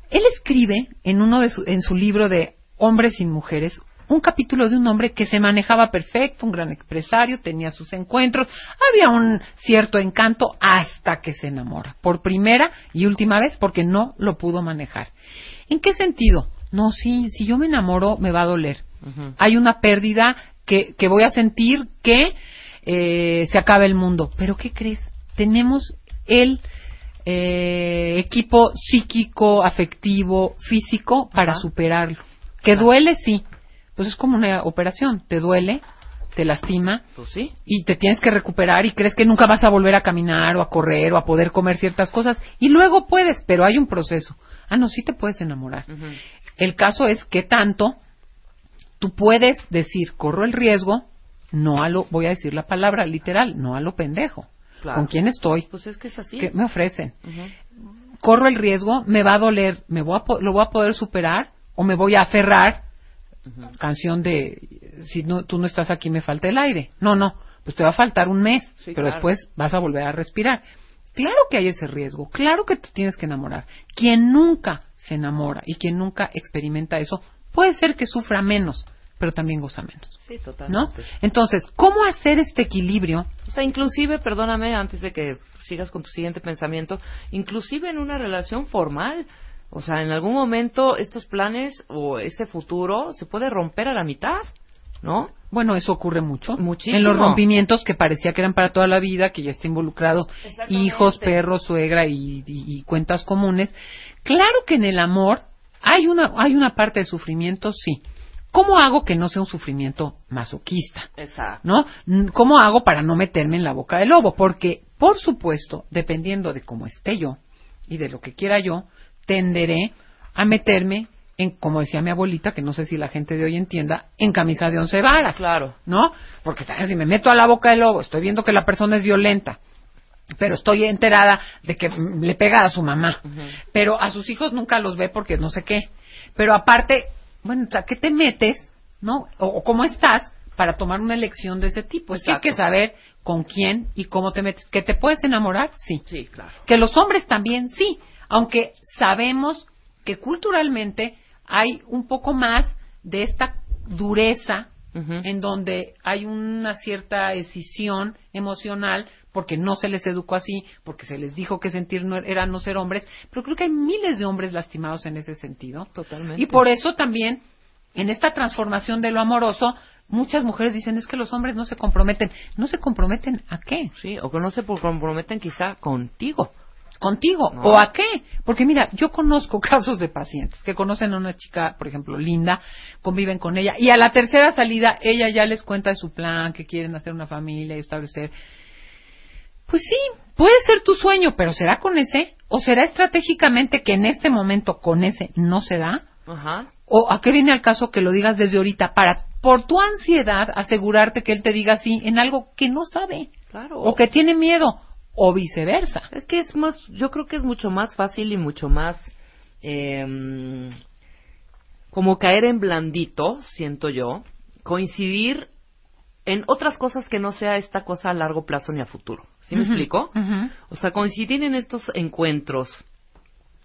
Él escribe en uno de su, en su libro de Hombres sin Mujeres un capítulo de un hombre que se manejaba perfecto, un gran empresario, tenía sus encuentros, había un cierto encanto hasta que se enamora, por primera y última vez porque no lo pudo manejar. ¿En qué sentido? No, sí, si yo me enamoro me va a doler. Hay una pérdida que, que voy a sentir que eh, se acaba el mundo. Pero ¿qué crees? Tenemos el eh, equipo psíquico, afectivo, físico para superarlo. Que duele, sí. Pues es como una operación. Te duele, te lastima Pues sí. y te tienes que recuperar y crees que nunca vas a volver a caminar o a correr o a poder comer ciertas cosas y luego puedes, pero hay un proceso. Ah, no, sí te puedes enamorar. El caso es que tanto tú puedes decir, corro el riesgo, no a lo, voy a decir la palabra literal, no a lo pendejo. Claro. ¿Con quién estoy? Pues es que es así. ¿Qué me ofrecen? Corro el riesgo, me va a doler, me voy a, lo voy a poder superar o me voy a aferrar. Canción de, si no, tú no estás aquí me falta el aire. No, no, pues te va a faltar un mes, Sí, pero claro. después vas a volver a respirar. Claro que hay ese riesgo, claro que te tienes que enamorar. Quien nunca se enamora y quien nunca experimenta eso, puede ser que sufra menos, pero también goza menos. Sí, totalmente. ¿No? Entonces, ¿cómo hacer este equilibrio? O sea, inclusive, perdóname, antes de que sigas con tu siguiente pensamiento, inclusive en una relación formal, o sea, en algún momento estos planes o este futuro se puede romper a la mitad. ¿no? Bueno, eso ocurre mucho. Muchísimo. En los rompimientos que parecía que eran para toda la vida, que ya está involucrado hijos, perros, suegra y, y- y cuentas comunes. Claro que en el amor hay una, hay una parte de sufrimiento, sí. ¿Cómo hago que no sea un sufrimiento masoquista? Exacto. ¿no? ¿Cómo hago para no meterme en la boca del lobo? Porque, por supuesto, dependiendo de cómo esté yo y de lo que quiera yo, tenderé a meterme en, como decía mi abuelita, que no sé si la gente de hoy entienda, en camisa de once varas. Claro. ¿No? Porque ¿sabes? si me meto a la boca del lobo, estoy viendo que la persona es violenta, pero estoy enterada de que le pega a su mamá, pero a sus hijos nunca los ve porque no sé qué. Pero aparte, bueno, sea, ¿qué te metes, no? O, o cómo estás para tomar una elección de ese tipo. Es que hay que saber con quién y cómo te metes. ¿Que te puedes enamorar? Sí. Sí, claro. Que los hombres también, sí. Aunque sabemos que culturalmente hay un poco más de esta dureza en donde hay una cierta escisión emocional porque no se les educó así, porque se les dijo que sentir no era no ser hombres, pero creo que hay miles de hombres lastimados en ese sentido. Totalmente. Y por eso también, en esta transformación de lo amoroso, muchas mujeres dicen es que los hombres no se comprometen. ¿No se comprometen a qué? Sí, o que no se comprometen quizá contigo. Contigo. No. ¿O a qué? Porque mira, yo conozco casos de pacientes que conocen a una chica, por ejemplo, linda, conviven con ella y a la tercera salida ella ya les cuenta de su plan, que quieren hacer una familia y establecer. Pues sí, puede ser tu sueño, pero ¿será con ese? ¿O será estratégicamente que en este momento con ese no se da? Ajá. ¿O a qué viene al caso que lo digas desde ahorita para, por tu ansiedad, asegurarte que él te diga sí en algo que no sabe? Claro. O que tiene miedo, o viceversa. Es que es más, yo creo que es mucho más fácil y mucho más em, como caer en blandito, siento yo, coincidir en otras cosas que no sea esta cosa a largo plazo ni a futuro. ¿Sí me explico? O sea, coincidir en estos encuentros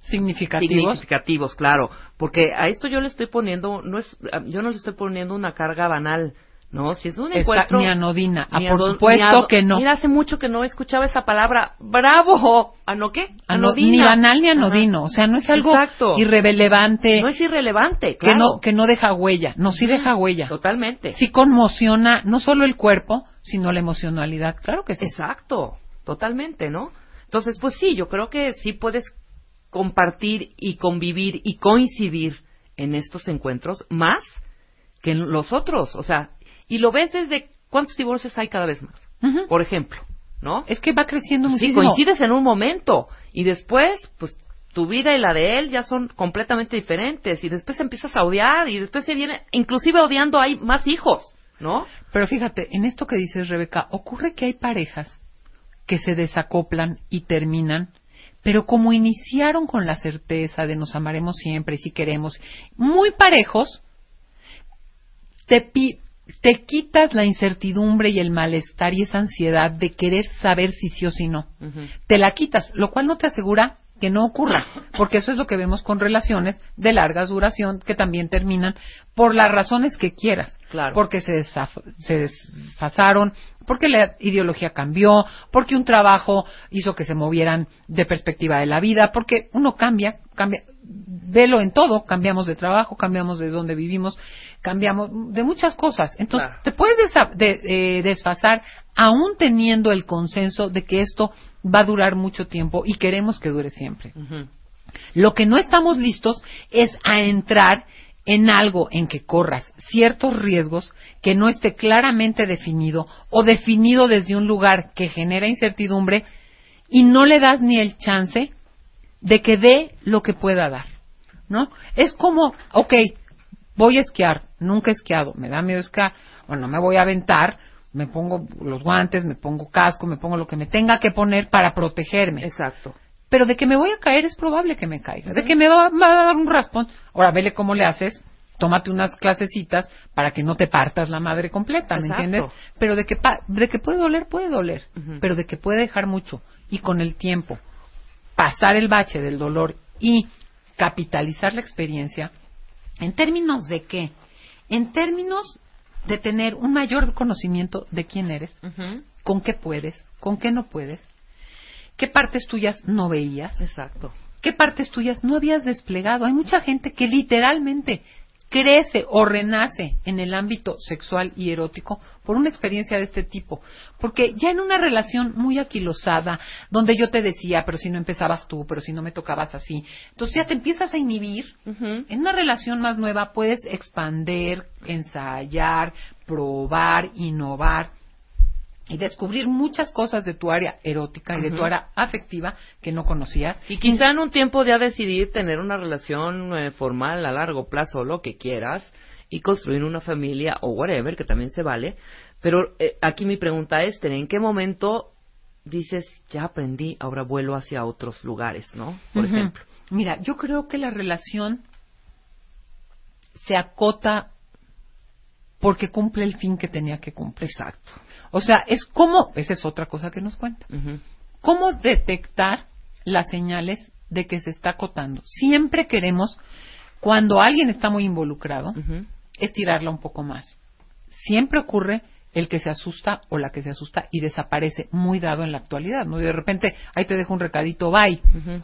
Significativos. significativos, claro, porque a esto yo le estoy poniendo, no es, yo no le estoy poniendo una carga banal, ¿no? Si es un encuentro ni anodina. Ah, ni por supuesto que no. Mira, hace mucho que no escuchaba esa palabra. ¡Bravo! ¿Ano qué? Ano- Anodina. ni banal ni Ajá. anodino. O sea, no es algo Exacto. irrelevante No es irrelevante, que, claro. no, que no deja huella. No, sí deja huella. Totalmente. Sí conmociona no solo el cuerpo, sino la emocionalidad. Claro que sí. Exacto, totalmente, ¿no? Entonces, pues sí, yo creo que sí puedes compartir y convivir y coincidir en estos encuentros más que en los otros, o sea, y lo ves desde cuántos divorcios hay cada vez más, por ejemplo, ¿no? Es que va creciendo Sí, muchísimo. coincides en un momento y después, pues tu vida y la de él ya son completamente diferentes y después empiezas a odiar y después se viene, inclusive odiando hay más hijos, ¿no? Pero fíjate, en esto que dices, Rebeca, ocurre que hay parejas que se desacoplan y terminan, pero como iniciaron con la certeza de nos amaremos siempre y si queremos, muy parejos, te, pi- te quitas la incertidumbre y el malestar y esa ansiedad de querer saber si sí o si no. Te la quitas, lo cual no te asegura que no ocurra, porque eso es lo que vemos con relaciones de larga duración que también terminan por las razones que quieras. Claro. Porque se, se desfasaron, porque la ideología cambió, porque un trabajo hizo que se movieran de perspectiva de la vida, porque uno cambia, cambia, velo en todo, cambiamos de trabajo, cambiamos de dónde vivimos, cambiamos de muchas cosas. Entonces, Claro. te puedes de- eh, desfasar aún teniendo el consenso de que esto va a durar mucho tiempo y queremos que dure siempre. Lo que no estamos listos es a entrar en algo en que corras ciertos riesgos que no esté claramente definido o definido desde un lugar que genera incertidumbre y no le das ni el chance de que dé lo que pueda dar, ¿no? Es como, ok, voy a esquiar, nunca he esquiado, me da miedo esquiar, bueno, me voy a aventar, me pongo los guantes, me pongo casco, me pongo lo que me tenga que poner para protegerme. Exacto. Pero de que me voy a caer es probable que me caiga. De que me va, va a dar un raspón. Ahora, vele cómo le haces. Tómate unas clasecitas para que no te partas la madre completa, ¿me Exacto. entiendes? Pero de que, pa- de que puede doler, puede doler. Pero de que puede dejar mucho. Y con el tiempo, pasar el bache del dolor y capitalizar la experiencia, ¿en términos de qué? En términos de tener un mayor conocimiento de quién eres, con qué puedes, con qué no puedes, qué partes tuyas no veías, Exacto. qué partes tuyas no habías desplegado. Hay mucha gente que literalmente crece o renace en el ámbito sexual y erótico por una experiencia de este tipo. Porque ya en una relación muy aquilosada, donde yo te decía, pero si no empezabas tú, pero si no me tocabas así, entonces ya te empiezas a inhibir. En una relación más nueva puedes expander, ensayar, probar, innovar y descubrir muchas cosas de tu área erótica y de tu área afectiva que no conocías. Y quizá en un tiempo ya decidir tener una relación eh, formal a largo plazo, lo que quieras, y construir una familia o whatever, que también se vale. Pero eh, aquí mi pregunta es, ¿en qué momento dices, ya aprendí, ahora vuelo hacia otros lugares, ¿no? Por ejemplo. Mira, yo creo que la relación se acota porque cumple el fin que tenía que cumplir. Exacto. O sea, es como, esa es otra cosa que nos cuenta, cómo detectar las señales de que se está acotando. Siempre queremos, cuando alguien está muy involucrado, estirarla un poco más. Siempre ocurre el que se asusta o la que se asusta y desaparece, muy dado en la actualidad, ¿no? Y de repente, ahí te dejo un recadito, bye.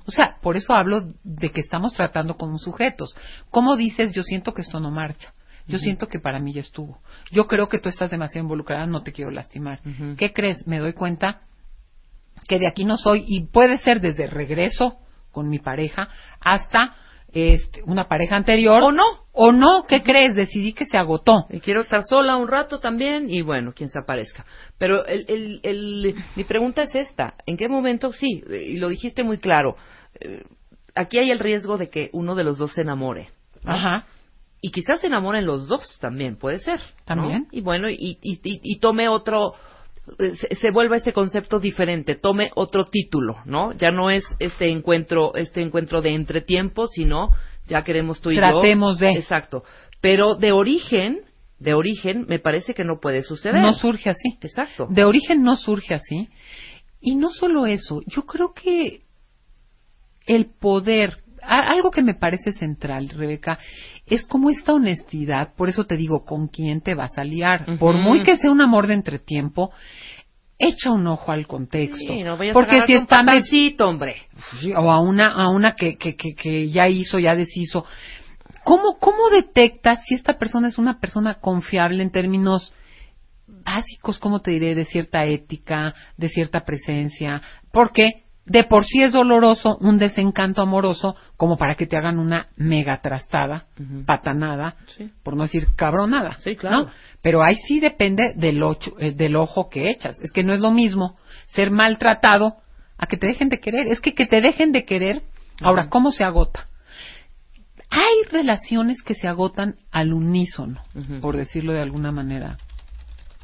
O sea, por eso hablo de que estamos tratando como sujetos. ¿Cómo dices, yo siento que esto no marcha? Yo siento que para mí ya estuvo. Yo creo que tú estás demasiado involucrada, no te quiero lastimar. ¿Qué crees? Me doy cuenta que de aquí no soy y puede ser desde regreso con mi pareja hasta este, una pareja anterior O no. o no, ¿qué crees? Decidí que se agotó. Y quiero estar sola un rato también y bueno, quien se aparezca. Pero el, el, el- mi pregunta es esta. ¿En qué momento? Sí, y lo dijiste muy claro. eh, aquí hay el riesgo de que uno de los dos se enamore. ¿no? Ajá. Y quizás se enamoren los dos también, puede ser. ¿no? También. Y bueno, y, y, y- tome otro, eh, se, se vuelva este concepto diferente, tome otro título, ¿no? Ya no es este encuentro, este encuentro de entretiempo, sino ya queremos tú y yo. Tratemos de. Exacto. Pero de origen, de origen, me parece que no puede suceder. No surge así. Exacto. De origen no surge así. Y no solo eso, yo creo que el poder, algo que me parece central, Rebeca, es como esta honestidad, por eso te digo, ¿con quién te vas a liar? Por muy que sea un amor de entretiempo, echa un ojo al contexto. Sí, no Porque si un está met- patancito, hombre. O a una a una que, que, que, que ya hizo, ya deshizo. ¿Cómo, ¿Cómo detectas si esta persona es una persona confiable en términos básicos, como te diré, de cierta ética, de cierta presencia? Porque de por sí es doloroso un desencanto amoroso como para que te hagan una mega trastada, patanada, Sí. por no decir cabronada. Sí, claro. ¿no? Pero ahí sí depende del, ocho- eh, del ojo que echas. Es que no es lo mismo ser maltratado a que te dejen de querer. Es que que te dejen de querer. Ahora, ¿cómo se agota? Hay relaciones que se agotan al unísono, por decirlo de alguna manera.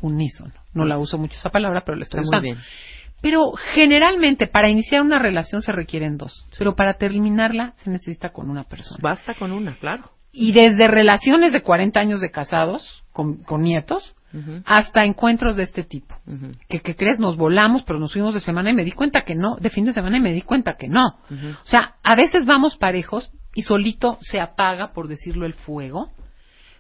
Unísono. No la uso mucho esa palabra, pero la estoy Está muy usando. bien. Pero generalmente para iniciar una relación se requieren dos, pero para terminarla se necesita con una persona. Basta con una, claro. Y desde relaciones de 40 años de casados, con, con nietos, hasta encuentros de este tipo. Ujú. Que, que crees, nos volamos, pero nos fuimos de semana y me di cuenta que no, de fin de semana y me di cuenta que no. O sea, a veces vamos parejos y solito se apaga, por decirlo, el fuego,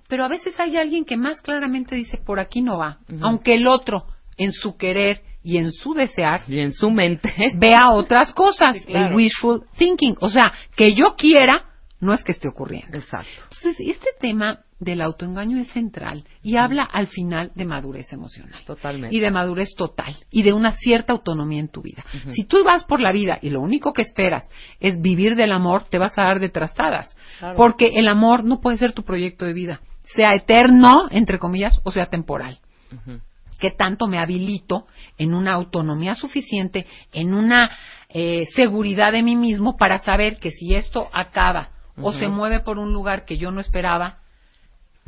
pero a veces hay alguien que más claramente dice, por aquí no va, aunque el otro, en su querer y en su desear, Y en su mente. vea otras cosas, Sí, claro. el wishful thinking, o sea, que yo quiera, no es que esté ocurriendo. Exacto. Entonces, este tema del autoengaño es central y habla al final de madurez emocional. Totalmente. Y de madurez total y de una cierta autonomía en tu vida. Si tú vas por la vida y lo único que esperas es vivir del amor, te vas a dar de trastadas. Claro. Porque el amor no puede ser tu proyecto de vida. Sea eterno, entre comillas, o sea temporal. Ujú. ¿Qué tanto me habilito en una autonomía suficiente, en una eh, seguridad de mí mismo para saber que si esto acaba o se mueve por un lugar que yo no esperaba,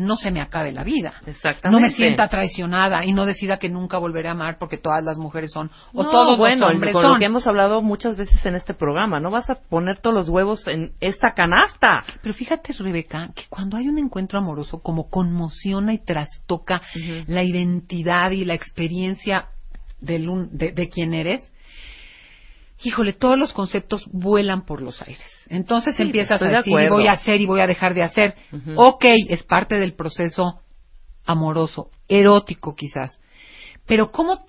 no se me acabe la vida. Exactamente. No me sienta traicionada y no decida que nunca volveré a amar porque todas las mujeres son o No, todos bueno, los hombres con son. lo que hemos hablado muchas veces en este programa, no vas a poner todos los huevos en esta canasta. Pero fíjate, Rebeca, que cuando hay un encuentro amoroso, como conmociona y trastoca la identidad y la experiencia del un- de, de quien eres, híjole, todos los conceptos vuelan por los aires. Entonces Sí, empiezas a de decir, y voy a hacer y voy a dejar de hacer. Ujú. Ok, es parte del proceso amoroso, erótico quizás. Pero ¿cómo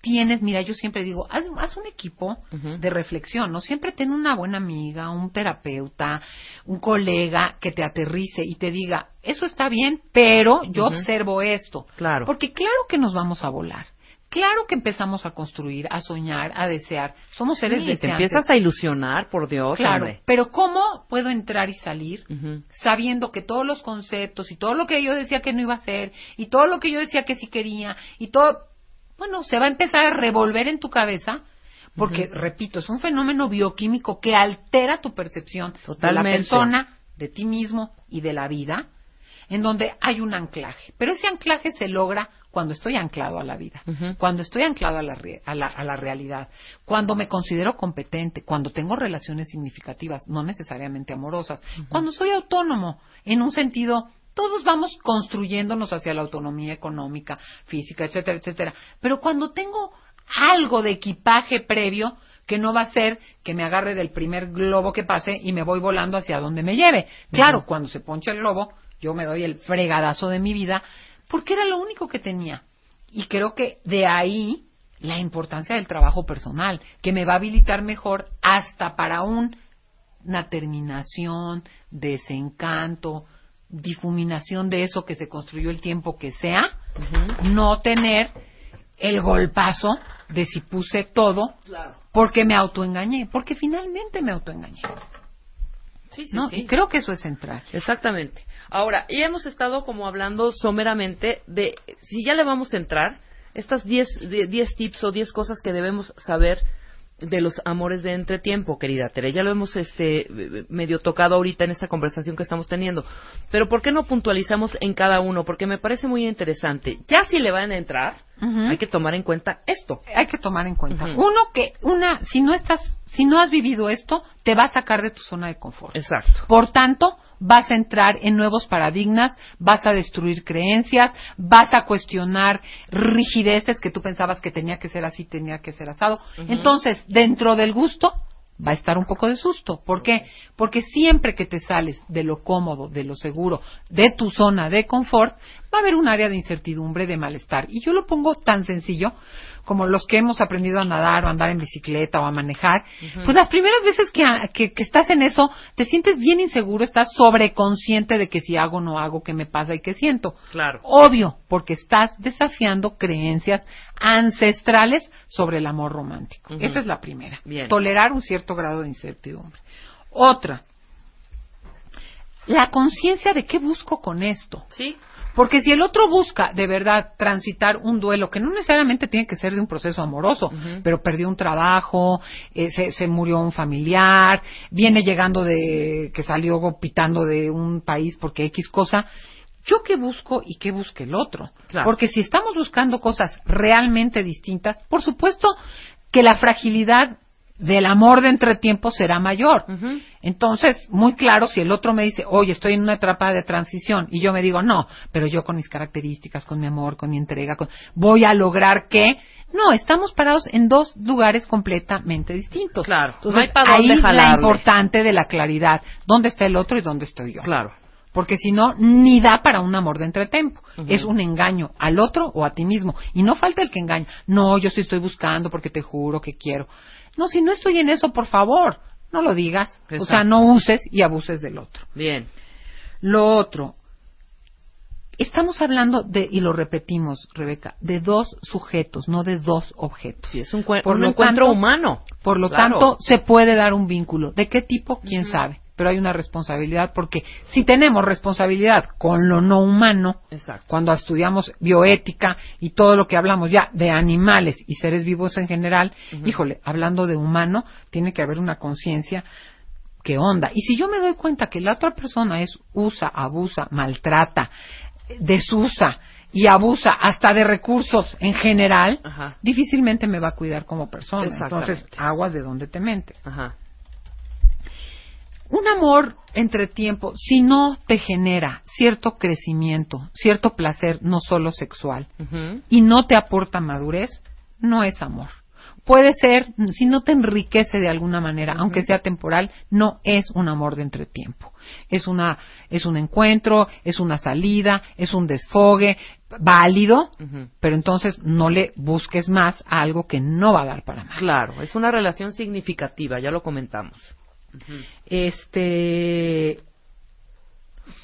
tienes, mira, yo siempre digo, haz, haz un equipo de reflexión, ¿no? Siempre ten una buena amiga, un terapeuta, un colega que te aterrice y te diga, eso está bien, pero yo observo esto. Claro. Porque claro que nos vamos a volar. Claro que empezamos a construir, a soñar, a desear. Somos seres Sí, te deseantes. empiezas a ilusionar, por Dios, Claro, hombre. pero ¿cómo puedo entrar y salir sabiendo que todos los conceptos y todo lo que yo decía que no iba a hacer y todo lo que yo decía que sí quería y todo, bueno, se va a empezar a revolver en tu cabeza porque, repito, es un fenómeno bioquímico que altera tu percepción de la persona, de ti mismo y de la vida, en donde hay un anclaje. Pero ese anclaje se logra cuando estoy anclado a la vida, cuando estoy anclado a la, re- a, la, a la realidad, cuando me considero competente, cuando tengo relaciones significativas, no necesariamente amorosas, cuando soy autónomo, en un sentido, todos vamos construyéndonos hacia la autonomía económica, física, etcétera, etcétera. Pero cuando tengo algo de equipaje previo, que no va a ser que me agarre del primer globo que pase y me voy volando hacia donde me lleve. Claro, cuando se poncha el globo, yo me doy el fregadazo de mi vida, porque era lo único que tenía. Y creo que de ahí la importancia del trabajo personal, que me va a habilitar mejor hasta para un- una terminación, desencanto, difuminación de eso que se construyó el tiempo que sea, no tener el golpazo de si puse todo porque me autoengañé, porque finalmente me autoengañé. Sí, sí, ¿no? sí. Y creo que eso es central. Exactamente. Ahora, ya hemos estado como hablando someramente de, si ya le vamos a entrar, estas 10 de- 10 tips o 10 cosas que debemos saber de los amores de entretiempo, querida Tere. Ya lo hemos este medio tocado ahorita en esta conversación que estamos teniendo. Pero ¿por qué no puntualizamos en cada uno? Porque me parece muy interesante. Ya si le van a entrar, hay que tomar en cuenta esto. Hay que tomar en cuenta. Uno que, una, si no estás, si no has vivido esto, te va a sacar de tu zona de confort. Exacto. Por tanto, vas a entrar en nuevos paradigmas, vas a destruir creencias, vas a cuestionar rigideces que tú pensabas que tenía que ser así, tenía que ser asado. Entonces, dentro del gusto, va a estar un poco de susto. ¿Por qué? Porque siempre que te sales de lo cómodo, de lo seguro, de tu zona de confort, va a haber un área de incertidumbre, de malestar. Y yo lo pongo tan sencillo como los que hemos aprendido a nadar o a andar en bicicleta o a manejar. Pues las primeras veces que, que, que estás en eso, te sientes bien inseguro, estás sobreconsciente de que si hago, no hago, qué me pasa y qué siento. Claro. Obvio, porque estás desafiando creencias ancestrales sobre el amor romántico. Esa es la primera. Bien. Tolerar un cierto grado de incertidumbre. Otra, la conciencia de qué busco con esto. ¿Sí? Porque si el otro busca de verdad transitar un duelo, que no necesariamente tiene que ser de un proceso amoroso, pero perdió un trabajo, eh, se, se murió un familiar, viene llegando de, que salió pitando de un país porque X cosa, yo qué busco y qué busca el otro. Claro. Porque si estamos buscando cosas realmente distintas, por supuesto que la fragilidad del amor de entretiempo será mayor. Entonces, muy claro, si el otro me dice, oye, estoy en una etapa de transición, y yo me digo, no, pero yo con mis características, con mi amor, con mi entrega, con... voy a lograr que... No, estamos parados en dos lugares completamente distintos. Claro, Entonces, no hay ahí la jalarle. importante de la claridad. ¿Dónde está el otro y dónde estoy yo? Claro. Porque si no, ni da para un amor de entretempo. Es un engaño al otro o a ti mismo. Y no falta el que engaña. No, yo sí estoy buscando porque te juro que quiero. No, si no estoy en eso, por favor, no lo digas. O sea, no uses y abuses del otro. Bien. Lo otro, estamos hablando de, y lo repetimos, Rebeca, de dos sujetos, no de dos objetos. Sí, es un, Por un lo encuentro tanto- humano. Por lo Claro. tanto, se puede dar un vínculo. ¿De qué tipo? ¿Quién sabe? Pero hay una responsabilidad porque si tenemos responsabilidad con lo no humano, Exacto. cuando estudiamos bioética y todo lo que hablamos ya de animales y seres vivos en general, híjole, hablando de humano, tiene que haber una conciencia que onda. Y si yo me doy cuenta que la otra persona es usa, abusa, maltrata, desusa y abusa hasta de recursos en general, Ajá. difícilmente me va a cuidar como persona. Entonces, aguas de donde te mentes. Ajá. Un amor entre tiempo, si no te genera cierto crecimiento, cierto placer, no solo sexual, y no te aporta madurez, no es amor. puede ser, si no te enriquece de alguna manera, aunque sea temporal, no es un amor de entretiempo. Es una, es un encuentro, es una salida, es un desfogue válido, pero entonces no le busques más a algo que no va a dar para más. Claro, es una relación significativa, ya lo comentamos. Este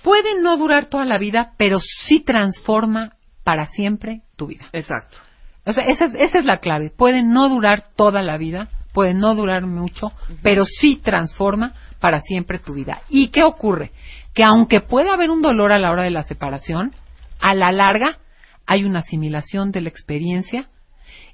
puede no durar toda la vida, pero sí transforma para siempre tu vida. Exacto. O sea, esa es, esa es la clave. Puede no durar toda la vida, puede no durar mucho, pero sí transforma para siempre tu vida. ¿Y qué ocurre? Que aunque pueda haber un dolor a la hora de la separación, a la larga hay una asimilación de la experiencia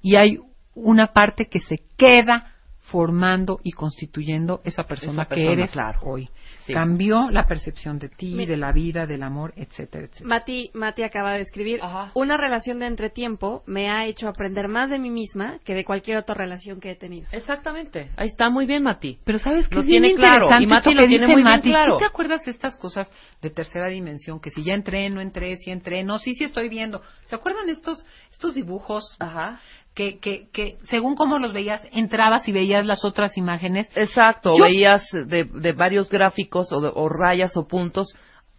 y hay una parte que se queda formando y constituyendo esa persona, Esa que eres claro. hoy. Sí. Cambió la percepción de ti, de la vida, del amor, etcétera, etcétera. Mati, Mati acaba de escribir, Ajá. una relación de entretiempo me ha hecho aprender más de mí misma que de cualquier otra relación que he tenido. Exactamente. Ahí está muy bien, Mati. Pero sabes que Lo es bien tiene claro, y Mati lo tiene muy bien claro. ¿Tú te acuerdas de estas cosas de tercera dimensión? Que si ya entré, no entré, si entré, no, sí, sí estoy viendo. ¿Se acuerdan de estos, estos dibujos Ajá. Que, que, que según cómo los veías, entrabas y veías las otras imágenes? Exacto. Yo- Veías de, de varios gráficos o, de- o rayas o puntos,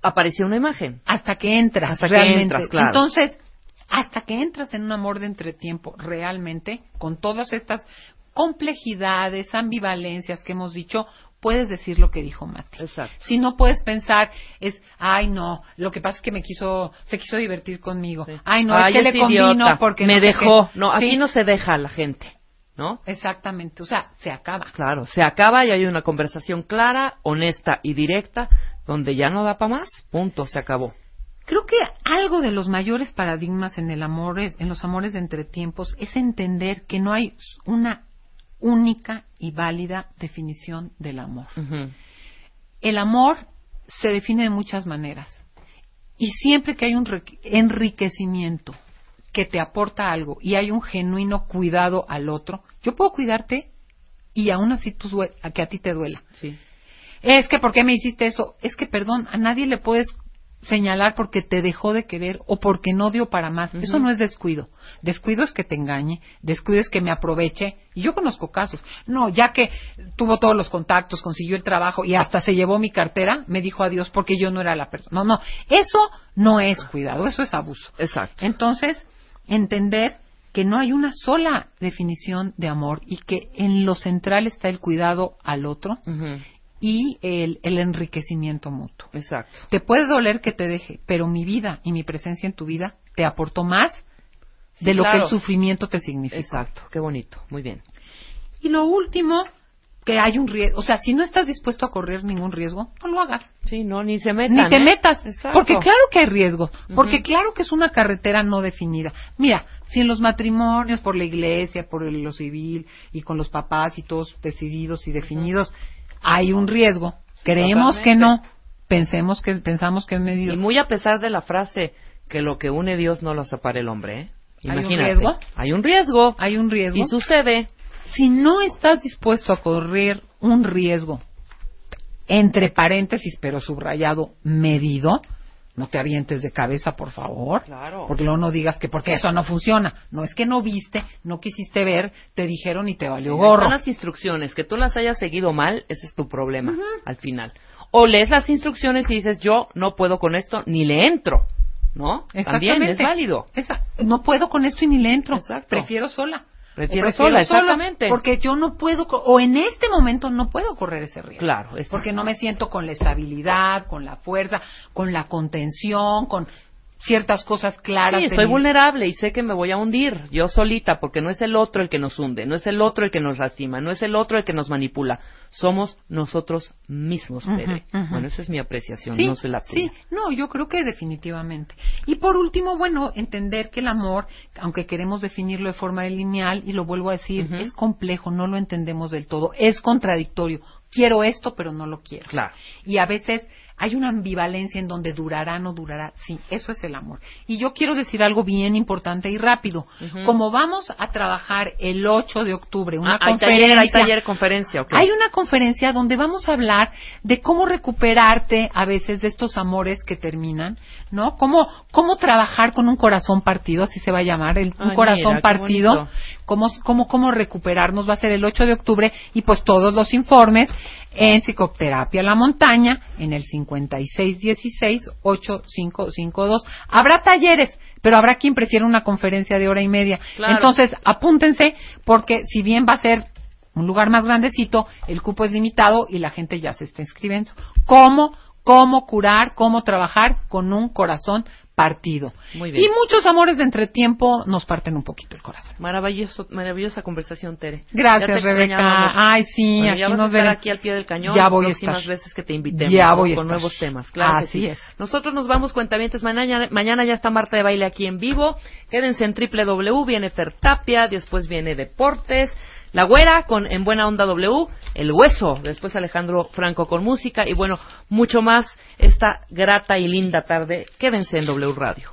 aparecía una imagen. Hasta que entras, Hasta que entras, claro. Entonces, hasta que entras en un amor de entretiempo, realmente, con todas estas complejidades, ambivalencias que hemos dicho, puedes decir lo que dijo Mati. Exacto. Si no puedes pensar, es, ay no, lo que pasa es que me quiso, se quiso divertir conmigo. Sí. Ay no, Ay, es que le convino idiota. porque me no dejó. qué". No, aquí Sí, no se deja a la gente, ¿no? Exactamente, o sea, se acaba. Claro, se acaba y hay una conversación clara, honesta y directa, donde ya no da para más. Punto, se acabó. Creo que algo de los mayores paradigmas en el amor, en los amores de entretiempos, es entender que no hay una única y válida definición del amor. El amor se define de muchas maneras. Y siempre que hay un enriquecimiento que te aporta algo y hay un genuino cuidado al otro, yo puedo cuidarte y aún así tú a que a ti te duela. Sí. Es que, ¿por qué me hiciste eso? Es que, perdón, a nadie le puedes señalar porque te dejó de querer o porque no dio para más. Eso no es descuido. Descuido es que te engañe, descuido es que me aproveche. Y yo conozco casos. No, ya que tuvo todos los contactos, consiguió el trabajo y hasta se llevó mi cartera, me dijo adiós porque yo no era la persona. No, no, eso no es cuidado, eso es abuso. Exacto. Entonces, entender que no hay una sola definición de amor y que en lo central está el cuidado al otro. Y el, el enriquecimiento mutuo. Exacto. Te puede doler que te deje, pero mi vida y mi presencia en tu vida te aportó más Sí, de lo que el sufrimiento te significa. Exacto. Qué bonito. Muy bien. Y lo último, que hay un riesgo. O sea, si no estás dispuesto a correr ningún riesgo, no lo hagas. Sí, no, ni se metan. Ni te ¿eh? metas. Exacto. Porque claro que hay riesgos. Porque claro que es una carretera no definida. Mira, si en los matrimonios, por la iglesia, por el- lo civil y con los papás y todos decididos y definidos, hay un riesgo. Creemos que no. Pensemos que, pensamos que es medido. Y muy a pesar de la frase que lo que une Dios no lo separa el hombre, ¿eh? ¿Hay un riesgo? Hay un riesgo. Hay un riesgo. Y sucede. Si no estás dispuesto a correr un riesgo, entre paréntesis, pero subrayado, medido, no te avientes de cabeza, por favor. Claro. Porque luego no digas que porque eso no funciona. No es que no viste, no quisiste ver, te dijeron y te valió gorro. Son las instrucciones. Que tú las hayas seguido mal, ese es tu problema al final. O lees las instrucciones y dices, yo no puedo con esto, ni le entro. ¿No? También es válido. Esa- no puedo con esto y ni le entro. Exacto. Prefiero sola. Prefiero O sola, exactamente. Porque yo no puedo, o en este momento no puedo correr ese riesgo. Claro. Porque no me siento con la estabilidad, con la fuerza, con la contención, con ciertas cosas claras. Sí, soy vulnerable y sé que me voy a hundir yo solita porque no es el otro el que nos hunde, no es el otro el que nos lastima, no es el otro el que nos manipula, somos nosotros mismos. Bueno, esa es mi apreciación, Sí, no sé la sí, tuya. no, yo creo que definitivamente. Y por último, bueno, entender que el amor, aunque queremos definirlo de forma lineal, y lo vuelvo a decir, es complejo, no lo entendemos del todo, es contradictorio. quiero esto, pero no lo quiero. Claro. Y a veces hay una ambivalencia en donde durará, no durará. Sí, eso es el amor. Y yo quiero decir algo bien importante y rápido. Como vamos a trabajar el 8 de octubre, una Ah, hay conferencia. taller, hay taller, conferencia, ok. Hay una conferencia donde vamos a hablar de cómo recuperarte a veces de estos amores que terminan, ¿no? Cómo, cómo trabajar con un corazón partido, así se va a llamar, el, un Ay, corazón mira, partido. Cómo, cómo, cómo recuperarnos va a ser el 8 de octubre y pues todos los informes en Psicoterapia La Montaña en el 5616-8552. Habrá talleres, pero habrá quien prefiera una conferencia de hora y media. Claro. Entonces, apúntense porque si bien va a ser un lugar más grandecito, el cupo es limitado y la gente ya se está inscribiendo. ¿Cómo? ¿Cómo curar? ¿Cómo trabajar con un corazón partido? Muy bien. Y muchos amores de entretiempo nos parten un poquito el corazón. Maravilloso, maravillosa conversación, Tere. Gracias, Rebeca. Ay, sí, Bueno, aquí ya vas a estar aquí al pie del cañón Ya las voy a estar. veces que te invitemos Ya voy a con estar. nuevos temas. Claro Así sí. es. Nosotros nos vamos cuentavientes mañana, mañana ya está Marta de Baile aquí en vivo. Quédense en www, viene Tertapia, después viene Deportes, la Güera con En Buena Onda W, El Hueso, después Alejandro Franco con música y bueno, mucho más esta grata y linda tarde. Quédense en W Radio.